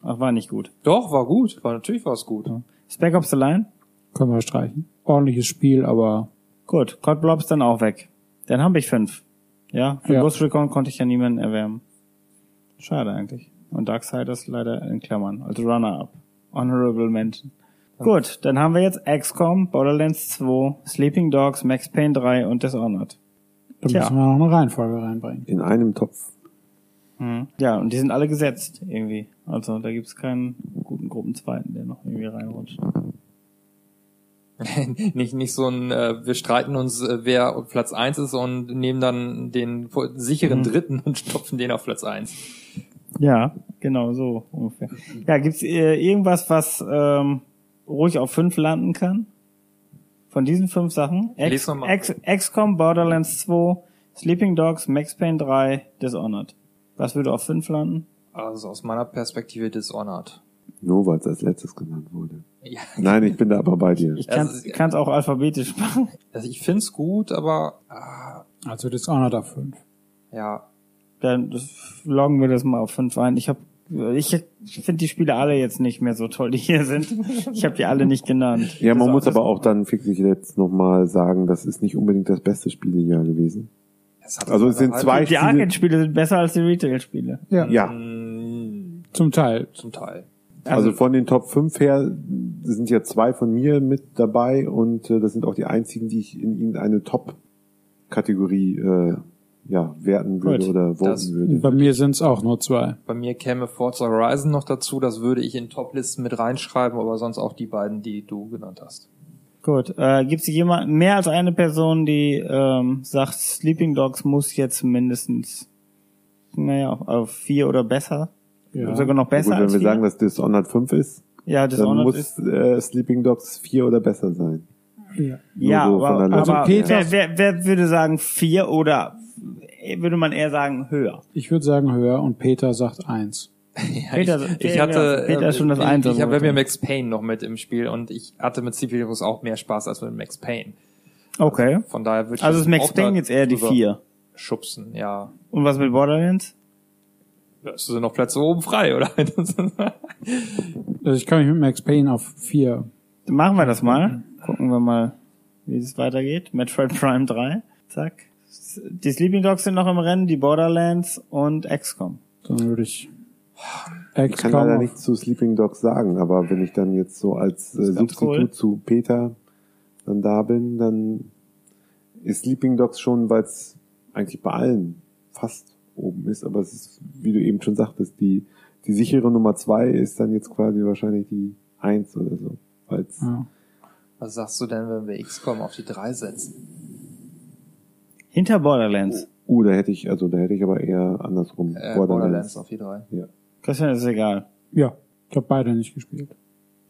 A: Ach, war nicht gut.
C: Doch, war gut. War natürlich war es gut.
A: Spec Ops The Line?
E: Können wir streichen. Ordentliches Spiel, aber
A: Gut. Cod Blobs dann auch weg. Dann habe ich fünf. Ja, für
E: Ja.
A: Ghost Recon konnte ich ja niemanden erwärmen. Schade eigentlich. Und Darksiders leider in Klammern, als Runner-Up. Honorable Mention. Gut, dann haben wir jetzt XCOM, Borderlands 2, Sleeping Dogs, Max Payne 3 und Dishonored.
E: da
A: Tja.
E: müssen wir noch eine Reihenfolge reinbringen.
D: In einem Topf.
A: Mhm. Ja, und die sind alle gesetzt irgendwie. Also da gibt's keinen guten Gruppenzweiten, der noch irgendwie reinrutscht. <laughs>
C: nicht nicht so ein äh, wir streiten uns äh, wer Platz eins ist und nehmen dann den sicheren
A: Mhm.
C: dritten <laughs> und stopfen den auf Platz eins.
A: Ja, genau so ungefähr. Ja, gibt's äh, irgendwas, was ähm, ruhig auf fünf landen kann? Von diesen fünf Sachen? X. X, XCOM, Borderlands 2, Sleeping Dogs, Max Payne 3, Dishonored. Was würde auf fünf landen?
C: Also aus meiner Perspektive Dishonored.
D: Nur weil es als letztes genannt wurde.
C: Ja,
D: Nein, ich bin da aber bei dir.
A: Ich kann
C: Also,
A: es auch alphabetisch machen.
C: also ich find's gut, aber ah,
E: Also Dishonored auf fünf.
C: ja,
A: Dann das, loggen wir das mal auf fünf ein. Ich habe ich, finde die Spiele alle jetzt nicht mehr so toll, die hier sind. Ich habe die alle nicht genannt.
D: Ja, man
A: Das-
D: muss
A: das-
D: aber auch dann fixig jetzt nochmal sagen, das ist nicht unbedingt das beste Spielejahr gewesen. Also es sind
C: halt-
D: zwei
A: Die
D: Spiele.
A: Arcade-Spiele sind besser als die Retail-Spiele.
E: Ja,
D: Ja,
C: Mm,
E: zum Teil.
C: zum Teil.
D: Also von den Top 5 her sind ja zwei von mir mit dabei und äh, das sind auch die einzigen, die ich in irgendeine Top-Kategorie äh, ja, werten würde
A: Gut,
D: oder voten würde.
E: Bei mir sind es auch nur zwei.
C: Bei mir käme Forza Horizon noch dazu, das würde ich in Toplisten mit reinschreiben, aber sonst auch die beiden, die du genannt hast.
A: Gut. Äh, Gibt es jemand, mehr als eine Person, die ähm, sagt, Sleeping Dogs muss jetzt mindestens, naja, auf vier oder besser?
E: Ja.
A: Sogar noch besser
D: Gut, wenn
A: als
D: wir
A: vier?
D: sagen, dass Dishonored 5 ist,
A: ja,
D: dann
A: Dishonored
D: muss
A: ist.
D: äh, Sleeping Dogs 4 oder besser sein.
E: Ja.
A: Ja,
D: so
A: aber,
E: Also Peter-
A: wer, wer, wer würde sagen vier oder würde man eher sagen höher?
E: Ich würde sagen höher und Peter sagt eins. <laughs>
C: Ja,
A: Peter-
C: ich, ich hatte
A: Peter ist schon das
C: ich,
A: Eins,
C: Ich
A: also
C: habe mir. Max Payne noch mit im Spiel und ich hatte mit Sleeping Dogs auch mehr Spaß als mit Max Payne.
A: Okay.
C: Von daher würde ich
A: Also
C: das
A: ist Max Payne jetzt eher die
C: drüber
A: vier.
C: Schubsen, ja.
A: Und was mit Borderlands?
C: Es sind noch Plätze oben frei, oder? <laughs>
E: Also ich kann mich mit Max Payne auf vier.
A: Dann machen wir das mal. Gucken wir mal, wie es weitergeht. Metroid Prime 3. Zack. Die Sleeping Dogs sind noch im Rennen, die Borderlands und XCOM.
E: Dann würde ich
D: Ich kann leider nichts zu Sleeping Dogs sagen, aber wenn ich dann jetzt so als äh, Substitut
A: cool.
D: zu Peter dann da bin, dann ist Sleeping Dogs schon, weil es eigentlich bei allen fast oben ist, aber es ist, wie du eben schon sagtest, die, die sichere Nummer zwei ist dann jetzt quasi wahrscheinlich die eins oder so. Weil's,
E: ja.
C: Was sagst du denn, wenn wir XCOM auf die 3 setzen?
A: Hinter Borderlands.
D: Uh, da hätte ich, also da hätte ich aber eher andersrum.
C: Äh, Borderlands auf die 3.
A: Christian, ist egal.
E: ja, ich habe beide nicht gespielt.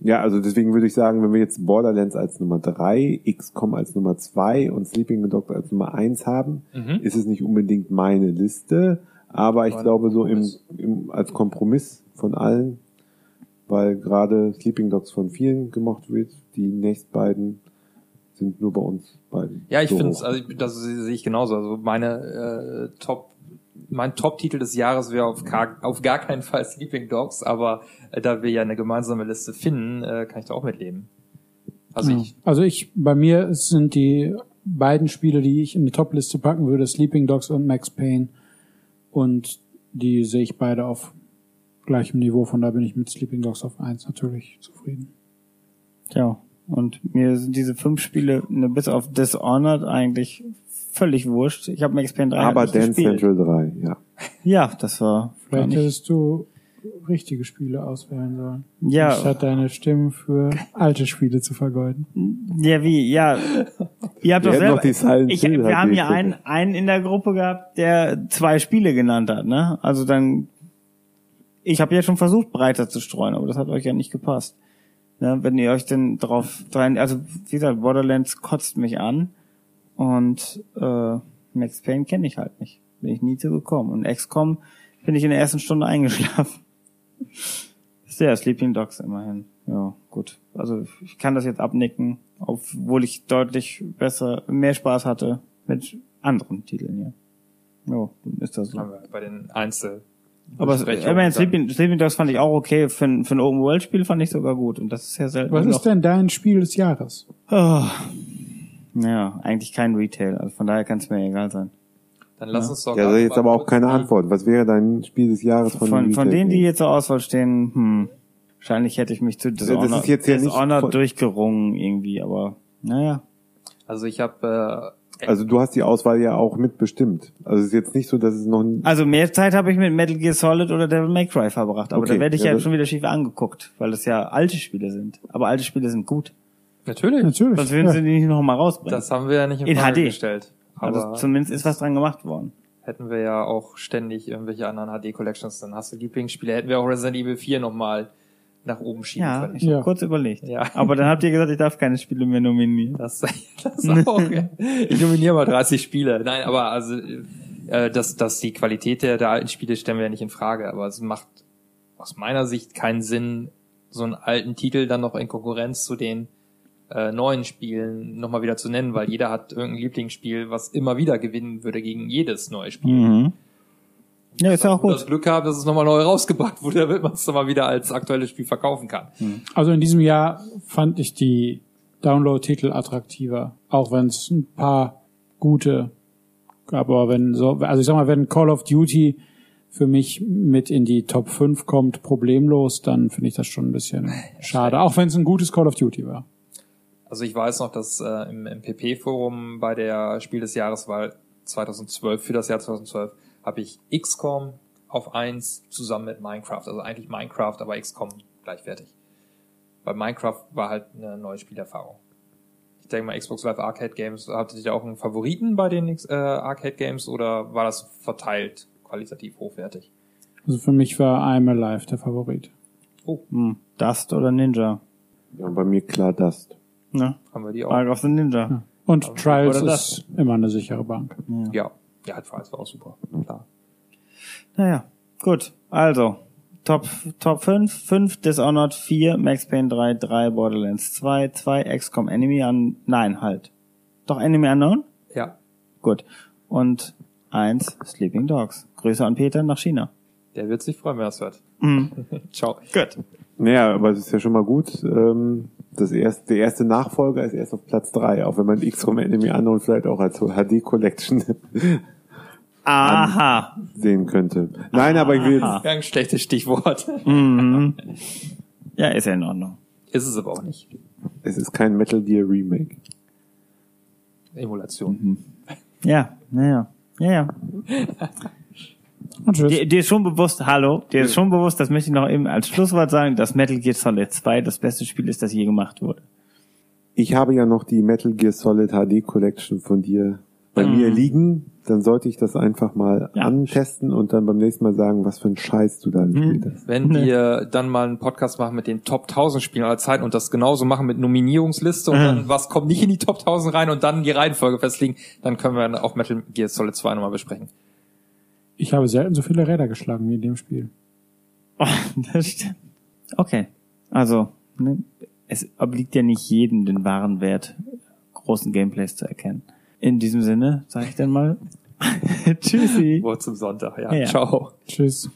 D: Ja, also deswegen würde ich sagen, wenn wir jetzt Borderlands als Nummer drei, XCOM als Nummer zwei und Sleeping Dogs als Nummer eins haben,
C: Mhm.
D: ist es nicht unbedingt meine Liste, aber ich
C: ein
D: glaube so im, im als Kompromiss von allen, weil gerade Sleeping Dogs von vielen gemocht wird, die nächst beiden sind nur bei uns beiden.
C: Ja, ich
D: so
C: finde
D: hoch.
C: also ich- das sehe ich genauso. Also meine äh, Top, mein Top-Titel des Jahres wäre auf, gar- auf gar keinen Fall Sleeping Dogs, aber äh, da wir ja eine gemeinsame Liste finden, äh, kann ich da auch mitleben. Also
E: Ja.
C: ich,
E: Also ich, bei mir sind die beiden Spiele, die ich in die Top-Liste packen würde, Sleeping Dogs und Max Payne. Und die sehe ich beide auf gleichem Niveau. Von da bin ich mit Sleeping Dogs auf eins natürlich zufrieden.
A: Ja. Und mir sind diese fünf Spiele, ne, bis auf Dishonored, eigentlich völlig wurscht. Ich habe Max Payne 3
D: Aber
A: halt
D: Dance
A: gespielt.
D: Central 3, ja.
A: Ja, das war
E: Vielleicht hättest du richtige Spiele auswählen sollen.
A: Ja.
E: Statt deine Stimmen für alte Spiele zu vergeuden.
A: Ja, wie? Ja. Ihr habt
D: Wir
A: doch selber,
D: noch die Silent
A: ich, wir haben ja einen, einen in der Gruppe gehabt, der zwei Spiele genannt hat, ne? Also dann, ich habe ja schon versucht, breiter zu streuen, aber das hat euch ja nicht gepasst. Ne? Wenn ihr euch denn drauf, rein, also wie gesagt, Borderlands kotzt mich an und äh, Max Payne kenne ich halt nicht. Bin ich nie zu gekommen. Und XCOM bin ich in der ersten Stunde <laughs> eingeschlafen. Ist der Sleeping Dogs immerhin. Ja, gut. Also ich kann das jetzt abnicken, obwohl ich deutlich besser, mehr Spaß hatte mit anderen Titeln hier. Ja, dann ist das so.
C: haben wir bei den Einzel.
A: Aber
C: dann-
A: Sleeping, Sleeping Dogs fand ich auch okay. Für, ein- für ein Open-World-Spiel fand ich sogar gut. Und das ist ja selten.
E: Was ist denn dein Spiel des Jahres?
A: Oh. Ja, eigentlich kein Retail. Also von daher kann es mir egal sein.
C: Dann lass uns doch
D: Ja, das ist jetzt aber auch keine Antwort. Was wäre dein Spiel des Jahres von
A: Von,
D: den
A: von denen, die jetzt zur Auswahl stehen, hm, wahrscheinlich hätte ich mich zu Dishonored,
D: ist jetzt ja nicht
A: Dishonored
D: von-
A: durchgerungen irgendwie, aber naja.
C: Also ich habe
D: Also du hast die Auswahl ja auch mitbestimmt. Also es ist jetzt nicht so, dass es noch ein
A: Also mehr Zeit habe ich mit Metal Gear Solid oder Devil May Cry verbracht, aber
D: Okay,
A: da werde ich
D: ja,
A: ja,
D: das-
A: schon wieder schief angeguckt, weil das ja alte Spiele sind. Aber alte Spiele sind gut.
C: Natürlich,
E: Natürlich.
A: Sonst würden
E: ja.
A: sie die nicht noch mal rausbringen.
C: das haben wir ja nicht in,
A: In
C: Frage
A: HD.
C: gestellt. Aber
A: also zumindest ist was dran gemacht worden.
C: hätten wir ja auch ständig irgendwelche anderen HD Collections, dann hast du Lieblingsspiele, hätten wir auch Resident Evil 4 nochmal nach oben schieben
A: Ja,
C: können.
A: ich habe
E: Ja.
A: kurz überlegt.
C: Ja.
A: Aber dann habt ihr gesagt, ich darf keine Spiele mehr nominieren.
C: Das, das auch. <laughs> ich nominiere mal 30 Spiele. Nein, aber also äh, dass, dass die Qualität der, der alten Spiele stellen wir ja nicht in Frage, aber es macht aus meiner Sicht keinen Sinn, so einen alten Titel dann noch in Konkurrenz zu den äh, neuen Spielen nochmal wieder zu nennen, weil jeder hat irgendein Lieblingsspiel, was immer wieder gewinnen würde gegen jedes neue Spiel.
A: Mhm. Ja, ist ja auch
C: Und das
A: gut.
C: Glück haben, dass es nochmal neu rausgebracht wurde, <laughs> damit man es nochmal wieder als aktuelles Spiel verkaufen kann.
E: Also in diesem Jahr fand ich die Download-Titel attraktiver, auch wenn es ein paar gute gab. Aber wenn so, also ich sag mal, wenn Call of Duty für mich mit in die Top 5 kommt, problemlos, dann finde ich das schon ein bisschen schade. Auch wenn es ein gutes Call of Duty war.
C: Also ich weiß noch, dass äh, im, im PP-Forum bei der Spiel des Jahreswahl 2012, für das Jahr 2012, habe ich XCOM auf eins zusammen mit Minecraft. Also eigentlich Minecraft, aber XCOM gleichwertig. Bei Minecraft war halt eine neue Spielerfahrung. Ich denke mal, Xbox Live Arcade Games, hattet ihr da auch einen Favoriten bei den äh, Arcade Games oder war das verteilt qualitativ hochwertig?
E: Also für mich war I'm Alive der Favorit.
A: Hm. Dust oder Ninja?
D: ja, bei mir klar Dust.
A: Ne?
C: Haben wir die auch?
A: Mark of the Ninja.
E: Und Trials
A: oder das.
E: ist immer eine sichere Bank.
C: Ja. Ja, Trials war auch super. Klar.
A: Naja, gut. Also, Top, Top 5, 5 Dishonored, 4 Max Payne 3, 3 Borderlands 2, 2 XCOM Enemy an, nein, halt. Doch Enemy Unknown?
C: Ja.
A: Gut. Und 1 Sleeping Dogs. Grüße an Peter nach China.
C: Der wird sich freuen, wenn er es hört.
A: Mhm. <laughs>
C: Ciao.
A: Gut.
D: Naja, aber es ist ja schon mal gut. Ähm, das erste, der erste Nachfolger ist erst auf Platz drei, auch wenn man XCOM Enemy Unknown vielleicht auch als HD Collection
A: Aha.
D: sehen könnte. Nein, aber ich will jetzt,
C: Ganz schlechtes Stichwort.
A: Mhm. Ja, ist ja in Ordnung.
C: Ist es aber auch nicht.
D: es ist kein Metal Gear Remake.
C: Emulation.
A: Ja, naja. Ja, ja. <laughs> Dir, dir ist schon bewusst, hallo, dir ist schon bewusst, das möchte ich noch eben als Schlusswort sagen, dass Metal Gear Solid 2 das beste Spiel ist, das je gemacht wurde.
D: Ich habe ja noch die Metal Gear Solid HD Collection von dir bei mir liegen. Dann sollte ich das einfach mal
A: Ja.
D: antesten und dann beim nächsten Mal sagen, was für ein Scheiß du da gespielt hast.
C: Wenn wir dann mal einen Podcast machen mit den Top 1000 Spielen aller Zeiten und das genauso machen mit Nominierungsliste und dann was kommt nicht in die Top 1000 rein und dann die Reihenfolge festlegen, dann können wir auch Metal Gear Solid 2 nochmal besprechen.
E: Ich habe selten so viele Räder geschlagen wie in dem Spiel.
A: Oh, das stimmt. Okay. Also, ne, es obliegt ja nicht jedem den wahren Wert großen Gameplays zu erkennen. In diesem Sinne sage ich dann mal <laughs> Tschüssi.
C: Wort zum Sonntag, ja.
A: Ja.
C: Ciao.
E: Tschüss.